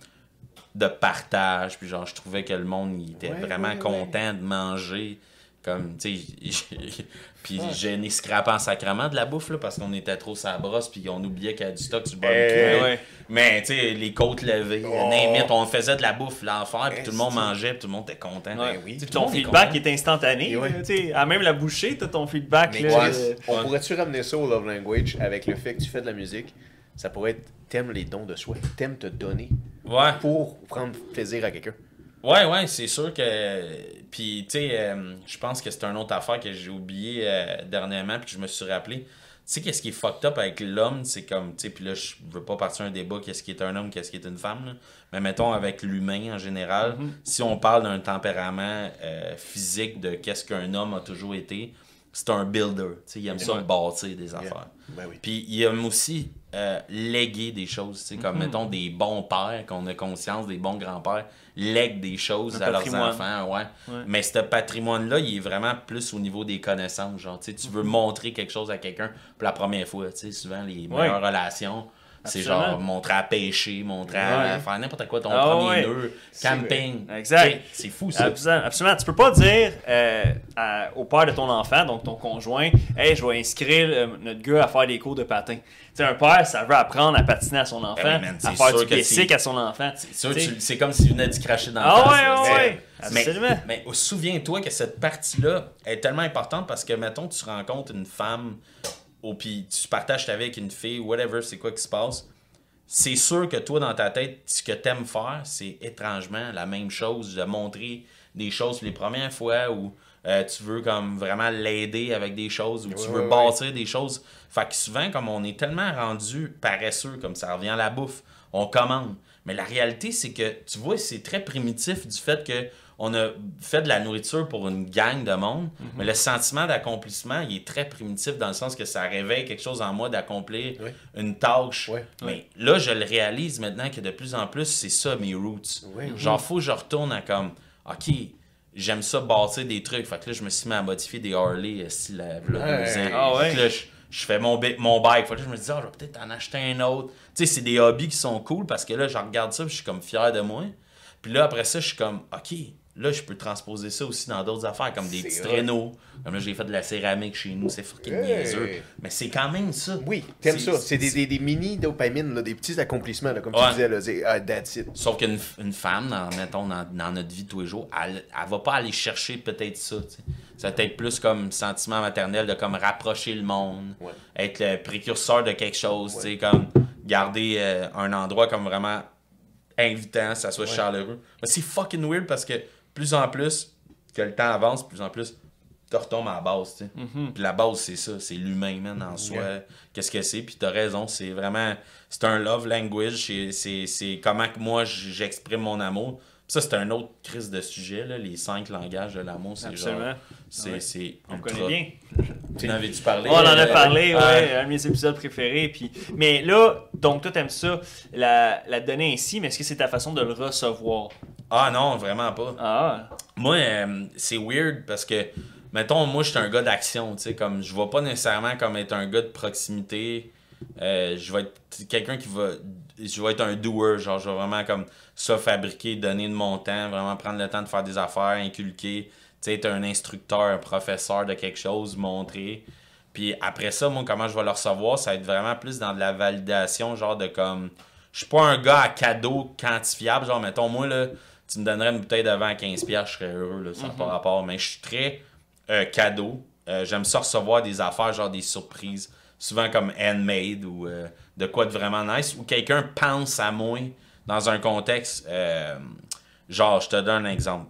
de partage. Puis genre, je trouvais que le monde il était Ouais, vraiment ouais, content de manger. Comme, tu sais, puis Ouais. j'ai né scrapé en sacrement de la bouffe, là, parce qu'on était trop sa brosse, puis on oubliait qu'il y a du stock sur le barbecue. Eh, Mais- ouais. mais, tu sais, les côtes levées, Oh. it, on faisait de la bouffe, l'enfer, puis tout le monde mangeait, puis tout le monde était content. Ouais. Ben oui. Tout ton est feedback content. est instantané. Et ouais. tu sais, à même la bouchée, t'as ton feedback. Mais là, euh, on pourrait-tu ramener ça au love language avec le fait que tu fais de la musique? Ça pourrait être t'aimes les dons de soi, t'aimes te donner Ouais. pour prendre plaisir à quelqu'un. Ouais, ouais, c'est sûr que. Puis, tu sais, euh, je pense que c'est une autre affaire que j'ai oublié euh, dernièrement, puis je me suis rappelé. Tu sais, qu'est-ce qui est fucked up avec l'homme, c'est comme, tu sais, puis là, je veux pas partir un débat, qu'est-ce qui est un homme, qu'est-ce qui est une femme, là. mais mettons avec l'humain en général, si on parle d'un tempérament euh, physique de qu'est-ce qu'un homme a toujours été, c'est un builder, tu sais, il aime ça bâtir des affaires. Ben oui. Puis il aime aussi euh, léguer des choses, tu sais, comme mettons des bons pères, qu'on a conscience, des bons grands-pères, lèguent des choses Un à leurs enfants, ouais. Ouais. Mais ce patrimoine-là, il est vraiment plus au niveau des connaissances, genre, tu sais, tu veux montrer quelque chose à quelqu'un pour la première fois, tu sais, souvent les meilleures relations. C'est genre montrer à pêcher, montrer à Ouais. faire n'importe quoi, ton Ah premier ouais. nœud, camping. Exact. C'est fou ça. Absolument, absolument. Tu peux pas dire euh, à- au père de ton enfant, donc ton conjoint, Hey, je vais inscrire euh, notre gars à faire des cours de patin. Tu sais, un père, ça veut apprendre à patiner à son enfant, Ben oui, man, à c'est faire du basic à son enfant. C'est comme s'il venait d'y cracher dans Ah la face. ouais, ouais, ouais. Mais, Absolument. mais souviens-toi que cette partie-là est tellement importante parce que, mettons, tu rencontres une femme, ou puis tu partages ta vie avec une fille, whatever, c'est quoi qui se passe. C'est sûr que toi, dans ta tête, ce que t'aimes faire, c'est étrangement la même chose, de montrer des choses les premières fois où euh, tu veux comme vraiment l'aider avec des choses, où tu veux ouais, bâtir des choses. Fait que souvent, comme on est tellement rendu paresseux, comme ça revient à la bouffe, on commande. Mais la réalité, c'est que, tu vois, c'est très primitif du fait que on a fait de la nourriture pour une gang de monde, Mhm. mais le sentiment d'accomplissement, il est très primitif dans le sens que ça réveille quelque chose en moi d'accomplir Oui. une tâche. Mais là, je le réalise maintenant que de plus en plus, c'est ça mes roots. Oui. Genre, faut que je retourne à comme, OK, j'aime ça bâtir des trucs. Fait que là, je me suis mis à modifier des Harley, euh, si la, ans. Ah ouais. Fait que là, je, je fais mon, mon bike. Fait que là, je me dis, ah, je vais peut-être en acheter un autre. Tu sais, c'est des hobbies qui sont cool parce que là, je regarde ça puis je suis comme fier de moi. Puis là, après ça, je suis comme, OK, là, je peux transposer ça aussi dans d'autres affaires, comme des petits traîneaux. Comme là, j'ai fait de la céramique chez nous, c'est fucking Hey. niaiseux. Mais c'est quand même ça. Oui, t'aimes ça. C'est des, des, des mini dopamines, là, des petits accomplissements, là, comme Ouais. tu disais. Là, c'est, ah, that's it. Sauf qu'une une femme, dans, mettons, dans, dans notre vie de tous les jours, elle, elle va pas aller chercher peut-être ça. Ça va être plus comme sentiment maternel de comme rapprocher le monde, Ouais. être le précurseur de quelque chose, tu sais, comme garder euh, un endroit comme vraiment invitant, ça soit chaleureux. Mais c'est fucking weird parce que plus en plus que le temps avance, plus en plus tu retombes à la base, tu sais. Puis la base, c'est ça, c'est l'humain, man, en soi. Qu'est-ce que c'est? Puis t'as raison, c'est vraiment... C'est un love language, c'est- comment que moi, j'exprime mon amour. Ça, c'est un autre crise de sujet, là, les cinq langages de l'amour, c'est genre... Absolument. C'est Ouais. On ultra- connaît bien. Tu en avais-tu parlé? On en a euh, parlé, ouais, euh, un de mes épisodes préférés. Puis... Mais là, donc toi, t'aimes ça, la, la donner ainsi, mais est-ce que c'est ta façon de le recevoir? Ah non, vraiment pas. Ah, Moi, euh, c'est weird parce que, mettons, moi, je suis un gars d'action, tu sais, comme, je vais pas nécessairement comme être un gars de proximité. Euh, je vais être quelqu'un qui va, je vais être un doer, genre, je vais vraiment comme ça fabriquer, donner de mon temps, vraiment prendre le temps de faire des affaires, inculquer, tu sais, être un instructeur, un professeur de quelque chose, montrer. Puis après ça, moi, comment je vais le recevoir, ça va être vraiment plus dans de la validation, genre de comme. Je suis pas un gars à cadeau quantifiable, genre, mettons, moi, là, tu me donnerais une bouteille de vin à 15$, je serais heureux, là, ça n'a pas rapport. Mais je suis très euh, cadeau. Euh, J'aime ça recevoir des affaires, genre des surprises, souvent comme handmade ou euh, de quoi de vraiment nice, ou quelqu'un pense à moi dans un contexte. euh, genre, je te donne un exemple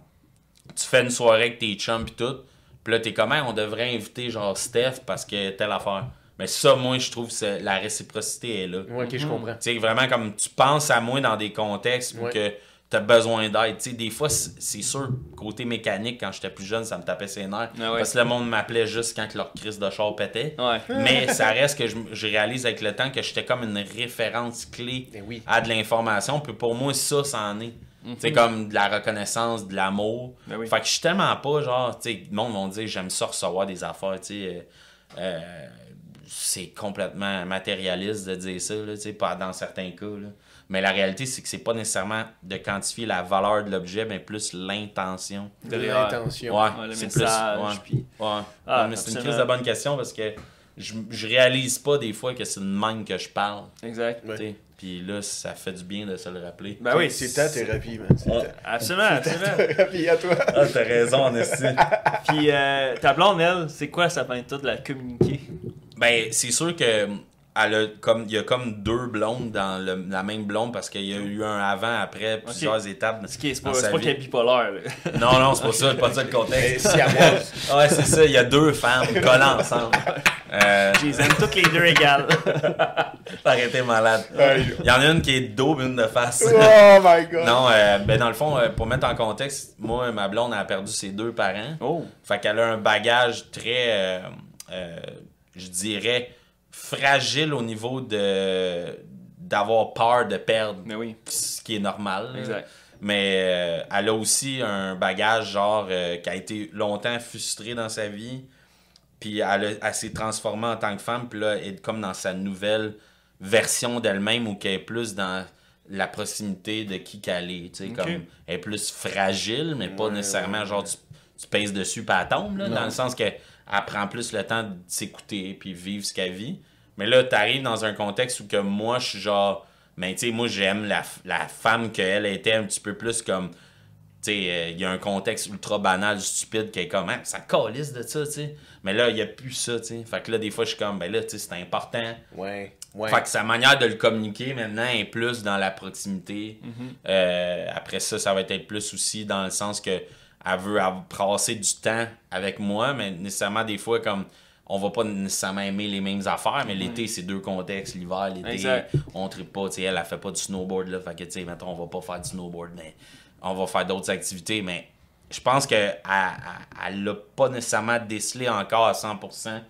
tu fais une soirée avec tes chums pis tout, pis là t'es comme Hey, on devrait inviter genre Steph parce que telle affaire. Mais ça, moi, je trouve que la réciprocité est là. Ouais, ok, je comprends. Tu sais, vraiment comme tu penses à moi dans des contextes où Ouais. que t'as besoin d'aide. Tu sais, des fois, c'est sûr, côté mécanique, quand j'étais plus jeune, ça me tapait ses nerfs. Ah ouais. Parce que le monde m'appelait juste quand leur crise de char pétait. ouais. Mais ça reste que je, je réalise avec le temps que j'étais comme une référence clé oui. à de l'information. Puis pour moi, ça, c'en est. C'est comme de la reconnaissance, de l'amour. Ben oui. Fait que je suis tellement pas genre, tu sais, le monde va dire j'aime ça recevoir des affaires, tu sais. euh, euh, c'est complètement matérialiste de dire ça, là, tu sais, pas dans certains cas. là. Mais la réalité, c'est que c'est pas nécessairement de quantifier la valeur de l'objet, mais plus l'intention. L'intention. Ouais, Ouais, le message, plus. Ouais. puis- Ouais. Ah, mais c'est une crise de bonne question parce que je, je réalise pas des fois que c'est de même que je parle. Exact. Puis là, ça fait du bien de se le rappeler. Ben oui, C'est ta thérapie, man. C'est On- ta Absolument, absolument. thérapie à toi. Ah, t'as raison, en estime. Puis euh, ta blonde, elle, c'est quoi sa méthode de la communiquer? Ben, c'est sûr que elle a comme il y a comme deux blondes dans le- la même blonde parce qu'il y a eu un avant après plusieurs étapes. Ce qui est, c'est pas, qu'elle est bipolaire. là. Non non, c'est pas ça, c'est pas ça le Mais contexte. si à moi. Ouais, c'est ça, il y a deux femmes collées ensemble. Euh, Je les aime toutes les deux égales. Été malade. Il y en a une qui est dos, une de face. Oh my god! non, euh, ben dans le fond, euh, pour mettre en contexte, moi, ma blonde a perdu ses deux parents. Oh. Fait qu'elle a un bagage très, euh, euh, je dirais, fragile au niveau de d'avoir peur de perdre, Mais oui. ce qui est normal. Exact. Mais euh, elle a aussi un bagage genre euh, qui a été longtemps frustré dans sa vie. Puis elle, s'est transformée en tant que femme. Puis là, elle est comme dans sa nouvelle version d'elle-même où qu'elle est plus dans la proximité de qui qu'elle est. tu sais. Comme, elle est plus fragile, mais pas nécessairement ouais, genre tu, tu pèses dessus elle tombe. Là, dans le sens qu'elle elle prend plus le temps de s'écouter puis vivre ce qu'elle vit. Mais là, t'arrives dans un contexte où que moi, je suis genre... Mais tu sais, moi, j'aime la, la femme qu'elle était un petit peu plus comme... Tu sais, euh, il y a un contexte ultra banal, stupide, qui est comme, Hein, ça calisse de ça, tu sais. Mais là, il n'y a plus ça, tu sais. Fait que là, des fois, je suis comme, ben là, tu sais, c'est important. Ouais, ouais. Fait que sa manière de le communiquer maintenant est plus dans la proximité. Euh, après ça, ça va être plus aussi dans le sens que elle veut passer du temps avec moi, mais nécessairement des fois comme on va pas nécessairement aimer les mêmes affaires, mais l'été c'est deux contextes, l'hiver, l'été, on tripe pas, tu sais, elle, elle fait pas du snowboard là, fait que tu sais, mettons, on va pas faire du snowboard, mais on va faire d'autres activités, mais je pense que elle, elle, elle l'a pas nécessairement décelé encore à 100%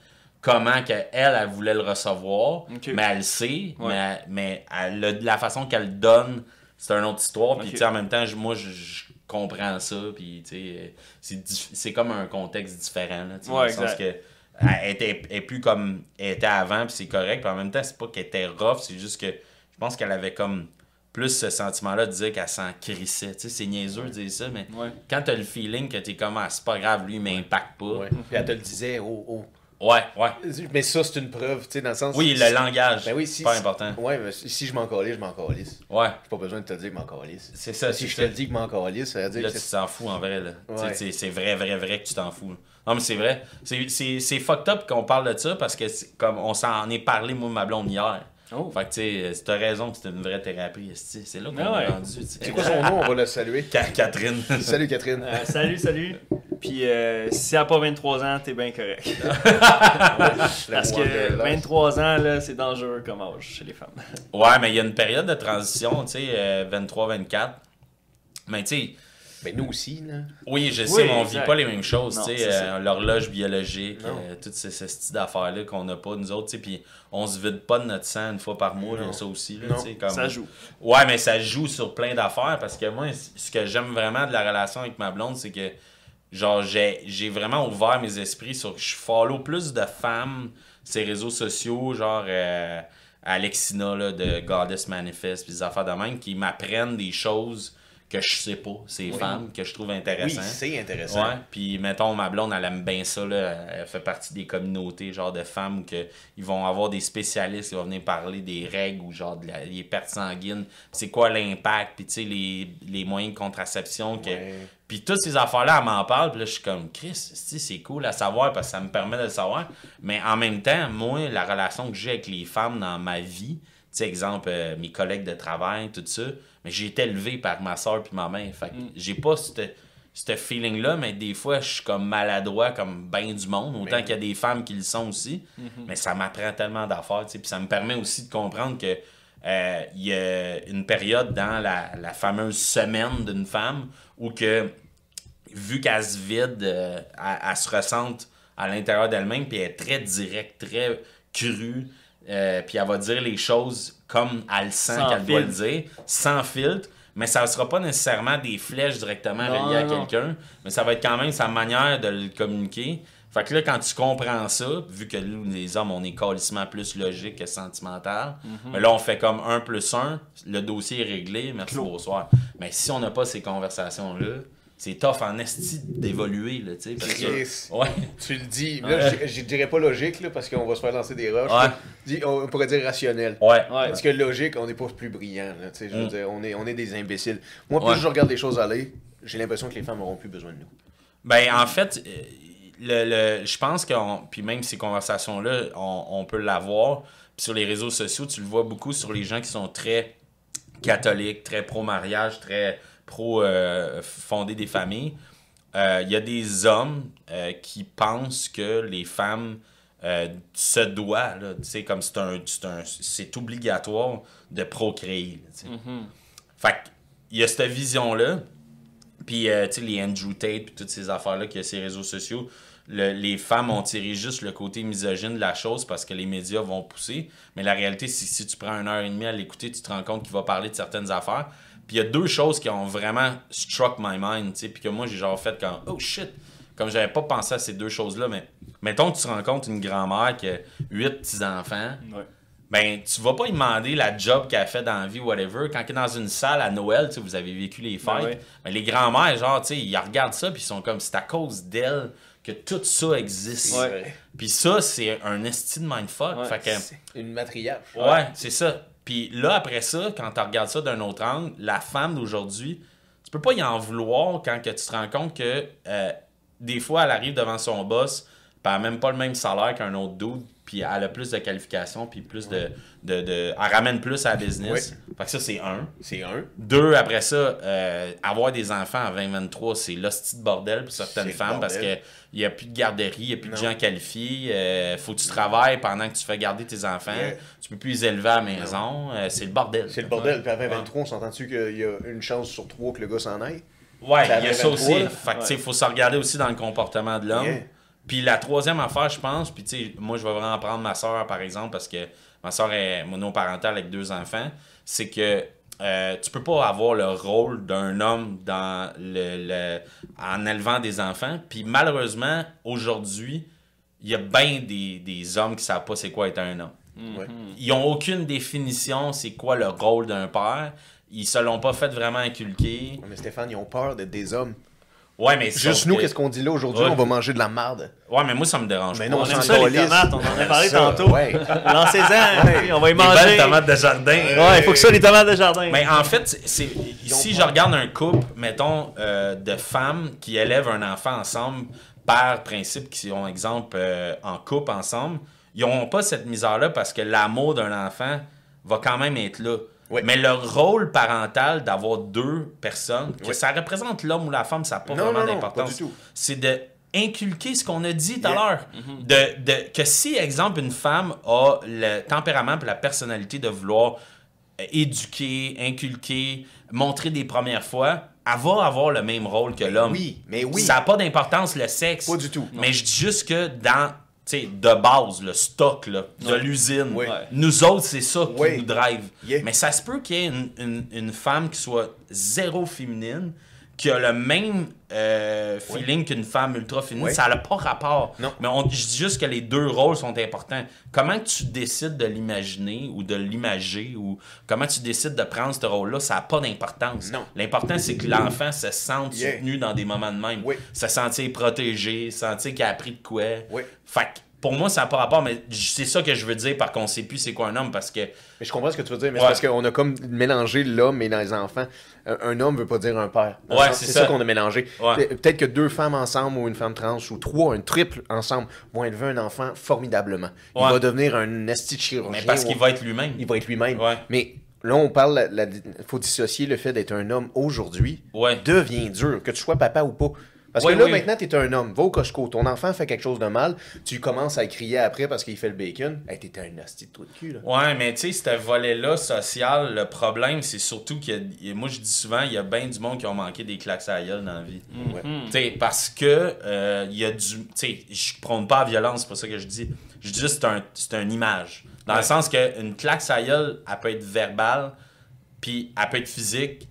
comment que elle, elle voulait le recevoir, mais elle le sait, Ouais. mais, mais elle a- la façon qu'elle le donne, c'est une autre histoire. Puis Ok. tu sais, en même temps, moi, je, je comprends ça. Puis tu sais, euh, c'est comme un contexte différent. Là, Ouais, dans le sens que elle était elle plus comme elle était avant, puis c'est correct. Puis en même temps, c'est pas qu'elle était rough, c'est juste que je pense qu'elle avait comme plus ce sentiment-là de dire qu'elle s'en crissait. Tu sais, c'est niaiseux de dire ça, mais Ouais. quand t'as le feeling que t'es comme, ah, c'est pas grave, lui, il m'impacte pas. Ouais. Puis elle te le disait, oh, oh. Ouais, ouais. Mais ça, c'est une preuve, tu sais, dans le sens. Oui, le langage. Ben oui, si. pas si- important. Ouais, mais si je m'en calisse, je m'en calisse. Ouais, J'ai pas besoin de te dire que je m'en calisse. c'est ça. Si je te le dis que je m'en calisse, ça veut dire Là, que tu c'est. t'en fous en vrai. Là. Tu Ouais. C'est vrai, vrai, vrai que tu t'en fous. là. Non, mais c'est vrai. C'est- fucked up qu'on parle de ça parce que comme on s'en est parlé, moi, ma blonde, hier. Oh. Fait que tu sais, t'as raison que c'est une vraie thérapie. C'est là qu'on Ah ouais. est rendu. C'est quoi son nom? On va le saluer. Ca- Catherine. Salut Catherine. Euh, salut, salut. Puis euh, si elle n'a pas 23 ans, t'es bien correct. Parce que 23 ans, là, c'est dangereux comme âge chez les femmes. ouais, mais il y a une période de transition, tu sais, euh, 23-24. Mais tu sais, Ben nous aussi, là. Oui, je Oui, sais, mais on vit pas les mêmes choses, tu sais, euh, l'horloge biologique, euh, tout ce, ce style d'affaires-là qu'on n'a pas, nous autres, tu sais, puis on se vide pas de notre sang une fois par mois, là, ça aussi, là, tu sais, comme... Ça joue. Ouais, mais ça joue sur plein d'affaires, parce que moi, ce que j'aime vraiment de la relation avec ma blonde, c'est que, genre, j'ai j'ai vraiment ouvert mes esprits sur... Je follow plus de femmes, ces réseaux sociaux, genre... euh, Alexina là, de Goddess Manifest, puis des affaires de même, qui m'apprennent des choses que je sais pas, ces femmes, que je trouve Oui, intéressantes. c'est intéressant. Ouais, puis mettons, ma blonde, elle aime bien ça, là. Elle fait partie des communautés, genre de femmes, où que ils vont avoir des spécialistes qui vont venir parler des règles ou genre de la- des pertes sanguines. C'est quoi l'impact, puis tu sais, les, les moyens de contraception. Que... Ouais. Puis toutes ces affaires-là, elle m'en parle, puis là, je suis comme, Chris, c'est cool à savoir parce que ça me permet de le savoir. Mais en même temps, moi, la relation que j'ai avec les femmes dans ma vie, sais, exemple, euh, mes collègues de travail, tout ça, mais j'ai été élevé par ma soeur puis ma mère. Fait que j'ai pas ce feeling-là, mais des fois, je suis comme maladroit comme ben du monde, autant qu'il y a des femmes qui le sont aussi. Mais ça m'apprend tellement d'affaires, tu sais, puis ça me permet aussi de comprendre que euh, il y a une période dans la, la fameuse semaine d'une femme où que vu qu'elle se vide, euh, elle, elle se ressente à l'intérieur d'elle-même, puis elle est très directe, très crue, euh, puis elle va dire les choses comme elle sent qu'elle doit le dire, sans filtre, mais ça ne sera pas nécessairement des flèches directement Non, reliées à quelqu'un, mais ça va être quand même sa manière de le communiquer. Fait que là, quand tu comprends ça, vu que nous, les hommes, on est calissement plus logique que sentimental, Mhm. mais là, on fait comme 1 plus 1, le dossier est réglé, merci, Clos. bonsoir. Mais si on n'a pas ces conversations-là, c'est tough en esti d'évoluer, là, tu sais. parce que- Chris. Ouais. Tu le dis. Ouais. Là, je, je dirais pas logique, là, parce qu'on va se faire lancer des roches. Ouais. là. On pourrait dire rationnel. Ouais. Ouais. Parce que logique, on n'est pas plus brillant. Là, tu sais, je veux Mm. dire, on, est, on est des imbéciles. Moi, plus Ouais. je regarde les choses aller, j'ai l'impression que les femmes n'auront plus besoin de nous. Ben, en fait, euh, le, le- je pense que, puis même ces conversations-là, on, on peut l'avoir. Puis sur les réseaux sociaux, tu le vois beaucoup sur les gens qui sont très catholiques, très pro-mariage, très pro-fonder des familles. Euh, Il y a des hommes euh, qui pensent que les femmes euh, se là, tu sais, comme c'est un, c'est un- c'est obligatoire de procréer. Fait que, il y a cette vision-là. Puis, euh, tu sais, les Andrew Tate, puis toutes ces affaires-là, qu'il y a ces réseaux sociaux, le- les femmes ont tiré juste le côté misogyne de la chose parce que les médias vont pousser. Mais la réalité, c'est que si tu prends une heure et demie à l'écouter, tu te rends compte qu'il va parler de certaines affaires. Puis, il y a deux choses qui ont vraiment struck my mind, tu sais, puis que moi, j'ai genre fait quand, oh shit, comme j'avais pas pensé à ces deux choses-là, mais mettons que tu rencontres une grand-mère qui a huit petits-enfants Ouais. ben tu vas pas lui demander la job qu'elle a fait dans la vie, whatever. Quand elle est dans une salle à Noël, tu sais, vous avez vécu les fêtes, Ben ouais. ben, les grands-mères, genre, tu sais, ils regardent ça, puis ils sont comme, c'est à cause d'elle que tout ça existe. Ouais. Puis ça, c'est un esti de mindfuck. Ouais. Fait que, C'est une matriarche. ouais, c'est ça. Puis là, après ça, quand tu regardes ça d'un autre angle, la femme d'aujourd'hui, tu peux pas y en vouloir quand que tu te rends compte que euh, des fois, elle arrive devant son boss, puis elle a même pas le même salaire qu'un autre dude, puis elle a plus de qualifications, puis plus de, de, de- Elle ramène plus à la business. Fait que ça, c'est un. C'est un. Deux, après ça, euh, avoir des enfants à 20-23, c'est l'hostie de bordel pour certaines femmes parce qu'il n'y a plus de garderie, il n'y a plus de gens qualifiés. euh, faut que tu travailles pendant que tu fais garder tes enfants. Yeah. Tu peux plus les élever à la maison. euh, c'est le bordel. C'est le bordel. Puis à 2023, on s'entend-tu qu'il y a une chance sur trois que le gars s'en aille? Ouais, il y a ça 23, aussi. là. Fait que, tu sais, faut se regarder aussi dans le comportement de l'homme. Yeah. Puis la troisième affaire, je pense, puis tu sais, moi, je vais vraiment prendre ma soeur, par exemple, parce que ma soeur est monoparentale avec deux enfants, c'est que euh, tu peux pas avoir le rôle d'un homme dans le, le- en élevant des enfants. Puis malheureusement, aujourd'hui, il y a bien des, des hommes qui savent pas c'est quoi être un homme. Ouais. Ils ont aucune définition c'est quoi le rôle d'un père. Ils se l'ont pas fait vraiment inculquer. Mais Stéphane, ils ont peur d'être des hommes. Ouais, mais Juste nous, que- qu'est-ce qu'on dit là aujourd'hui? Ouais. On va manger de la marde. Ouais, mais moi, ça me dérange Mais pas. non, On aime ça, les tomates, on en a parlé Ça, tantôt. ouais. Lancez-en, Ouais. on va y Les manger. belles tomates de jardin. Ouais, il faut que ça, les tomates de jardin. Mais en fait, c'est- c'est si je regarde un couple, mettons, euh, de femmes qui élèvent un enfant ensemble, par principe, qui ont, exemple, euh, en couple ensemble, ils n'auront pas cette misère-là parce que l'amour d'un enfant va quand même être là. Mais le rôle parental d'avoir deux personnes, que ça représente l'homme ou la femme, ça n'a pas Non, vraiment d'importance. pas du tout. C'est de inculquer ce qu'on a dit tout à l'heure. de, de- que si, exemple, une femme a le tempérament et la personnalité de vouloir euh, éduquer, inculquer, montrer des premières fois, elle va avoir le même rôle que l'homme. Oui, mais oui. Ça n'a pas d'importance, le sexe. Pas du tout. Mais je dis juste que dans, sais, de base, le stock là, de Ouais. l'usine, Ouais. nous autres, c'est ça qui Ouais. nous drive. Yeah. Mais ça se peut qu'il y ait une, une- une femme qui soit zéro féminine, qui a le même euh, feeling qu'une femme ultra féminine. Ouais. Ça n'a pas rapport. Non. Mais on, je dis juste que les deux rôles sont importants. Comment tu décides de l'imaginer ou de l'imager ou comment tu décides de prendre ce rôle-là, ça n'a pas d'importance. Non. L'important, c'est que l'enfant se sente Yeah. soutenu dans des moments de même. Oui. Se sentir protégé, sentir qu'il a appris de quoi. Oui. Fait que pour moi, ça n'a pas rapport, mais c'est ça que je veux dire par qu'on sait plus c'est quoi un homme parce que. Mais je comprends ce que tu veux dire, mais Ouais. c'est parce qu'on a comme mélangé l'homme et les enfants. Un, un homme veut pas dire un père. Ouais, c'est ça. ça, qu'on a mélangé. Ouais. Pe- Peut-être que deux femmes ensemble ou une femme trans ou trois, un triple ensemble vont élever un enfant formidablement. Il va devenir un esti chirurgien. Mais parce ou- qu'il va être lui-même. il va être lui-même. Ouais. Mais là, on parle, il faut dissocier le fait d'être un homme aujourd'hui. Ouais. Devient dur, que tu sois papa ou pas. Parce Ouais, que là, oui. maintenant, tu es un homme. Va au Costco. Ton enfant fait quelque chose de mal. Tu commences à crier après parce qu'il fait le bacon. Hey, t'es un asti de trou de cul, là. Ouais, mais tu sais, ce volet-là social, le problème, c'est surtout que moi je dis souvent, il y a bien du monde qui ont manqué des claques à la gueule dans la vie. Ouais. Tu sais, parce que euh, il y a du. Tu sais, je prône pas la violence, c'est pas ça que je dis. Je dis juste c'est un, c'est une image. Dans le sens qu'une claque à gueule, elle peut être verbale, puis elle peut être physique.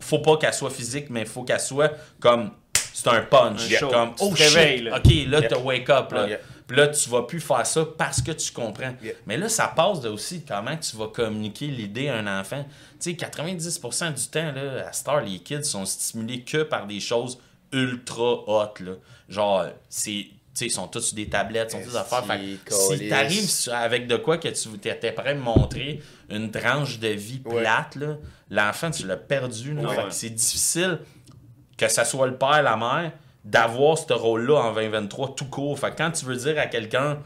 Faut pas qu'elle soit physique, mais faut qu'elle soit comme. C'est un punch. Un. Comme, Tu oh shit, là. ok, là, t'as wake up. Là. Puis là, tu vas plus faire ça parce que tu comprends. Yeah. Mais là, ça passe de aussi comment tu vas communiquer l'idée à un enfant. Tu sais, 90% du temps, là, à Star, les kids sont stimulés que par des choses ultra hot. Là. Genre, c'est. Tu sais, ils sont tous sur des tablettes, ils sont tous Esti, affaires. Fait si t'arrives avec de quoi que tu étais prêt à me montrer une tranche de vie plate, l'enfant, tu l'as perdu. Ouais. C'est difficile que ça soit le père, la mère, d'avoir ce rôle-là en 2023 tout court. Fait que quand tu veux dire à quelqu'un,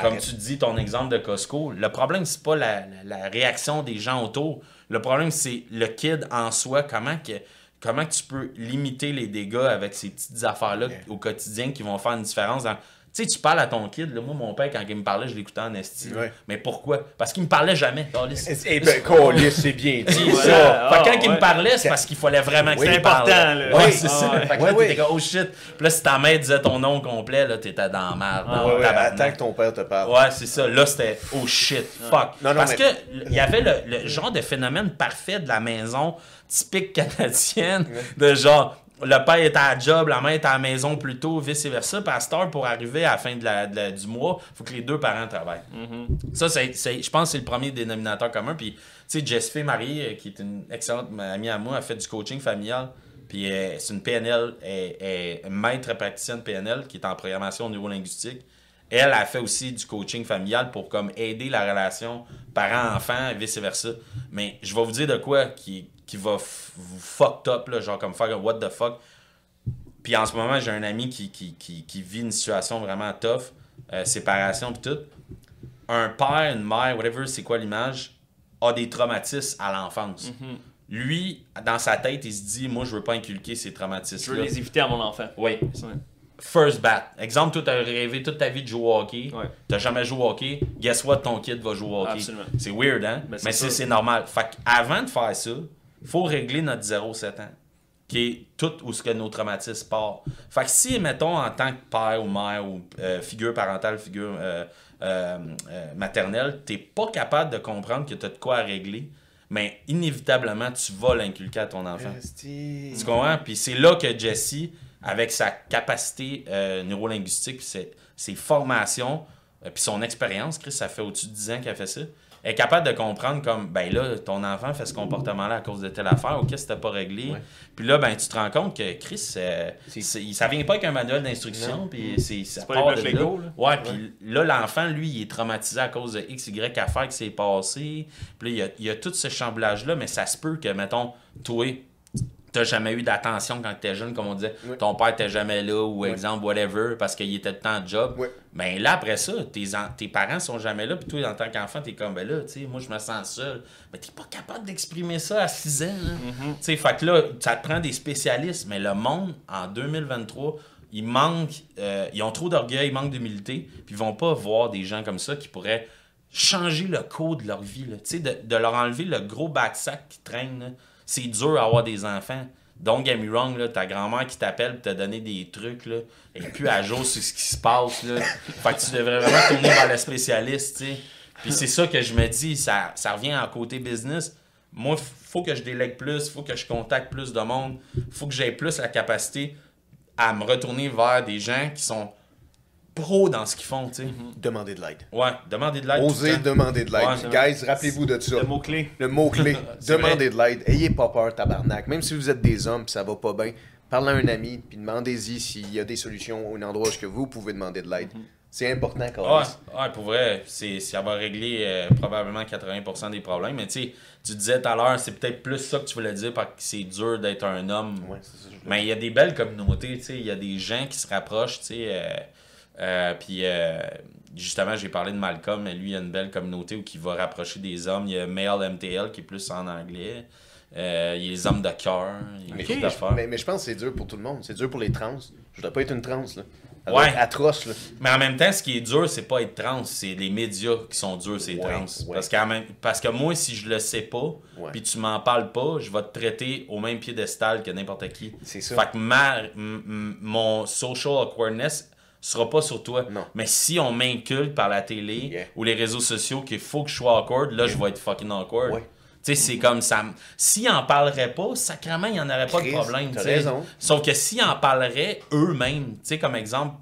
comme tu dis, ton exemple de Costco, le problème, c'est pas la, la- réaction des gens autour. Le problème, c'est le kid en soi. Comment que, comment tu peux limiter les dégâts avec ces petites affaires-là Yeah. au quotidien qui vont faire une différence dans sais, tu parles à ton kid, là, moi, mon père, quand il me parlait, je l'écoutais en esti. Ouais. Mais pourquoi? Parce qu'il me parlait jamais. Eh ben, c'est bien dit, Voilà. ça. Fait que quand il me parlait, c'est parce qu'il fallait vraiment que Oui, tu c'est important, là. Ouais, Oui. c'est Ah, ça. ouais. Fait que Ouais, là, ouais. t'étais comme, oh shit. Puis là, si ta mère disait ton nom complet, là, t'étais dans la merde. Ah, attends que ton père te parle. Ouais, c'est ça. Là, c'était oh shit, fuck. Non, non, Parce mais- que il y avait le, le genre de phénomène parfait de la maison typique canadienne, de genre le père est à la job, la mère est à la maison plus tôt, vice versa. Puis à cette heure, pour arriver à la fin de la- de la- du mois, il faut que les deux parents travaillent. Ça, c'est, c'est- je pense que c'est le premier dénominateur commun. Puis, tu sais, Jessica Marie, euh, qui est une excellente amie à moi, a fait du coaching familial. Puis, euh, c'est une PNL, elle est maître praticienne PNL qui est en programmation neurolinguistique. Elle a fait aussi du coaching familial pour comme aider la relation parent-enfant et vice-versa. Mais je vais vous dire de quoi qui, qui va vous fucked up, là, genre comme faire un what the fuck. Puis en ce moment, j'ai un ami qui, qui, qui, qui vit une situation vraiment tough, euh, séparation et tout. Un père, une mère, whatever, c'est quoi l'image, a des traumatismes à l'enfance. Mhm. Lui, dans sa tête, il se dit Moi, je veux pas inculquer ces Je veux les éviter à mon enfant. Oui. Ça. First bat. Exemple, toi, t'as rêvé toute ta vie de jouer au hockey. Ouais. T'as jamais joué au hockey. Guess what, ton kid va jouer au hockey. Absolument. C'est weird, hein? Ben, Mais c'est normal. Fait avant de faire ça, faut régler notre 0-7 ans. Qui est tout où ce que nos traumatismes partent. Fait que si, mettons, en tant que père ou mère ou euh, figure parentale, figure euh, euh, euh, maternelle, t'es pas capable de comprendre que t'as de quoi à régler, mais inévitablement, tu vas l'inculquer à ton enfant. Tu comprends? Puis c'est là que Jesse, avec sa capacité euh, neurolinguistique, ses, ses formations, puis son expérience, Chris, ça fait au-dessus de 10 ans qu'elle fait ça, est capable de comprendre comme, ben là, ton enfant fait ce comportement-là à cause de telle affaire, ok, c'était pas réglé. Ouais. Puis là, ben tu te rends compte que Chris, euh, C'est- c'est- ça vient pas avec un manuel d'instruction, puis c'est ça pas part de Lego, là. là. Ouais, puis là, l'enfant, lui, il est traumatisé à cause de X, Y affaire qui s'est passé. Puis là, il y a, il y a tout ce chamboulage-là, mais ça se peut que, mettons, toi, t'as jamais eu d'attention quand t'étais jeune, comme on disait, ton père était jamais là, ou exemple, whatever, parce qu'il était tout le temps en job. Ouais. Ben là, après ça, tes, en- tes parents sont jamais là, puis toi, en tant qu'enfant, t'es comme, ben là, tu sais, moi, je me sens seul. Mais t'es pas capable d'exprimer ça à 6 ans. là. Tu sais, fait que là, ça te prend des spécialistes, mais le monde, en 2023, il manque, euh, ils ont trop d'orgueil, ils manquent d'humilité, puis ils vont pas voir des gens comme ça qui pourraient changer le cours de leur vie. là. Tu sais, de, de leur enlever le gros backsack qui traîne. là. C'est dur à des enfants. Don't get wrong, ta grand-mère qui t'appelle pour te donner des trucs, là, et puis à jour sur ce qui se passe. Là. Fait que tu devrais vraiment tourner vers le spécialiste. Puis c'est ça que je me dis, ça, ça revient à côté business. Moi, faut que je délègue plus, faut que je contacte plus de monde, faut que j'aie plus la capacité à me retourner vers des gens qui sont pros dans ce qu'ils font, tu sais. Demander de l'aide. Ouais, demander de l'aide. Osez demander de l'aide. Ouais, Guys, rappelez-vous de ça. Le mot-clé. Le mot-clé, demandez de l'aide. Ayez pas peur, tabarnak. Même si vous êtes des hommes et ça va pas bien, parlez à un ami puis demandez-y s'il y a des solutions ou un endroit où vous pouvez demander de l'aide. C'est important quand Ouais, ouais, pour vrai, c'est, ça va régler euh, probablement 80% des problèmes. Mais tu sais, tu disais tout à l'heure, c'est peut-être plus ça que tu voulais dire parce que c'est dur d'être un homme. Ouais, c'est ça, je- Mais il y a des belles communautés, tu sais, il y a des gens qui se rapprochent, tu sais. euh, euh, puis euh, justement, j'ai parlé de Malcolm, mais lui, il y a une belle communauté où il va rapprocher des hommes. Il y a Male MTL qui est plus en anglais. Euh, il y a les hommes de cœur. Mais, je- d'affaires. mais, mais je pense que c'est dur pour tout le monde. C'est dur pour les trans. Je voudrais pas être une trans, là. Ça Ouais. atroce, là. Mais en même temps, ce qui est dur, c'est pas être trans, c'est les médias qui sont durs, c'est Ouais, trans. ouais. Parce, qu'en même- parce que moi, si je le sais pas, puis tu m'en parles pas, je vais te traiter au même piédestal que n'importe qui. C'est ça. Fait que ma, mon social awkwardness sera pas sur toi. Non. Mais si on m'inculque par la télé Yeah. ou les réseaux sociaux qu'il faut que je sois awkward, là, je vais être fucking awkward. Ouais. Tu sais, c'est comme ça. S'ils en parleraient pas, sacrément, il n'y en aurait pas de problème. sais. raison. Sauf que s'ils en parleraient eux-mêmes, tu sais, comme exemple,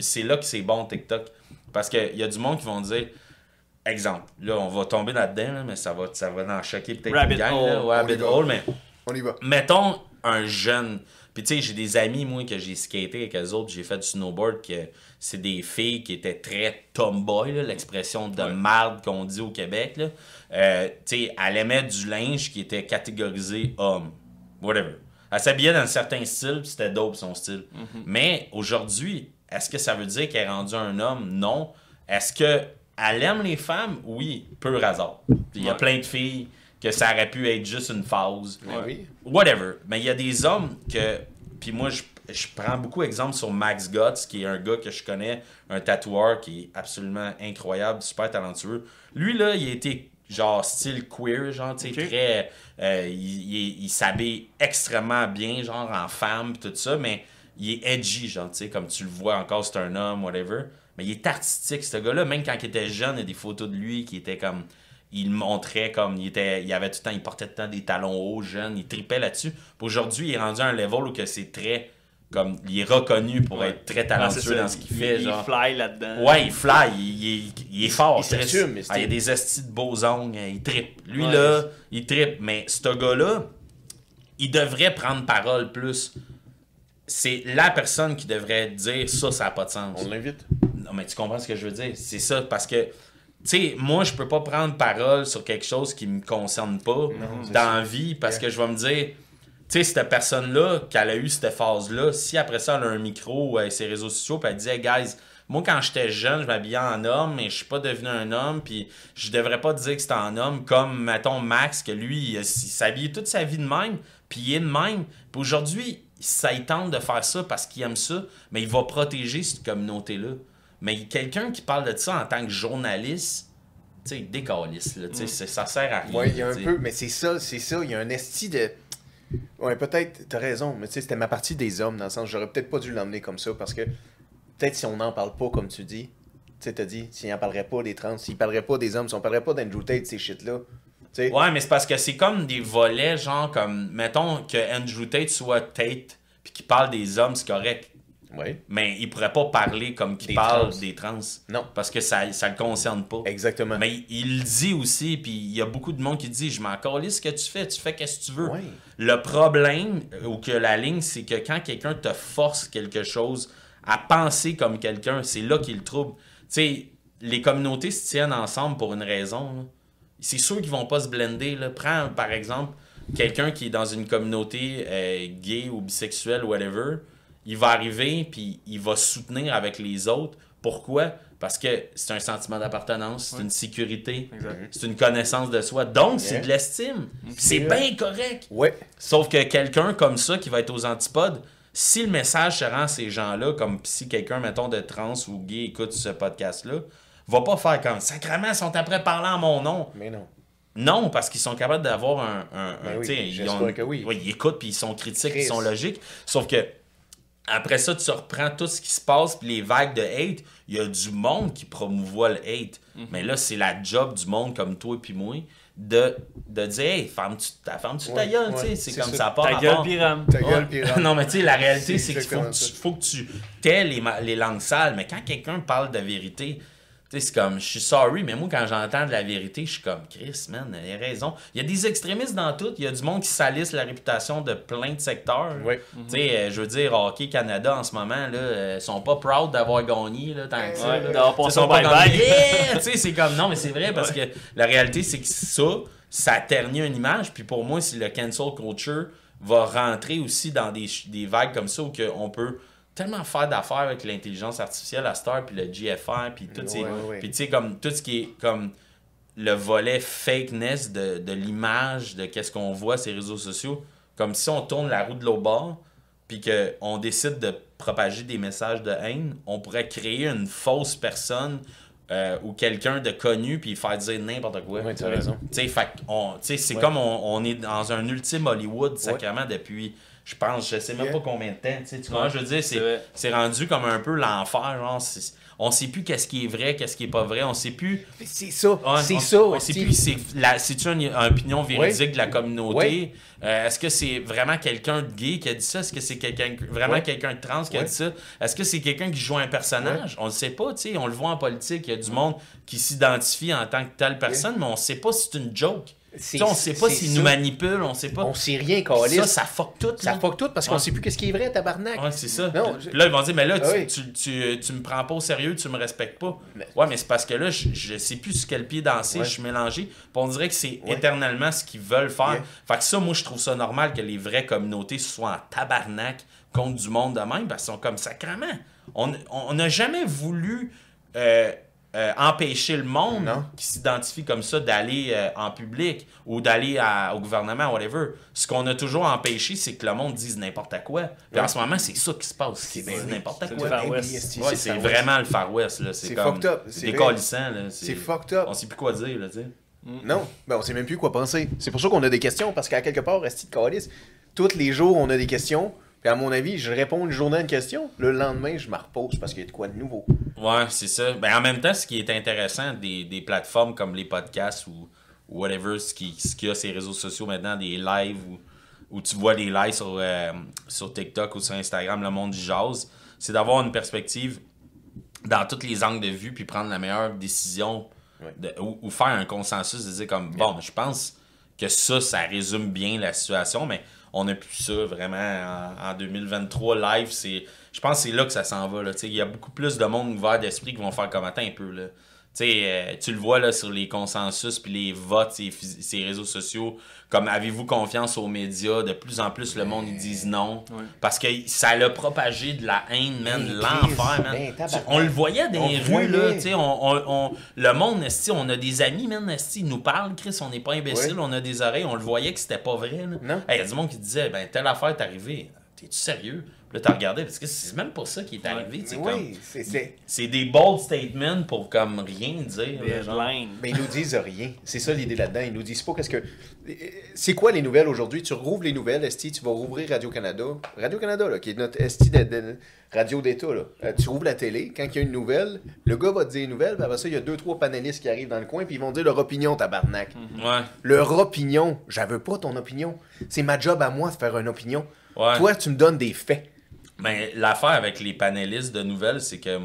c'est là que c'est bon TikTok. Parce qu'il y a du monde qui vont dire, exemple, là, on va tomber là-dedans, là, mais ça va, ça va en choquer peut-être Rabbit une gang. là. hole. Ouais, On rabbit y va. hole, mais On y va. mettons un jeune. Puis tu sais, j'ai des amis, moi, que j'ai skaté avec eux autres, j'ai fait du snowboard, que c'est des filles qui étaient très tomboy, l'expression de marde qu'on dit au Québec. Là. Euh, tu sais, elle aimait du linge qui était catégorisé homme. Whatever. Elle s'habillait dans un certain style, puis c'était dope son style. Mais aujourd'hui, est-ce que ça veut dire qu'elle est rendue un homme? Non. Est-ce que elle aime les femmes? Oui, pur hasard. Il y a Ouais. plein de filles que ça aurait pu être juste une phase Ben oui. whatever. Mais il y a des hommes que. Puis moi, je, je prends beaucoup exemple sur Max Guts, qui est un gars que je connais, un tatoueur qui est absolument incroyable, super talentueux. Lui, là, il a été genre style queer, genre, tu sais, très. euh, il il- il s'habille extrêmement bien, genre en femme, pis tout ça, mais il est edgy, genre, tu sais, comme tu le vois encore, c'est un homme, whatever. Mais il est artistique, ce gars-là. Même quand il était jeune, il y a des photos de lui qui étaient comme. Il montrait comme. Il, était, il avait tout le temps. Il portait tout le temps des talons hauts, jeune. Il tripait là-dessus. Aujourd'hui, il est rendu à un level où que c'est très. Comme. Il est reconnu pour Ouais. être très Ah, talentueux ça. dans ce qu'il Il- fait. Il genre. fly là-dedans. Ouais, il fly, il, il est- il est fort. il s'assume, mais c'est- Ah, il a des estis de beaux ongles, il trippe. Lui, Ouais. là, il trippe. Mais ce gars-là, il devrait prendre parole plus. C'est la personne qui devrait dire ça, ça n'a pas de sens. On l'invite. Non, mais tu comprends ce que je veux dire? C'est ça, parce que, sais, moi, je peux pas prendre parole sur quelque chose qui me concerne pas c'est dans la vie, parce que je vais me dire, tu sais, cette personne-là, qu'elle a eu cette phase-là, si après ça, elle a un micro ou ses réseaux sociaux, puis elle dit, hey, guys, moi, quand j'étais jeune, je m'habillais en homme, mais je suis pas devenu un homme, puis je devrais pas dire que c'était un homme, comme, mettons, Max, que lui, il, il s'habillait toute sa vie de même, puis il est de même. Puis aujourd'hui, ça il tente de faire ça parce qu'il aime ça, mais il va protéger cette communauté-là. Mais quelqu'un qui parle de ça en tant que journaliste, tu sais, décalisse, là, tu sais, c'est- ça sert à rien. Ouais, il y a un peu, mais c'est ça, c'est ça, il y a un esti de. Ouais, peut-être, t'as raison, mais tu sais, c'était ma partie des hommes, dans le sens, j'aurais peut-être pas dû l'emmener comme ça, parce que peut-être si on n'en parle pas, comme tu dis, tu sais, t'as dit, s'il n'en parlerait pas des trans, s'il parlerait pas des hommes, si on parlerait pas d'Andrew Tate, ces shit-là, tu sais. Ouais, mais c'est parce que c'est comme des volets, genre, comme, mettons que Andrew Tate soit Tate, puis qu'il parle des hommes, c'est correct. Mais il pourrait pas parler comme qu'il parle trans. des trans. Non. Parce que ça, ça le concerne pas. exactement. Mais il le dit aussi, puis il y a beaucoup de monde qui dit Je m'en calisse ce que tu fais, tu fais qu'est-ce que tu veux. Le problème, euh, ou que la ligne, c'est que quand quelqu'un te force quelque chose à penser comme quelqu'un, c'est là qu'il le trouble. Tu sais, les communautés se tiennent ensemble pour une raison. C'est sûr qu'ils vont pas se blender. Là. Prends, par exemple, quelqu'un qui est dans une communauté euh, gay ou bisexuelle, whatever. Il va arriver, puis il va soutenir avec les autres. Pourquoi? Parce que c'est un sentiment d'appartenance, c'est une sécurité, c'est une connaissance de soi. Donc, c'est de l'estime. Puis C'est bien correct. Ouais, Sauf que quelqu'un comme ça qui va être aux antipodes, si le message se rend à ces gens-là, comme si quelqu'un, mettons, de trans ou gay écoute ce podcast-là, va pas faire comme sacrément, ils sont après parlant en mon nom. mais non. Non, parce qu'ils sont capables d'avoir un. un, un- Ben oui, ils j'espère ont- que oui. ils écoutent, puis ils sont critiques, Chris. ils sont logiques. Sauf que. Après ça, tu reprends tout ce qui se passe, puis les vagues de hate, il y a du monde qui promouvoit le hate. Mhm. Mais là, c'est la job du monde comme toi et puis moi de, de dire Hey, ferme-tu ta, ferme-tu ta Ouais, gueule, ouais, tu sais. C'est comme ça. part Ta gueule, Piram. Ta gueule, non, mais tu sais, la réalité, C'est qu'il faut que, tu, faut que tu tais les, les langues sales. Mais quand quelqu'un parle de vérité, tu sais, c'est comme, je suis sorry, mais moi, quand j'entends de la vérité, je suis comme, Chris, man, il a raison. Il y a des extrémistes dans tout. Il y a du monde qui salisse la réputation de plein de secteurs. Ouais. Tu sais, euh, je veux dire, Hockey Canada, en ce moment, là, euh, sont pas proud d'avoir gagné, là, tant que ça. Passé sont pas comme, Yeah! Tu sais, c'est comme, non, mais c'est vrai, parce que la réalité, c'est que ça, ça ternit une image. Puis pour moi, si le cancel culture va rentrer aussi dans des, des vagues comme ça, où on peut tellement faire d'affaires avec l'intelligence artificielle à Star, puis le GFR, puis tout, ces- Ouais, ouais, ouais. puis tu sais, comme tout ce qui est comme le volet fakeness de, de l'image, de qu'est-ce qu'on voit sur les réseaux sociaux, comme si on tourne la roue de l'autre bord, puis qu'on décide de propager des messages de haine, on pourrait créer une fausse personne euh, ou quelqu'un de connu, puis faire dire n'importe quoi. Ouais, tu as raison. Tu sais, c'est comme on, on est dans un ultime Hollywood, sacrément, depuis, je pense, je sais même pas combien de temps. tu sais, Tu vois, je veux dire, c'est rendu comme un peu l'enfer. Genre, on sait plus qu'est-ce qui est vrai, qu'est-ce qui est pas vrai. On sait plus. C'est ça, c'est ça. On sait plus c'est c'est une, une opinion véridique de la communauté? Euh, Est-ce que c'est vraiment quelqu'un de gay qui a dit ça? Est-ce que c'est quelqu'un vraiment quelqu'un de trans qui a dit ça? Est-ce que c'est quelqu'un qui joue un personnage? On le sait pas. Tu sais, on le voit en politique. Il y a du monde qui s'identifie en tant que telle personne, mais on sait pas si c'est une joke. On sait pas s'ils ça. nous manipulent. On sait pas. On sait rien, ça, Calis. ça fuck tout. Ça fuck tout parce qu'on sait plus qu'est-ce qui est vrai, tabarnak. Ouais, c'est ça. Là, ils vont dire, mais là, tu, Ah tu, tu, me prends pas au sérieux, tu me respectes pas. Ouais, mais c'est parce que là, je, je sais plus sur quel pied danser, je suis mélangé. Puis on dirait que c'est éternellement ce qu'ils veulent faire. Fait que ça, moi, je trouve ça normal que les vraies communautés soient en tabarnak contre du monde de même, parce qu'ils sont comme sacrament. On on n'a jamais voulu euh, euh, empêcher le monde Non. qui s'identifie comme ça d'aller euh, en public ou d'aller à- au gouvernement, whatever. Ce qu'on a toujours empêché, c'est que le monde dise n'importe quoi. Puis en ce moment, c'est ça qui se passe. Oui, n'importe c'est quoi. Ouais, c'est Far West. vraiment le Far West. là. C'est C'est comme- fucked up, C'est c'est décalissant. là. C'est fucked up. On sait plus quoi dire. Là, sais. Non, ben on sait même plus quoi penser. C'est pour ça qu'on a des questions, parce qu'à quelque part, Esti de Calice, tous les jours, on a des questions. Puis à mon avis, je réponds une journée à une question. Le lendemain, je me repose parce qu'il y a de quoi de nouveau. Ouais, c'est ça. Ben, en même temps, ce qui est intéressant des, des plateformes comme les podcasts ou, whatever, ce qui, ce qu'il y a ces réseaux sociaux maintenant, des lives où, où tu vois des lives sur, euh, sur TikTok ou sur Instagram, le monde du jazz, c'est d'avoir une perspective dans tous les angles de vue puis prendre la meilleure décision de- ou, ou faire un consensus de dire comme bon, je pense que ça, ça résume bien la situation, mais on n'a plus ça vraiment en, en 2023 live. C'est, je pense que c'est là que ça s'en va. là. Il y a beaucoup plus de monde ouvert d'esprit qui vont faire comme attends un peu. Là. Tu sais, euh, tu le vois là, sur les consensus puis les votes, ces, réseaux sociaux. Comme avez-vous confiance aux médias? De plus en plus, le monde ils disent non. Ouais. Parce que ça l'a propagé de la haine, man, l'enfer, man. ben, on le voyait dans On les le rues, là. voyait. tu sais, on, on- on- le monde, esti, on a des amis, man, esti, ils nous parlent, Chris, on n'est pas imbéciles, Ouais. on a des oreilles, on le voyait que c'était pas vrai. là. Non. Hey, Il y a du monde qui disait, ben, telle affaire est arrivée. T'es-tu sérieux? Puis là, t'as regardé, parce que c'est même pas ça qui est arrivé. tu sais, comme- Oui, c'est- des bold statements pour comme rien dire. Mais ils nous disent rien. C'est ça l'idée là-dedans. Ils nous disent pas qu'est-ce que. C'est quoi les nouvelles aujourd'hui? Tu rouvres les nouvelles, Esti, tu vas rouvrir Radio-Canada. Radio-Canada, là, qui est notre Esti de, de- radio d'État, là. Euh, tu rouvres la télé, quand il y a une nouvelle, le gars va te dire une nouvelle, puis après ça, il y a deux, trois panélistes qui arrivent dans le coin, puis ils vont dire leur opinion, tabarnak. Ouais. Leur opinion. J'avais pas ton opinion. C'est ma job à moi de faire une opinion. Ouais. Toi, tu me donnes des faits. Mais l'affaire avec les panélistes de nouvelles, c'est que,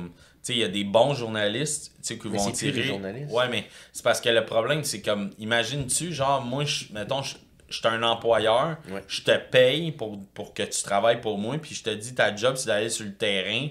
il y a des bons journalistes, qui vont tirer. Ouais, mais c'est parce que le problème, c'est comme, imagine-tu, genre, moi, je- mettons, je je suis un employeur, Ouais. je te paye pour, pour que tu travailles pour moi, puis je te dis, ta job, c'est d'aller sur le terrain,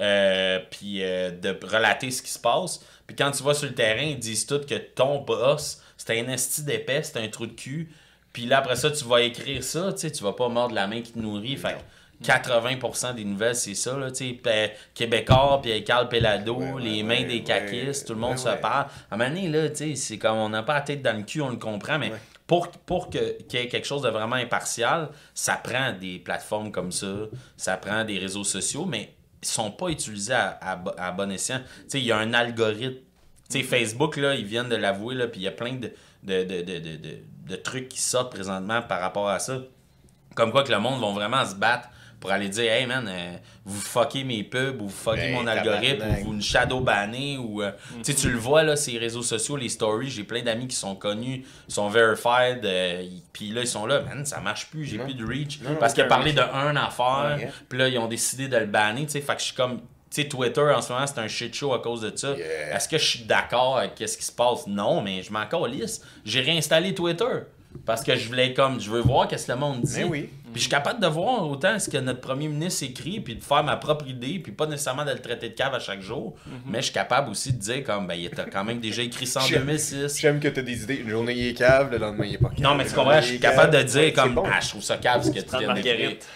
euh, puis euh, de relater ce qui se passe. Puis quand tu vas sur le terrain, ils disent tout que ton boss, c'est un esti d'épais, c'est un trou de cul. Puis là, après ça, tu vas écrire ça, tu sais, tu vas pas mordre la main qui te nourrit. Fait que 80% des nouvelles, c'est ça, là, tu sais, Pe- Québécois, puis Carl Pelado, Ouais, ouais, les ouais, mains des caquistes, tout le monde se parle. À un moment donné, là, tu sais, c'est comme on n'a pas la tête dans le cul, on le comprend, mais pour, pour que- qu'il y ait quelque chose de vraiment impartial, ça prend des plateformes comme ça, ça prend des réseaux sociaux, mais ils sont pas utilisés à, à bo- à bon escient. Tu sais, il y a un algorithme. Tu sais, Facebook, là, ils viennent de l'avouer, là, puis il y a plein de, de, de, de, de, trucs qui sortent présentement par rapport à ça. Comme quoi que le monde va vraiment se battre pour aller dire Hey man, euh, vous fuckez mes pubs ou vous fuckez Ben, mon algorithme ou vous me shadow bannez ou euh, tu sais tu le vois là ces réseaux sociaux les stories j'ai plein d'amis qui sont connus sont verified euh, puis là ils sont là man ça marche plus j'ai plus de reach. Non, parce parler reach. de un affaire puis là ils ont décidé de le banner tu sais fait que je suis comme sais Twitter en ce moment c'est un shit show à cause de ça Yeah. est-ce que je suis d'accord avec ce qui se passe? Non mais je m'en calisse j'ai réinstallé Twitter parce que je voulais comme je veux voir qu'est-ce que le monde dit Mais oui. Puis je suis capable de voir autant ce que notre premier ministre écrit, puis de faire ma propre idée, puis pas nécessairement de le traiter de cave à chaque jour. Mais je suis capable aussi de dire comme, ben, il a quand même déjà écrit ça en J'aime- 2006. J'aime que tu as des idées. Une journée, il est cave, le lendemain, il est pas cave. Non, mais tu comprends, je suis capable de dire comme, bon. ah, je trouve ça cave ce que tu viens d'écrire. Marguerite.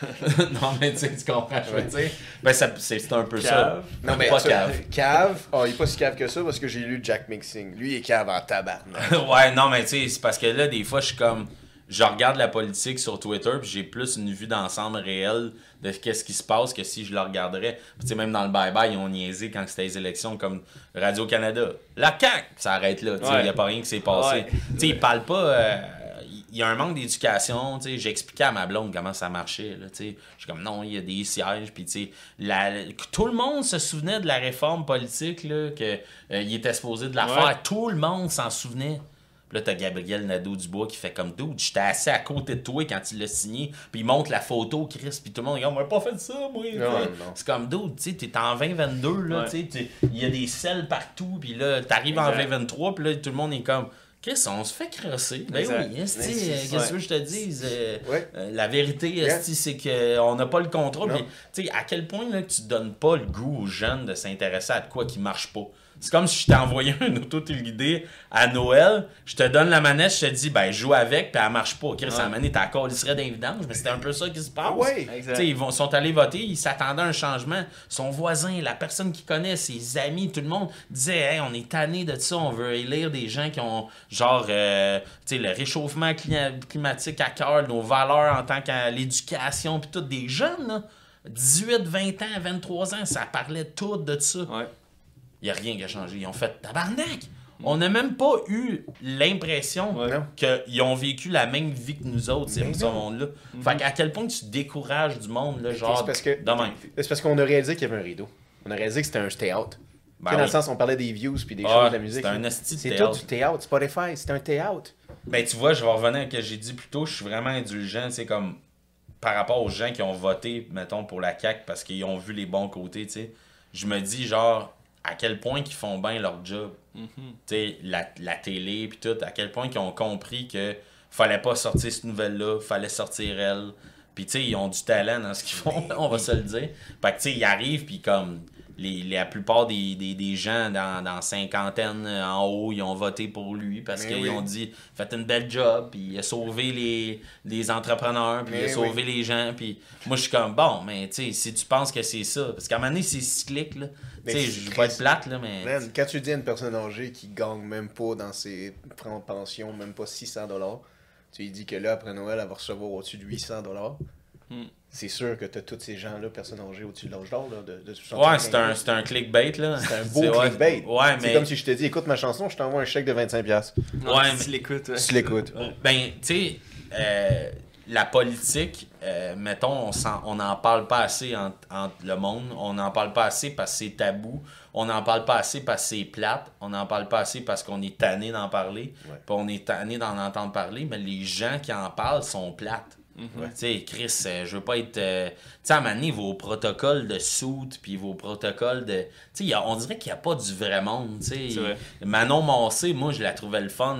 non, mais tu sais, tu comprends, je veux dire. Ben, ça- c'est un peu ça. Non, mais pas ça, cave. cave? Oh, il est pas si cave que ça parce que j'ai lu Jack Mixing. Lui, il est cave en tabarnak. ouais, non, mais tu sais, c'est parce que là, des fois, je suis comme. Je regarde la politique sur Twitter, puis j'ai plus une vue d'ensemble réelle de qu'est-ce qui se passe que si je le regarderais. Puis, tu sais, même dans le bye-bye, ils ont niaisé quand c'était les élections comme Radio-Canada. La CAQ, ça arrête là. tu sais, Il Ouais. n'y a pas rien qui s'est passé. Ouais. Tu sais, ils parlent pas. euh, Il y a un manque d'éducation, tu sais, j'expliquais à ma blonde comment ça marchait, là, tu sais. Je suis comme, non, il y a des sièges, puis tu sais, la- tout le monde se souvenait de la réforme politique, là, que euh, il était supposé de la Ouais. faire, tout le monde s'en souvenait. Puis là, t'as Gabriel Nadeau-Dubois qui fait comme Dude, j'étais assis à côté de toi quand il l'a signé. Puis il montre la photo, Chris, puis tout le monde dit On m'a pas fait ça, moi. C'est comme Dude, tu sais, t'es en 2022, là, Ouais. tu sais, il y a des selles partout, puis là, t'arrives en Exact. 2023, puis là, tout le monde est comme Chris, on se fait crosser. Ben oui, Mais qu'est-ce que je te dise Euh, Ouais. euh, La vérité, Yeah. c'est qu'on n'a pas le contrôle. Sais, à quel point là, que tu donnes pas le goût aux jeunes de s'intéresser à de quoi qui marche pas? C'est comme si je t'ai envoyé un auto téléguidé à Noël, je te donne la manette, je te dis, ben, joue avec, puis elle marche pas. Chris, la manette, t'as encore, il serait d'évidence, mais c'était un peu ça qui se passe. Ouais. Ils vont, sont allés voter, ils s'attendaient à un changement. Son voisin, la personne qu'il connaît, ses amis, tout le monde disait Hey, on est tanné de ça, on veut élire des gens qui ont, genre, euh, tu sais, le réchauffement cli- climatique à cœur, nos valeurs en tant que l'éducation, puis tout, des jeunes, là. 18, 20 ans, 23 ans, ça parlait tout de ça. Ouais. Il n'y a rien qui a changé. Ils ont fait tabarnak. On n'a même pas eu l'impression Ouais. Qu'ils ont vécu la même vie que nous autres, ces monde-là. Fait qu'à quel point tu décourages du monde, là, genre, c'est parce c'est qu'on a réalisé qu'il y avait un rideau. On a réalisé que c'était un stay-out. Ben dans le sens, on parlait des views puis des Ah, choses de la musique. c'était un C'est théâtre. tout du théâtre. Spotify, c'est un théâtre. Ben, tu vois, je vais revenir à ce que j'ai dit plus tôt. Je suis vraiment indulgent, c'est comme par rapport aux gens qui ont voté, mettons, pour la CAQ parce qu'ils ont vu les bons côtés, tu sais. Je me dis, genre, à quel point qu'ils font bien leur job. Tu sais, la, la télé, puis tout, à quel point qu'ils ont compris que fallait pas sortir cette nouvelle-là, fallait sortir elle. Puis, tu sais, ils ont du talent dans ce qu'ils font, on va se le dire. Fait que, tu sais, ils arrivent, puis comme les, la plupart des, des, des gens dans, dans cinquantaine euh, en haut, ils ont voté pour lui parce qu'ils oui. ont dit faites une belle job, puis il a sauvé les, les entrepreneurs, puis il a sauvé les gens. Puis moi, je suis comme bon, mais tu sais, si tu penses que c'est ça, parce qu'à un moment donné, c'est cyclique, là. Tu sais, c'est je pas être plate, là, mais. Man, quand tu dis à une personne âgée qui gagne même pas dans ses prend pensions, même pas 600 dollars, tu lui dis que là, après Noël, elle va recevoir au-dessus de 800 dollars. Hmm. C'est sûr que tu as tous ces gens-là, personnes âgées au-dessus de l'âge d'or, là, de, de 65 Ouais, c'est un, c'est un clickbait, là. C'est un beau clickbait. Ouais, C'est mais. comme si je te dis, écoute ma chanson, je t'envoie un chèque de 25$. piastres. Ouais, Ouais, mais tu l'écoutes. ouais. Tu l'écoutes. Ben, tu sais, euh, la politique, euh, mettons, on, n'en parle pas assez entre, entre le monde. On n'en parle pas assez parce que c'est tabou. On n'en parle pas assez parce que c'est plate. On n'en parle pas assez parce qu'on est tanné d'en parler. Ouais. Puis on est tanné d'en entendre parler. Mais les gens qui en parlent sont plates. Ouais. Tu sais, Chris, euh, je veux pas être. Sais, à un moment donné, vos protocoles de soute, puis vos protocoles de. Tu sais, on dirait qu'il n'y a pas du vrai monde. tu sais. Manon Massé, moi, je la trouvais le fun.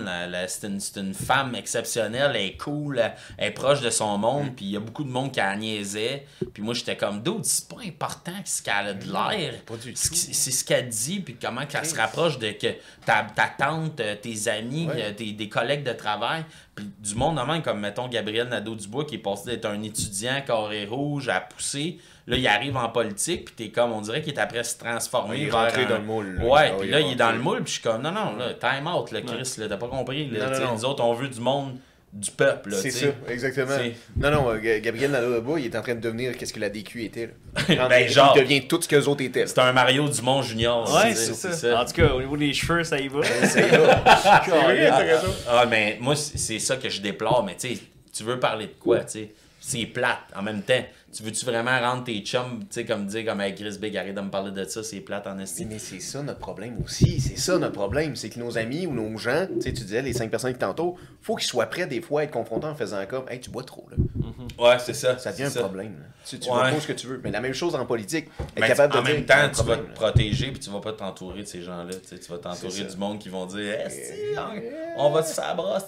c'est, une, femme exceptionnelle, elle est cool, elle, est proche de son monde, puis il y a beaucoup de monde qui la niaisait. Puis moi, j'étais comme, dude, c'est pas important ce qu'elle a de l'air. tout. qui- C'est ce qu'elle dit, puis comment qu'elle se rapproche de que ta, ta tante, euh, tes amis, Ouais. euh, tes, des collègues de travail, puis du monde de même, comme mettons Gabriel Nadeau-Dubois qui est passé d'être un étudiant carré rouge à Là, il arrive en politique, puis t'es comme, on dirait qu'il est après se transformer Ouais, il est vers rentré un- dans le moule, là. Ouais, Ah puis là, il est dans le moule, puis je suis comme, non, non, là, time out, là, Chris, là, t'as pas compris. Là, Non, non, Tu sais, non. Nous autres, on veut du monde du peuple. là, C'est ça, exactement. Non, non, euh, Ga- Gabriel Nadeau-Dubois, il est en train de devenir qu'est-ce que la DQ était. Là. Ben, genre. Il devient tout ce que les autres étaient. C'est un Mario Dumont Junior. Ouais, c'est ça. En tout cas, au niveau des cheveux, ça y va. C'est là. C'est vrai, t'as raison. Ah, mais moi, c'est c'est ça que je déplore. Mais tu sais, tu veux parler de quoi, tu sais? C'est plate. En même temps, tu veux-tu vraiment rendre tes chums, tu sais, comme dire, comme avec Chris Big, arrête de me parler de ça, c'est plate en estime. mais c'est ça notre problème aussi. C'est ça notre problème. C'est que nos amis ou nos gens, tu sais, tu disais les cinq personnes qui t'entourent, faut qu'ils soient prêts des fois à être confrontés en faisant comme Hey, tu bois trop là. Ouais, c'est ça. Ça devient un problème. là. Tu, tu Ouais. ce que tu veux. Mais la même chose en politique. Être Mais capable de en même temps, tu vas te là. protéger puis tu vas pas t'entourer de ces gens-là. Tu, vas t'entourer du monde qui vont dire Esti, on, on va se sabrer.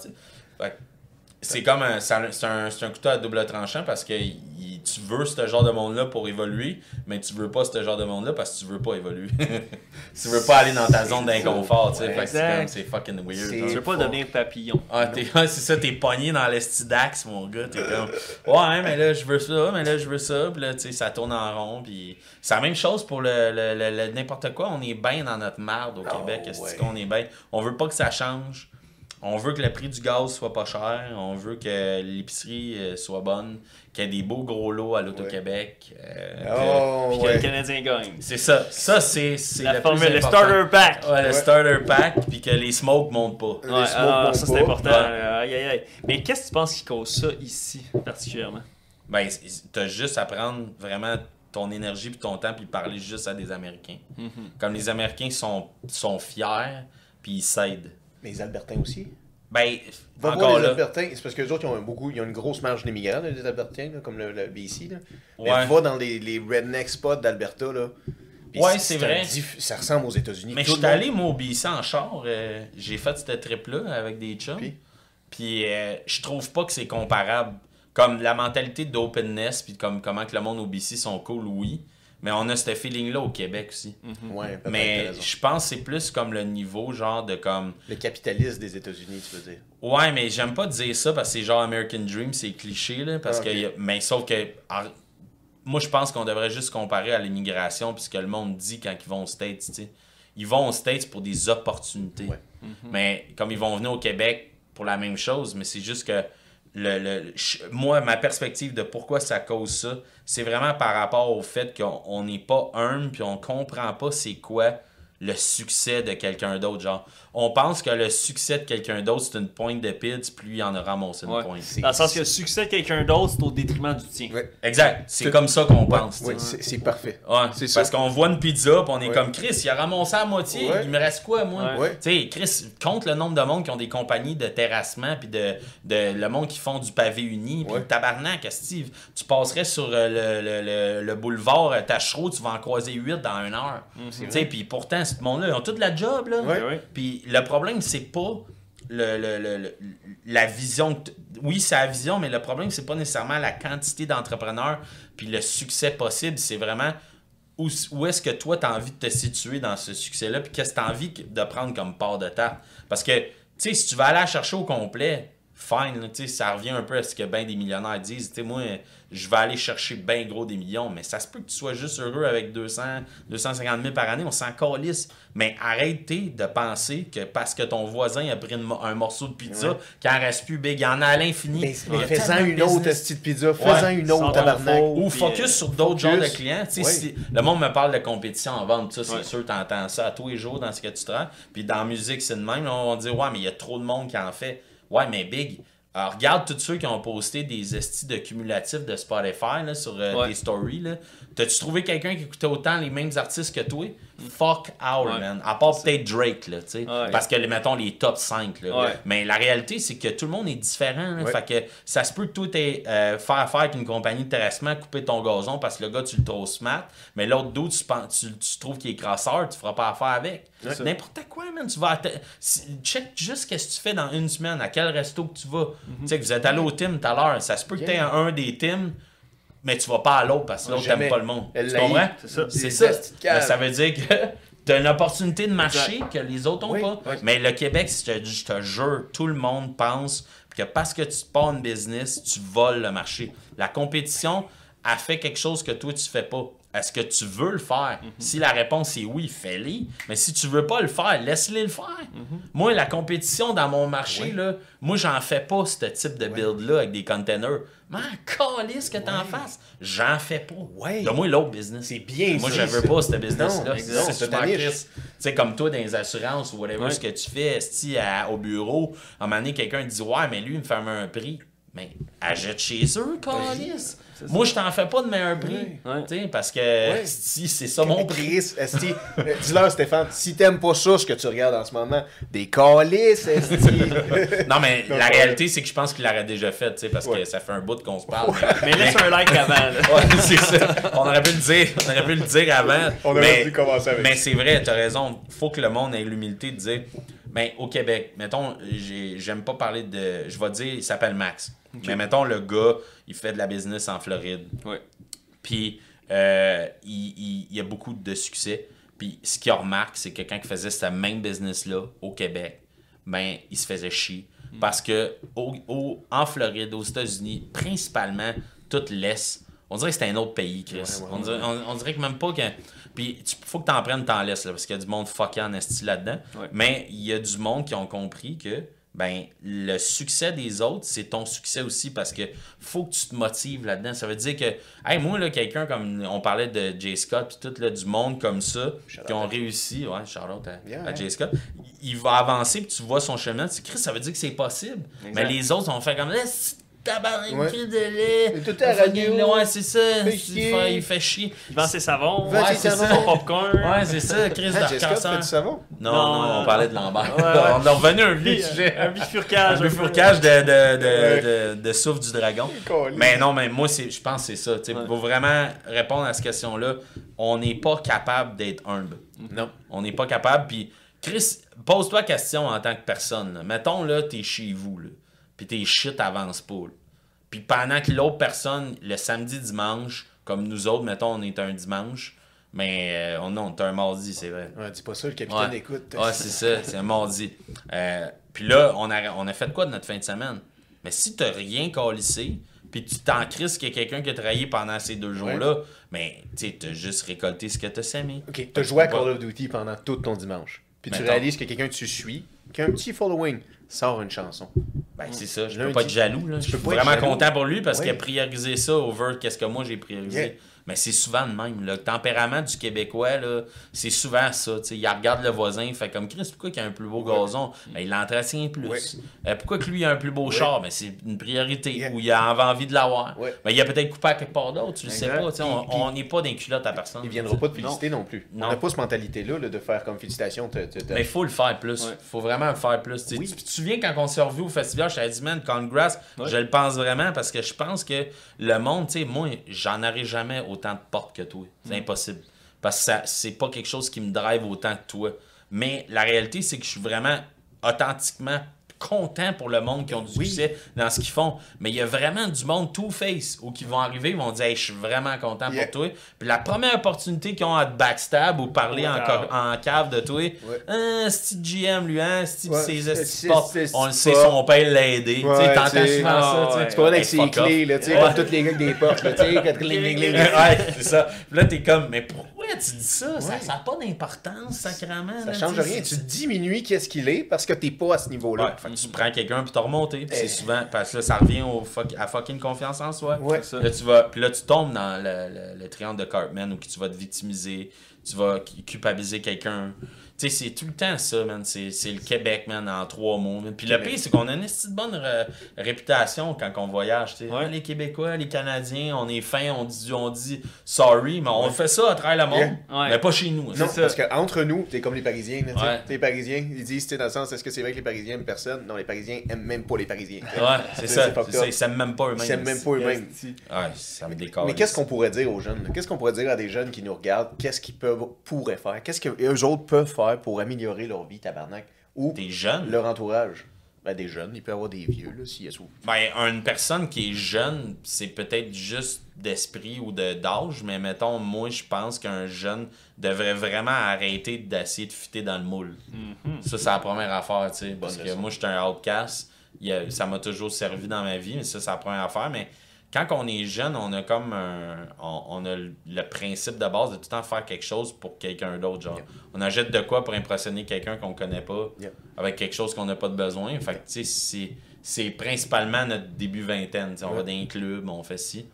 C'est comme un, ça- c'est un, c'est un couteau à double tranchant parce que il- tu veux ce genre de monde-là pour évoluer, mais tu veux pas ce genre de monde-là parce que tu veux pas évoluer. tu veux pas aller dans ta zone d'inconfort, tu sais. Ouais, Fait que c'est c'est fucking weird. Tu veux pas Fuck. devenir papillon. Ah, t'es, ouais, c'est ça, t'es pogné dans l'estidax, mon gars. T'es comme, ouais, mais là, je veux ça, mais là, je veux ça. Puis là, tu sais, ça tourne en rond. Puis c'est la même chose pour le, le- le- le- n'importe quoi. On est bien dans notre marde au Oh, Québec. Est-ce ouais. qu'on est bien? On veut pas que ça change. On veut que le prix du gaz soit pas cher. On veut que l'épicerie euh, soit bonne. Qu'il y ait des beaux gros lots à l'Auto-Québec. euh, Oh, Puis que le. Canadien gagne. C'est ça. Ça, c'est, c'est La le formule, plus le starter pack. Ouais, le Ouais. starter pack. Puis que les smokes montent pas. Les Ouais, smokes ah, ça c'est important. Ouais. Aïe, aïe, aïe. Mais qu'est-ce que tu penses qui cause ça ici, particulièrement? Ben, t'as juste à prendre vraiment ton énergie puis ton temps puis parler juste à des Américains. Comme les Américains sont, sont fiers puis ils s'aident. Mais les Albertains aussi. Ben, Va encore voir les là. Albertains, c'est parce que les autres, ils ont, beaucoup, ils ont une grosse marge d'immigrants, là, les Albertains, là, comme le, le BC. Là. Mais va dans les, les redneck spots d'Alberta. Là. puis Ouais, c'est vrai. diff- Ça ressemble aux États-Unis. Mais je suis allé, moi, au BC en char. euh, j'ai fait cette trip-là avec des chums. Puis? Puis euh, je trouve pas que c'est comparable. Comme la mentalité d'openness, puis comme comment que le monde au BC sont cool, oui. Mais on a ce feeling-là au Québec aussi. Ouais, peut-être, t'as Mais je pense que c'est plus comme le niveau, genre, de comme. Le capitalisme des États-Unis, tu veux dire. Ouais, mais j'aime pas dire ça parce que c'est genre American Dream, c'est cliché, là. Parce Ah, que. a- Mais sauf que. Moi, je pense qu'on devrait juste comparer à l'immigration, puisque le monde dit quand ils vont aux States, tu sais. Ils vont aux States pour des opportunités. Ouais. Mais comme ils vont venir au Québec pour la même chose, mais c'est juste que le, moi, ma perspective de pourquoi ça cause ça, c'est vraiment par rapport au fait qu'on on n'est pas humble puis on comprend pas c'est quoi le succès de quelqu'un d'autre. Genre, on pense que le succès de quelqu'un d'autre, c'est une pointe de pits, plus il en a ramassé une Ouais. pointe. Dans le sens que le succès de quelqu'un d'autre, c'est au détriment du tien. Ouais. Exact. C'est comme ça qu'on pense. Ouais, c'est parfait. Ouais, C'est ça. parce qu'on voit une pizza, puis on est Ouais. comme Chris, il a ramassé à moitié, Ouais. il me reste quoi, moi? Ouais. Ouais. Tu sais, Chris, compte le nombre de monde qui ont des compagnies de terrassement, puis de, de le monde qui font du pavé uni, puis Ouais. tabarnak, Steve. Tu passerais sur euh, le, le, le, le boulevard euh, Tachereau, tu vas en croiser 8 dans une heure. Tu sais, puis pourtant, ce monde-là, ils ont toute la job, là. Ouais. Le problème, c'est pas le, le- le- la vision. Oui, c'est la vision, mais le problème, c'est pas nécessairement la quantité d'entrepreneurs puis le succès possible. C'est vraiment où, où est-ce que toi, tu as envie de te situer dans ce succès-là, puis qu'est-ce que tu as envie de prendre comme part de tarte. Parce que, tu sais, si tu vas aller la chercher au complet, fine, là, tu sais, ça revient un peu à ce que ben des millionnaires disent. Tu sais, moi, je vais aller chercher ben gros des millions, mais ça se peut que tu sois juste heureux avec 200, 250 000 par année, on s'en calisse. Mais arrêtez de penser que parce que ton voisin a pris un morceau de pizza, Ouais. qu'il en reste plus big, il y en a à l'infini. Mais, fais-en une autre petite pizza, fais-en Ouais. une autre, tabarnak. Ou focus euh, sur d'autres genres de clients. Tu sais, Ouais. si- le monde me parle de compétition en vente, ça, c'est Ouais. sûr, tu entends ça à tous les jours dans ce que tu travailles. Puis dans la musique, c'est de même. Là, on va dire, ouais, mais il y a trop de monde qui en fait. Ouais, mais big. Alors, regarde tous ceux qui ont posté des estis de cumulatifs de Spotify là, sur euh, Ouais. des stories. T'as-tu trouvé quelqu'un qui écoutait autant les mêmes artistes que toi? Fuck out, Ouais. man. À part peut-être Drake, là, tu sais. Ouais. Parce que, mettons, les top 5. Là. Ouais. Mais la réalité, c'est que tout le monde est différent. là. Fait que ça se peut que toi, t'aies euh, faire affaire avec une compagnie de terrassement, couper ton gazon parce que le gars, tu le trouves smart. Mais l'autre dos, tu, penses- tu, tu trouves qu'il est crasseur, tu feras pas affaire avec. N'importe quoi, man. Tu vas check juste qu'est-ce que tu fais dans une semaine, à quel resto que tu vas. Tu sais, que vous êtes allé au Tim tout à l'heure. Ça se peut que tu aies un, un des Tim. Mais tu vas pas à l'autre parce que l'autre t'aime pas le monde. Elle tu l'a comprends? eu. C'est ça. C'est ça. Mais ça veut dire que tu as une opportunité de marché que les autres n'ont Oui, pas. oui. Mais le Québec, je te, je te jure, tout le monde pense que parce que tu pars une business, tu voles le marché. La compétition a fait quelque chose que toi, tu fais pas. Est-ce que tu veux le faire? Si la réponse est oui, fais-le. Mais si tu veux pas le faire, laisse-les le faire. Moi, la compétition dans mon marché, Oui. là, moi, j'en fais pas ce type de build-là avec des containers. Mais calisse que t'en fasses. J'en fais pas. Ouais. Donne-moi l'autre business. C'est bien Moi, je veux pas ce business-là. C'est- super. Tu sais, comme toi, dans les assurances ou whatever, ce que tu fais, à- au bureau, à un moment donné, quelqu'un dit Ouais, mais lui, il me fait un prix. Mais achète chez eux, calice. Moi, je t'en fais pas de meilleur prix. Sais, parce que si c'est ça mon prix. Euh, dis-leur, Stéphane, si t'aimes pas ça, ce que tu regardes en ce moment, des calices, esti. Non, mais Non, la réalité, c'est que je pense qu'il l'aurait déjà fait, tu sais, parce que ça fait un bout qu'on se parle. Mais laisse un like avant. là. Ouais, c'est ça. On aurait pu le dire. On aurait pu le dire avant. On aurait mais, dû commencer avec Mais c'est vrai, t'as raison. Faut que le monde ait l'humilité de dire. Mais au Québec, mettons, j'ai- j'aime pas parler de. Je vais dire, il s'appelle Max. Mais mettons, le gars, il fait de la business en Floride. Ouais. Puis euh, il, il- a beaucoup de succès. Puis ce qu'il remarque, c'est que quand il faisait cette même business-là au Québec, ben, il se faisait chier. Parce que au, au- en Floride, aux États-Unis, principalement, tout l'Est, on dirait que c'était un autre pays, Chris. Ouais, ouais, on, dirait, on- on dirait que même pas que. Puis il faut que t'en prennes temps l'Est, là, parce qu'il y a du monde fucké en esti là-dedans. Mais il y a du monde qui ont compris que ben le succès des autres, c'est ton succès aussi parce que faut que tu te motives là-dedans. Ça veut dire que, hey, moi, là, quelqu'un comme on parlait de Jay Scott, puis tout là, du monde comme ça, Shout qui ont réussi, ouais, shout-out à, Yeah, à. Jay Scott, il va avancer, puis tu vois son chemin, tu dis, Chris, ça veut dire que c'est possible. Exact. Mais les autres vont faire comme, Eh, tabarnak, Ouais. de lait. Mais tout est à la radio. Ouais, c'est ça. Il fait, il fait chier. Il vend ses savons. Vends Ouais, ses savons. Son popcorn. Ouais, c'est ça, Chris fais du savon? Non, Non, non, euh, on parlait de Lambert. ouais, ouais. on est revenu à un sujet. Un bifurcage. Un bifurcage de, de, de, de, de souffle du dragon. Mais non, mais moi, c'est, je pense que c'est ça. Il Ouais. faut vraiment répondre à cette question-là. On n'est pas capable d'être humble. Non. On n'est pas capable. Puis, Chris, pose-toi la question en tant que personne. là. Mettons, là, t'es chez vous, là, puis tes shit avancent pas. Puis pendant que l'autre personne, le samedi, dimanche, comme nous autres, mettons, on est un dimanche, mais euh, on, non, on est un mardi, c'est vrai. Ouais, dis pas ça, le capitaine Ouais. écoute. Ouais, c'est ça, c'est un mardi. Euh, puis là, on a, on a fait quoi de notre fin de semaine? Mais si t'as rien calissé, puis tu t'en crises qu'il y a quelqu'un qui a travaillé pendant ces deux jours-là, mais tu t'as juste récolté ce que t'as semé. Ok, t'as joué à Call of Duty pendant tout ton dimanche. Puis tu réalises que quelqu'un que tu suis, qui a un petit following, sort une chanson. Ben, c'est ça, je peux Lundi. pas être jaloux. Là. Je suis vraiment jaloux. content pour lui parce qu'il a priorisé ça over qu'est-ce que moi j'ai priorisé. Yeah. Mais c'est souvent de même. Le tempérament du Québécois, là, c'est souvent ça. tu sais. Il regarde le voisin, il fait comme Chris, pourquoi il a un plus beau gazon? Ben, Il l'entretient plus. Ouais. Euh, pourquoi que lui il a un plus beau char? Ben, C'est une priorité Yeah. ou il a envie de l'avoir. Ouais. Mais il a peut-être coupé à quelque part d'autre, tu le sais pas. tu sais, On Puis- on n'est pas d'un culotte à personne. Il viendra pas te féliciter non, plus. Non. On n'a pas cette mentalité-là là, de faire comme félicitations. te- te- te- Mais il faut le faire plus. Ouais. faut vraiment le faire plus. Tu Oui. Tu tu te souviens quand on s'est revu au festival, je t'avais dit, man, Congress, Ouais. je le pense vraiment parce que je pense que le monde, tu sais, moi, j'en aurai jamais autant de portes que toi. C'est impossible. Parce que ça, c'est pas quelque chose qui me drive autant que toi. Mais la réalité, c'est que je suis vraiment authentiquement content pour le monde qui ont du Oui. succès dans ce qu'ils font. Mais il y a vraiment du monde two-face où qui vont arriver, ils vont dire hey, je suis vraiment content Yeah. pour toi. Puis la première opportunité qu'ils ont à te backstab ou parler Ouais, en, cave. co- en cave de toi, ah, c'est GM lui, hein, c'est Ouais, On le sait, son père l'a aidé. Tu sais, Ouais, T'entends souvent ah, ça. tu ouais. Pas avec ses clés, là, Ouais. comme tous les gars des portes, là, ouais, c'est ça. Puis là, t'es comme, mais pourquoi tu dis ça? Ça Ouais. n'a pas d'importance, sacrément. Ça change rien. Tu diminues qu'est-ce qu'il est parce que t'es pas à ce niveau-là. Tu prends quelqu'un puis t'as remonté. C'est Eh. souvent. Parce que là, ça revient au fuck- à fucking confiance en soi. Ouais. Là, tu vas, puis là, tu tombes dans le, le- le triangle de Cartman où tu vas te victimiser, tu vas cu- culpabiliser quelqu'un. Tu sais, c'est tout le temps ça, man. C'est c'est le Québec, man, en trois mots. man. Puis le pire, c'est qu'on a une esti de bonne ré- réputation quand on voyage. tu sais. Ouais. Ah, Les Québécois, les Canadiens, on est fin, on dit, on dit sorry, mais on fait ça à travers le monde, Yeah. Ouais. mais pas chez nous. Non, ça. parce qu'entre nous, t'es comme les Parisiens. là, Les Parisiens, ils disent, dans le sens, est-ce que c'est vrai que les Parisiens aiment personne? Non, les Parisiens aiment même pas les Parisiens. Ouais, c'est C'est- ça. c'est fucked C'est ça. Ils s'aiment même pas eux-mêmes. Ils s'aiment même pas eux-mêmes. Ouais, ça me décolle. Mais qu'est-ce qu'on pourrait dire aux jeunes? Qu'est-ce qu'on pourrait dire à des jeunes qui nous regardent? Qu'est-ce qu'ils peuvent, pourraient faire? Qu'est-ce qu'eux autres peuvent faire pour améliorer leur vie, tabarnak? Ou Des jeunes? leur entourage? Ben, des jeunes, il peut y avoir des vieux, là, s'il y a sous. Ben, une personne qui est jeune, c'est peut-être juste d'esprit ou de d'âge, mais mettons, moi, je pense qu'un jeune devrait vraiment arrêter d'essayer de fitter dans le moule. Ça, c'est la première affaire, tu sais. Parce que moi, j'étais un outcast. Il y a- ça m'a toujours servi dans ma vie, mais ça, c'est la première affaire. Mais quand on est jeune, on a comme un, on, on a le principe de base de tout le temps faire quelque chose pour quelqu'un d'autre. Genre, on achète de quoi pour impressionner quelqu'un qu'on connaît pas avec quelque chose qu'on n'a pas de besoin. Fait que, tu sais, c'est, c'est principalement notre début vingtaine. On va dans un club, on fait ci.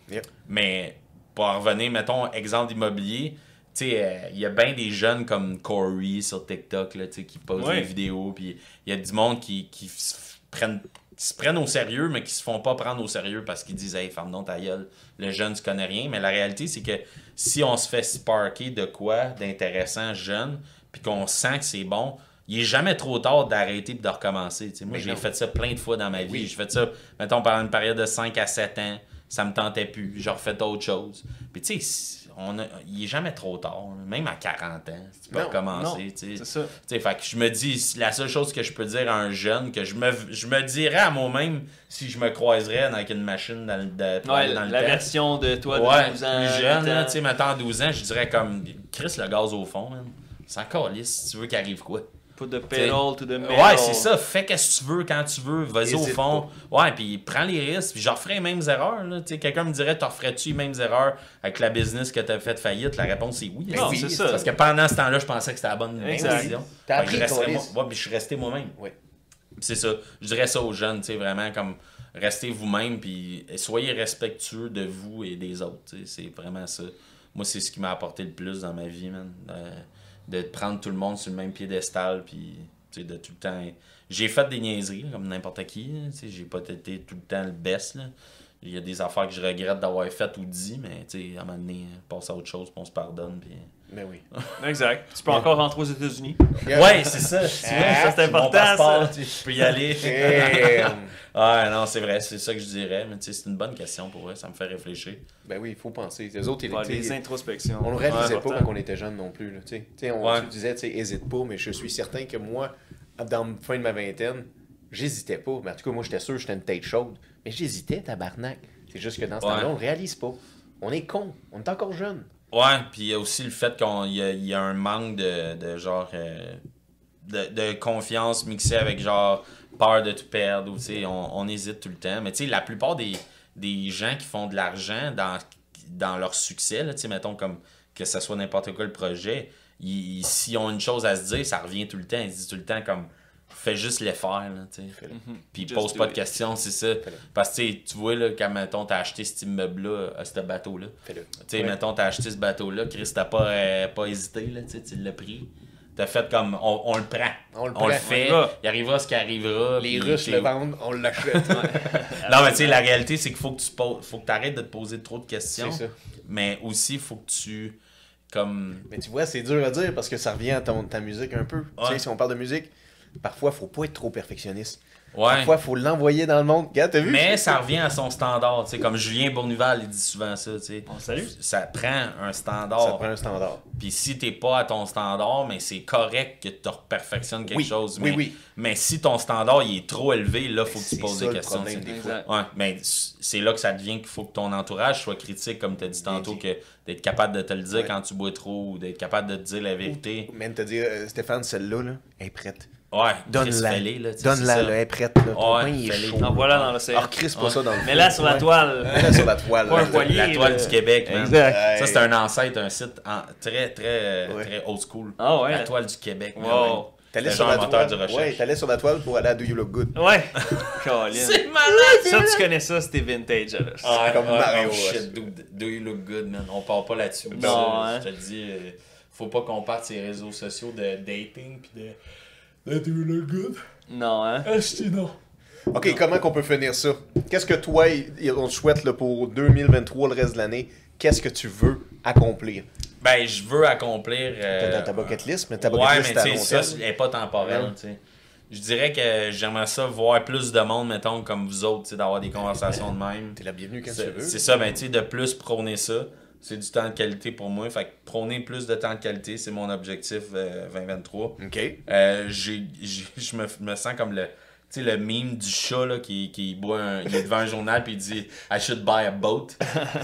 Mais pour en revenir, mettons, exemple d'immobilier, tu sais, euh, il y a bien des jeunes comme Corey sur TikTok là, qui posent Ouais. des vidéos. Puis il y a du monde qui, qui prennent qui se prennent au sérieux, mais qui se font pas prendre au sérieux parce qu'ils disent Hey, ferme donc ta gueule, le jeune, tu connais rien. Mais la réalité, c'est que si on se fait sparker de quoi d'intéressant jeune, puis qu'on sent que c'est bon, il est jamais trop tard d'arrêter et de recommencer. Moi, j'ai fait ça plein de fois dans ma vie. Oui. J'ai fait ça, mettons, pendant une période de 5 à 7 ans. Ça me tentait plus. J'ai refait d'autres choses. Puis, tu sais, on a- il est jamais trop tard. Même à 40 ans, tu peux Non, recommencer. C'est ça. Fait que je me dis, la seule chose que je peux dire à un jeune, que je me, je me dirais à moi-même si je me croiserais avec une machine dans le, de- Ouais, dans le la temps. version de toi de Ouais, 12 ans. plus jeune, 8 là, ans. tu sais, mettons 12 ans, je dirais comme, Chris, le gaz au fond, man. C'est encore lisse, si tu veux qu'il arrive quoi? Put the pedal to the metal. Ouais, c'est ça. Fais qu'est-ce que tu veux quand tu veux. Vas-y au fond. Ouais, puis prends les risques. Puis je referai les mêmes erreurs. Quelqu'un me dirait, t'en referais-tu les mêmes erreurs avec la business que t'as fait faillite? La réponse est oui. Non, oui, c'est c'est ça. Parce que pendant ce temps-là, je pensais que c'était la bonne décision. T'as appris, moi- ouais, puis je suis resté moi-même. Ouais. C'est ça. Je dirais ça aux jeunes, tu sais, vraiment comme restez vous-même, puis soyez respectueux de vous et des autres. C'est vraiment ça. Moi, c'est ce qui m'a apporté le plus dans ma vie, man. Euh, de prendre tout le monde sur le même piédestal, puis de tout le temps. J'ai fait des niaiseries, comme n'importe qui. J'ai pas été tout le temps le best. Là. Il y a des affaires que je regrette d'avoir faites ou dit, mais à un moment donné, passe à autre chose, puis on se pardonne. Puis... Ben oui. Exact. Tu peux encore rentrer aux États-unis. Ouais, c'est ça. Ah, c'est mon important, passeport, ça. tu sais, Je peux y aller. Ouais, non, c'est vrai, c'est ça que je dirais, mais tu sais, c'est une bonne question pour vrai, ça me fait réfléchir. ben oui, il faut penser. Les autres, sais, des introspections. On le réalisait Ouais, pas quand on était jeune non plus. Là, on Ouais. tu disait, tu sais, hésite pas, mais je suis certain que moi, dans la fin de ma vingtaine, j'hésitais pas. Mais en tout cas, moi, j'étais sûr que j'étais une tête chaude. Mais j'hésitais, tabarnak. C'est juste que dans ce Ouais. temps-là, on le réalise pas. On est con. On est encore jeune. Ouais, puis il y a aussi le fait qu'il y, y a un manque de, de genre. euh, de, de confiance mixé avec genre peur de tout perdre ou tu on, on hésite tout le temps. Mais tu sais, la plupart des, des gens qui font de l'argent dans, dans leur succès, tu sais, mettons comme que ce soit n'importe quoi le projet, ils, ils- s'ils ont une chose à se dire, ça revient tout le temps. Ils se disent tout le temps comme fais juste les faire, là, tu sais. Puis Just pose pas de questions, c'est ça. Parce que tu vois, là, quand mettons, t'as acheté cet immeuble-là, à ce bateau-là. Fais-le. Tu sais, Ouais. mettons, t'as acheté ce bateau-là, Chris, t'as pas, euh, pas hésité, là, tu sais, tu l'as pris. T'as fait comme, on, on le prend. On le On prend. le fait, il arrivera ce qui arrivera. Les Russes le vendent, on l'achète. Non, mais tu sais, la réalité, c'est qu'il faut que tu poses, faut que arrêtes de te poser trop de questions. C'est ça. Mais aussi, il faut que tu, comme, Mais tu vois, c'est dur à dire parce que ça revient à ton, ta musique un peu. Tu sais, si on parle de musique, parfois, faut pas être trop perfectionniste. ouais. Parfois, faut l'envoyer dans le monde. Regarde, t'as vu? Mais ça revient à son standard, tu sais, comme Julien Bournival, il dit souvent ça. Ça prend un standard. Ça prend un standard. Puis si t'es pas à ton standard, mais c'est correct que tu perfectionnes quelque Oui, chose. oui, Mais, oui. mais si ton standard il est trop élevé, là, faut que tu poses ça des le questions. problème des fois. Ouais, mais c'est là que ça devient qu'il faut que ton entourage soit critique, comme tu as dit tantôt, dit. que d'être capable de te le dire Ouais. quand tu bois trop ou d'être capable de te dire la vérité. Même te dire, euh, Stéphane, celle-là, là, elle est prête. Ouais, Donne-la. fais-les, là, tu sais, Donne-la, là, elle est prête. Là. Ton Ouais, pain, il est fais-les. chaud. En voilà dans l'océan. Alors, Chris, pas ça dans le Mais là, sur la toile. Mets-la sur la toile. Pas là. un poilier. La toile là. du Québec, man. Exact. Ça, c'est un ancêtre, un site en- très, très, Ouais. très old school. Ah ouais. La toile du Québec. man. Wow. T'allais sur la toile. Ouais, t'allais sur la toile pour aller à Do You Look Good. Ouais. C'est malade! Ça, tu connais ça, c'était vintage. là. Ah, comme ah, Mario, oh, shit, do, do you look good, man? On part pas là-dessus. Non, Ça, hein. Je te le dis, euh, faut pas qu'on parte ces réseaux sociaux de dating pis de. You look good? Non, hein? Non. OK, comment qu'on peut finir ça? Qu'est-ce que toi, on te souhaite là, pour 2023, le reste de l'année? Qu'est-ce que tu veux accomplir? Ben, je veux accomplir. euh, T'as ta bucket list, mais ta bucket ouais, list, mais tu long sais, ça, elle est pas temporelle, Ouais. tu sais. Je dirais que j'aimerais ça voir plus de monde, mettons, comme vous autres, tu sais, d'avoir des conversations de même. T'es la bienvenue quand tu C'est veux. c'est ça, ben, tu sais, de plus prôner ça. C'est du temps de qualité pour moi. Fait que prôner plus de temps de qualité, c'est mon objectif euh, 2023. OK. Euh, j'ai- j'ai- je me, me sens comme le, tu sais, le meme du chat là, qui, qui boit un, il est devant un journal puis il dit I should buy a boat.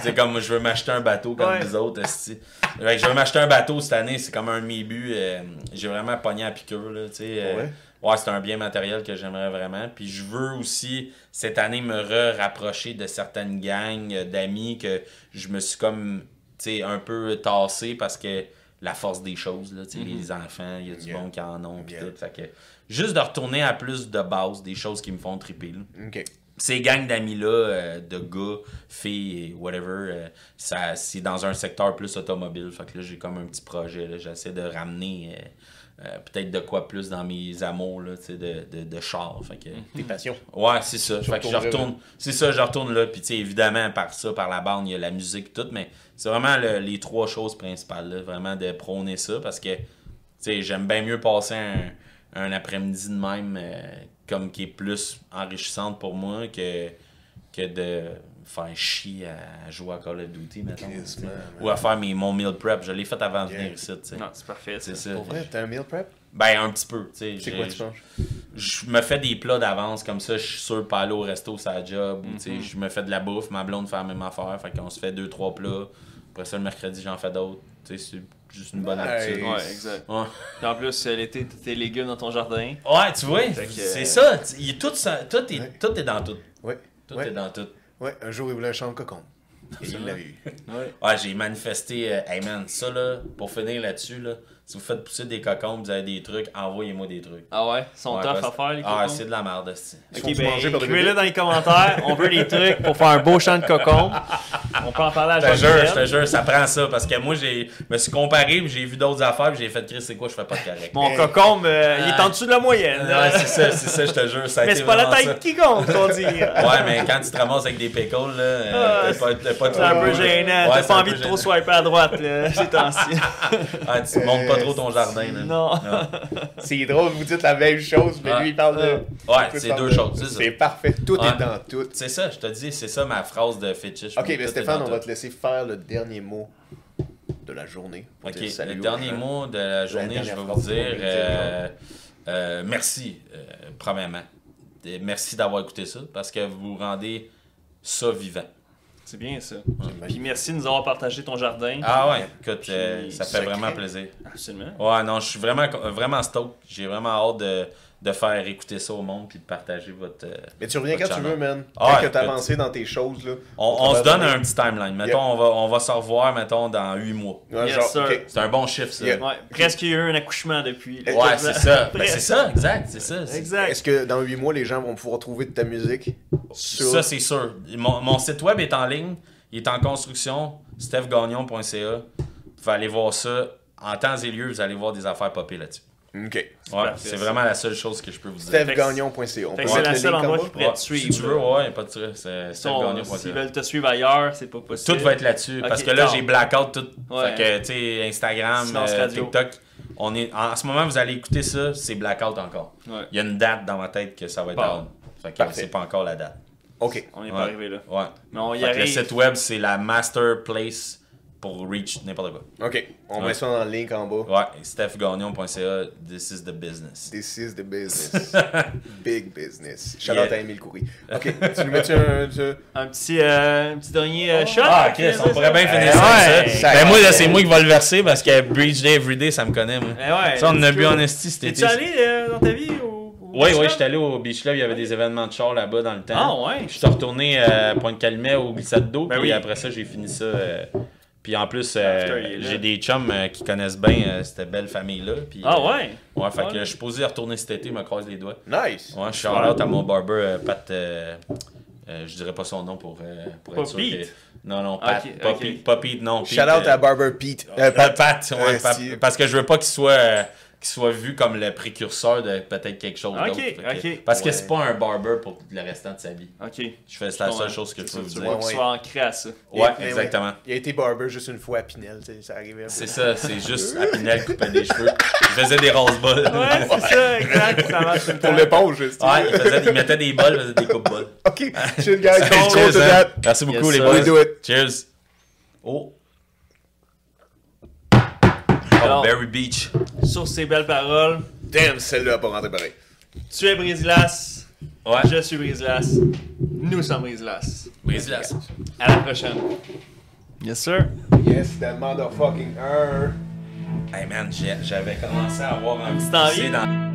c'est comme je veux m'acheter un bateau comme Ouais. les autres. Fait que je veux m'acheter un bateau cette année, c'est comme un buts. euh, j'ai vraiment pogné à piqûre. Là, tu sais, euh, Ouais. Ouais, c'est un bien matériel que j'aimerais vraiment. Puis je veux aussi cette année me re-rapprocher de certaines gangs euh, d'amis que je me suis comme tu sais, un peu tassé parce que la force des choses, là, tu sais, les enfants, il y a du Yeah. bon qui en ont, pis Yeah. tout. Fait que juste de retourner à plus de base, des choses qui me font triper. là. Ces gangs d'amis-là, euh, de gars, filles, whatever, euh, ça, c'est dans un secteur plus automobile. Fait que là, j'ai comme un petit projet. J'essaie de ramener euh, euh, peut-être de quoi plus dans mes amours là, tu sais, de, de, de char. Fait que, Tes passions. Ouais, c'est ça. Fait que je retourne. C'est ça, je retourne là. Puis, tu sais, évidemment, par ça, par la bande, il y a la musique et tout. Mais c'est vraiment le- les trois choses principales. là, vraiment de prôner ça. Parce que, tu sais, j'aime bien mieux passer un, un après-midi de même, euh, comme qui est plus enrichissante pour moi que, que de faire chier à jouer à Call of Duty, man, Ou à faire mes, mon meal prep. Je l'ai fait avant de Yeah. venir ici, tu sais. Non, c'est parfait. C'est ça. Pour vrai, t'as un meal prep? Ben, un petit peu, tu sais. C'est quoi tu manges? je me fais des plats d'avance comme ça je suis sûr de pas aller au resto ça a job tu Mhm. sais je me fais de la bouffe ma blonde fait la même affaire fait qu'on se fait deux trois plats après ça le mercredi j'en fais d'autres tu sais c'est juste une bonne Nice. habitude Ouais, exact. ouais. Puis en plus, euh, l'été, t'as tes légumes dans ton jardin. Ouais, tu vois c'est euh, ça tu- il est tout ça tout est Ouais. tout est dans tout Ouais. tout ouais. est dans tout Ouais, un jour, il voulait un champ de cocon. Et il l'a eu. Ouais. ouais j'ai manifesté euh, hey man ça là pour finir là-dessus là si vous faites pousser des cocons vous avez des trucs envoyez-moi des trucs Ah ouais, ils sont Ouais, tough à faire, les ah cocons. c'est de la merde. Ils Ok, ben, écrivez-le dans les commentaires. On veut des trucs pour faire un beau champ de cocon. On peut en parler à Je te jure, je te jure, ça prend ça. Parce que moi, j'ai me suis comparé, puis j'ai vu d'autres affaires, puis j'ai fait, Chris, c'est quoi, je fais pas de correct. Mon cocon, euh, il est en dessous de la moyenne. Ouais, c'est ça, c'est ça, je te jure. Ça a mais c'est pas la taille qui compte, qu'on dit. Ouais, mais quand tu te ramasses avec des pickles, là, euh, Ah, t'as pas, pas C'est un trop- peu gênant. Ouais, T'as pas envie de trop gênant. swiper à droite, là, ces temps-ci. Ah, tu montes pas trop ton jardin, là. Non. C'est drôle, vous dites la même chose, mais Ah. lui, il parle de. Ouais, Toi, tu c'est deux de- choses, c'est parfait. Tout Ouais. est dans tout. C'est ça, je te dis, c'est ça ma phrase de fétiche. Ok, mais Stéphane, on va te laisser faire le dernier mot de la journée. pour Ok, le dernier gens. mot de la journée, je vais vous dire euh, euh, merci, euh, premièrement. Merci d'avoir écouté ça parce que vous rendez ça vivant. C'est bien ça. Puis merci de nous avoir partagé ton jardin. Ah ouais, écoute, Puis, euh, ça fait secret. vraiment plaisir. Absolument. Ouais, non, je suis vraiment, vraiment stoked. J'ai vraiment hâte de, de faire écouter ça au monde puis de partager votre. euh, Mais tu reviens quand tu veux, man. Ah Quand ouais, que t'as avancé dans tes choses, là. On, se donne un petit timeline. Mettons, Yeah. on, va, on va se revoir, mettons, dans 8 mois. Ouais, Yes. C'est un bon chiffre, ça. Yeah. Ouais, presque il y a eu un accouchement depuis. là. Ouais, c'est ça. Ben, c'est ça, exact, c'est ça. Exact. Est-ce que dans 8 mois, les gens vont pouvoir trouver de ta musique? Sur... Ça, c'est sûr. Mon, mon site web est en ligne. Il est en construction. stephgagnon.ca. Vous pouvez aller voir ça. En temps et lieu, vous allez voir des affaires popper là-dessus. Ok. Ouais, c'est vraiment la seule chose que je peux vous dire. StephGagnon.ca. C'est la le seule endroit qui pourrait Ouais, te si suivre. tu veux, ouais, pas de stress. C'est Si on- S'ils stephgagnon.ca. veulent te suivre ailleurs, c'est pas possible. Tout va être là-dessus. Parce que là, j'ai blackout tout. Ouais. Fait que, tu sais, Instagram, euh. TikTok. On est, en, ce moment, vous allez écouter ça, c'est blackout encore. Ouais. Il y a une date dans ma tête que ça va être Bon. out. Fait que c'est pas encore la date. Ok. On n'est Ouais. pas arrivé là. Ouais. Mais on y Fait que le arrive. site web, c'est la master place pour reach n'importe quoi. Ok. On Ouais. met ça dans le link en bas. Ouais, stephgagnon.ca, this is the business. This is the business. Big business. Shout Yeah. out à Emile Coury. Ok. tu nous mets un... tu- Un petit, euh, un petit dernier euh, shot? Ah, Chris, on pourrait bien finir Eh ça. ouais. ça. Ça Ben, moi, là, c'est moi qui va le verser parce que Breach Day Everyday, ça me connaît, moi. Eh ouais, ça, on en a bu en esti cet T'es-tu été. allé euh, dans ta vie au. au Oui, oui, j'étais allé au Beach Club, il y avait des événements de char là-bas dans le temps. Ah, ouais. Je suis retourné à Pointe-Calmet au glissade d'eau, Ben puis oui. après ça, j'ai fini ça. Puis en plus, euh, j'ai des chums euh, qui connaissent bien euh, cette belle famille-là. Ah, euh, ouais. Ouais, fait Ah, que je suis posé retourner cet été, me croise les doigts. Nice. Ouais, je suis out à mon barber, euh, Pat. euh, euh, je dirais pas son nom pour, euh, pour être sûr Pas Pete? que. Non, non, Pat. Pas. Pete, pas Pete, non. Shout Pete, out euh, à Barber Pete. Pat. Pat, ouais, si- parce que je veux pas qu'il soit, qu'il soit vu comme le précurseur de peut-être quelque chose Ok, d'autre. Fait que- ok. Parce que Ouais. c'est pas un barber pour le restant de sa vie. Ok. Je fais, la seule chose que je peux vous tu dire. qu'il soit ancré à ça. Ouais, exactement. Il a été barber juste une fois à Pinel, tu sais, ça arrivait. C'est ça, c'est juste à Pinel couper des cheveux. Il faisait des rose-balls. Ouais, c'est ça, exact. Ça marche Pour l'éponge, juste. Ouais, il, faisait, il mettait des balles, il faisait des coupes-balles. Ok. Shit, guys. Cheers, hein. Merci beaucoup, Yes, les boys. Cheers. Oh. Alors- Berry Beach. Sur ces belles paroles, Damn, celle-là a pas rentré pareil. tu es Brise-Glace. Ouais. Je suis Brise-Glace. Nous sommes Brise-Glace. Brise-glace. À la prochaine. Yes, sir. Yes, that motherfucking er. Hey man, j'ai- j'avais commencé à avoir un petit envie. dans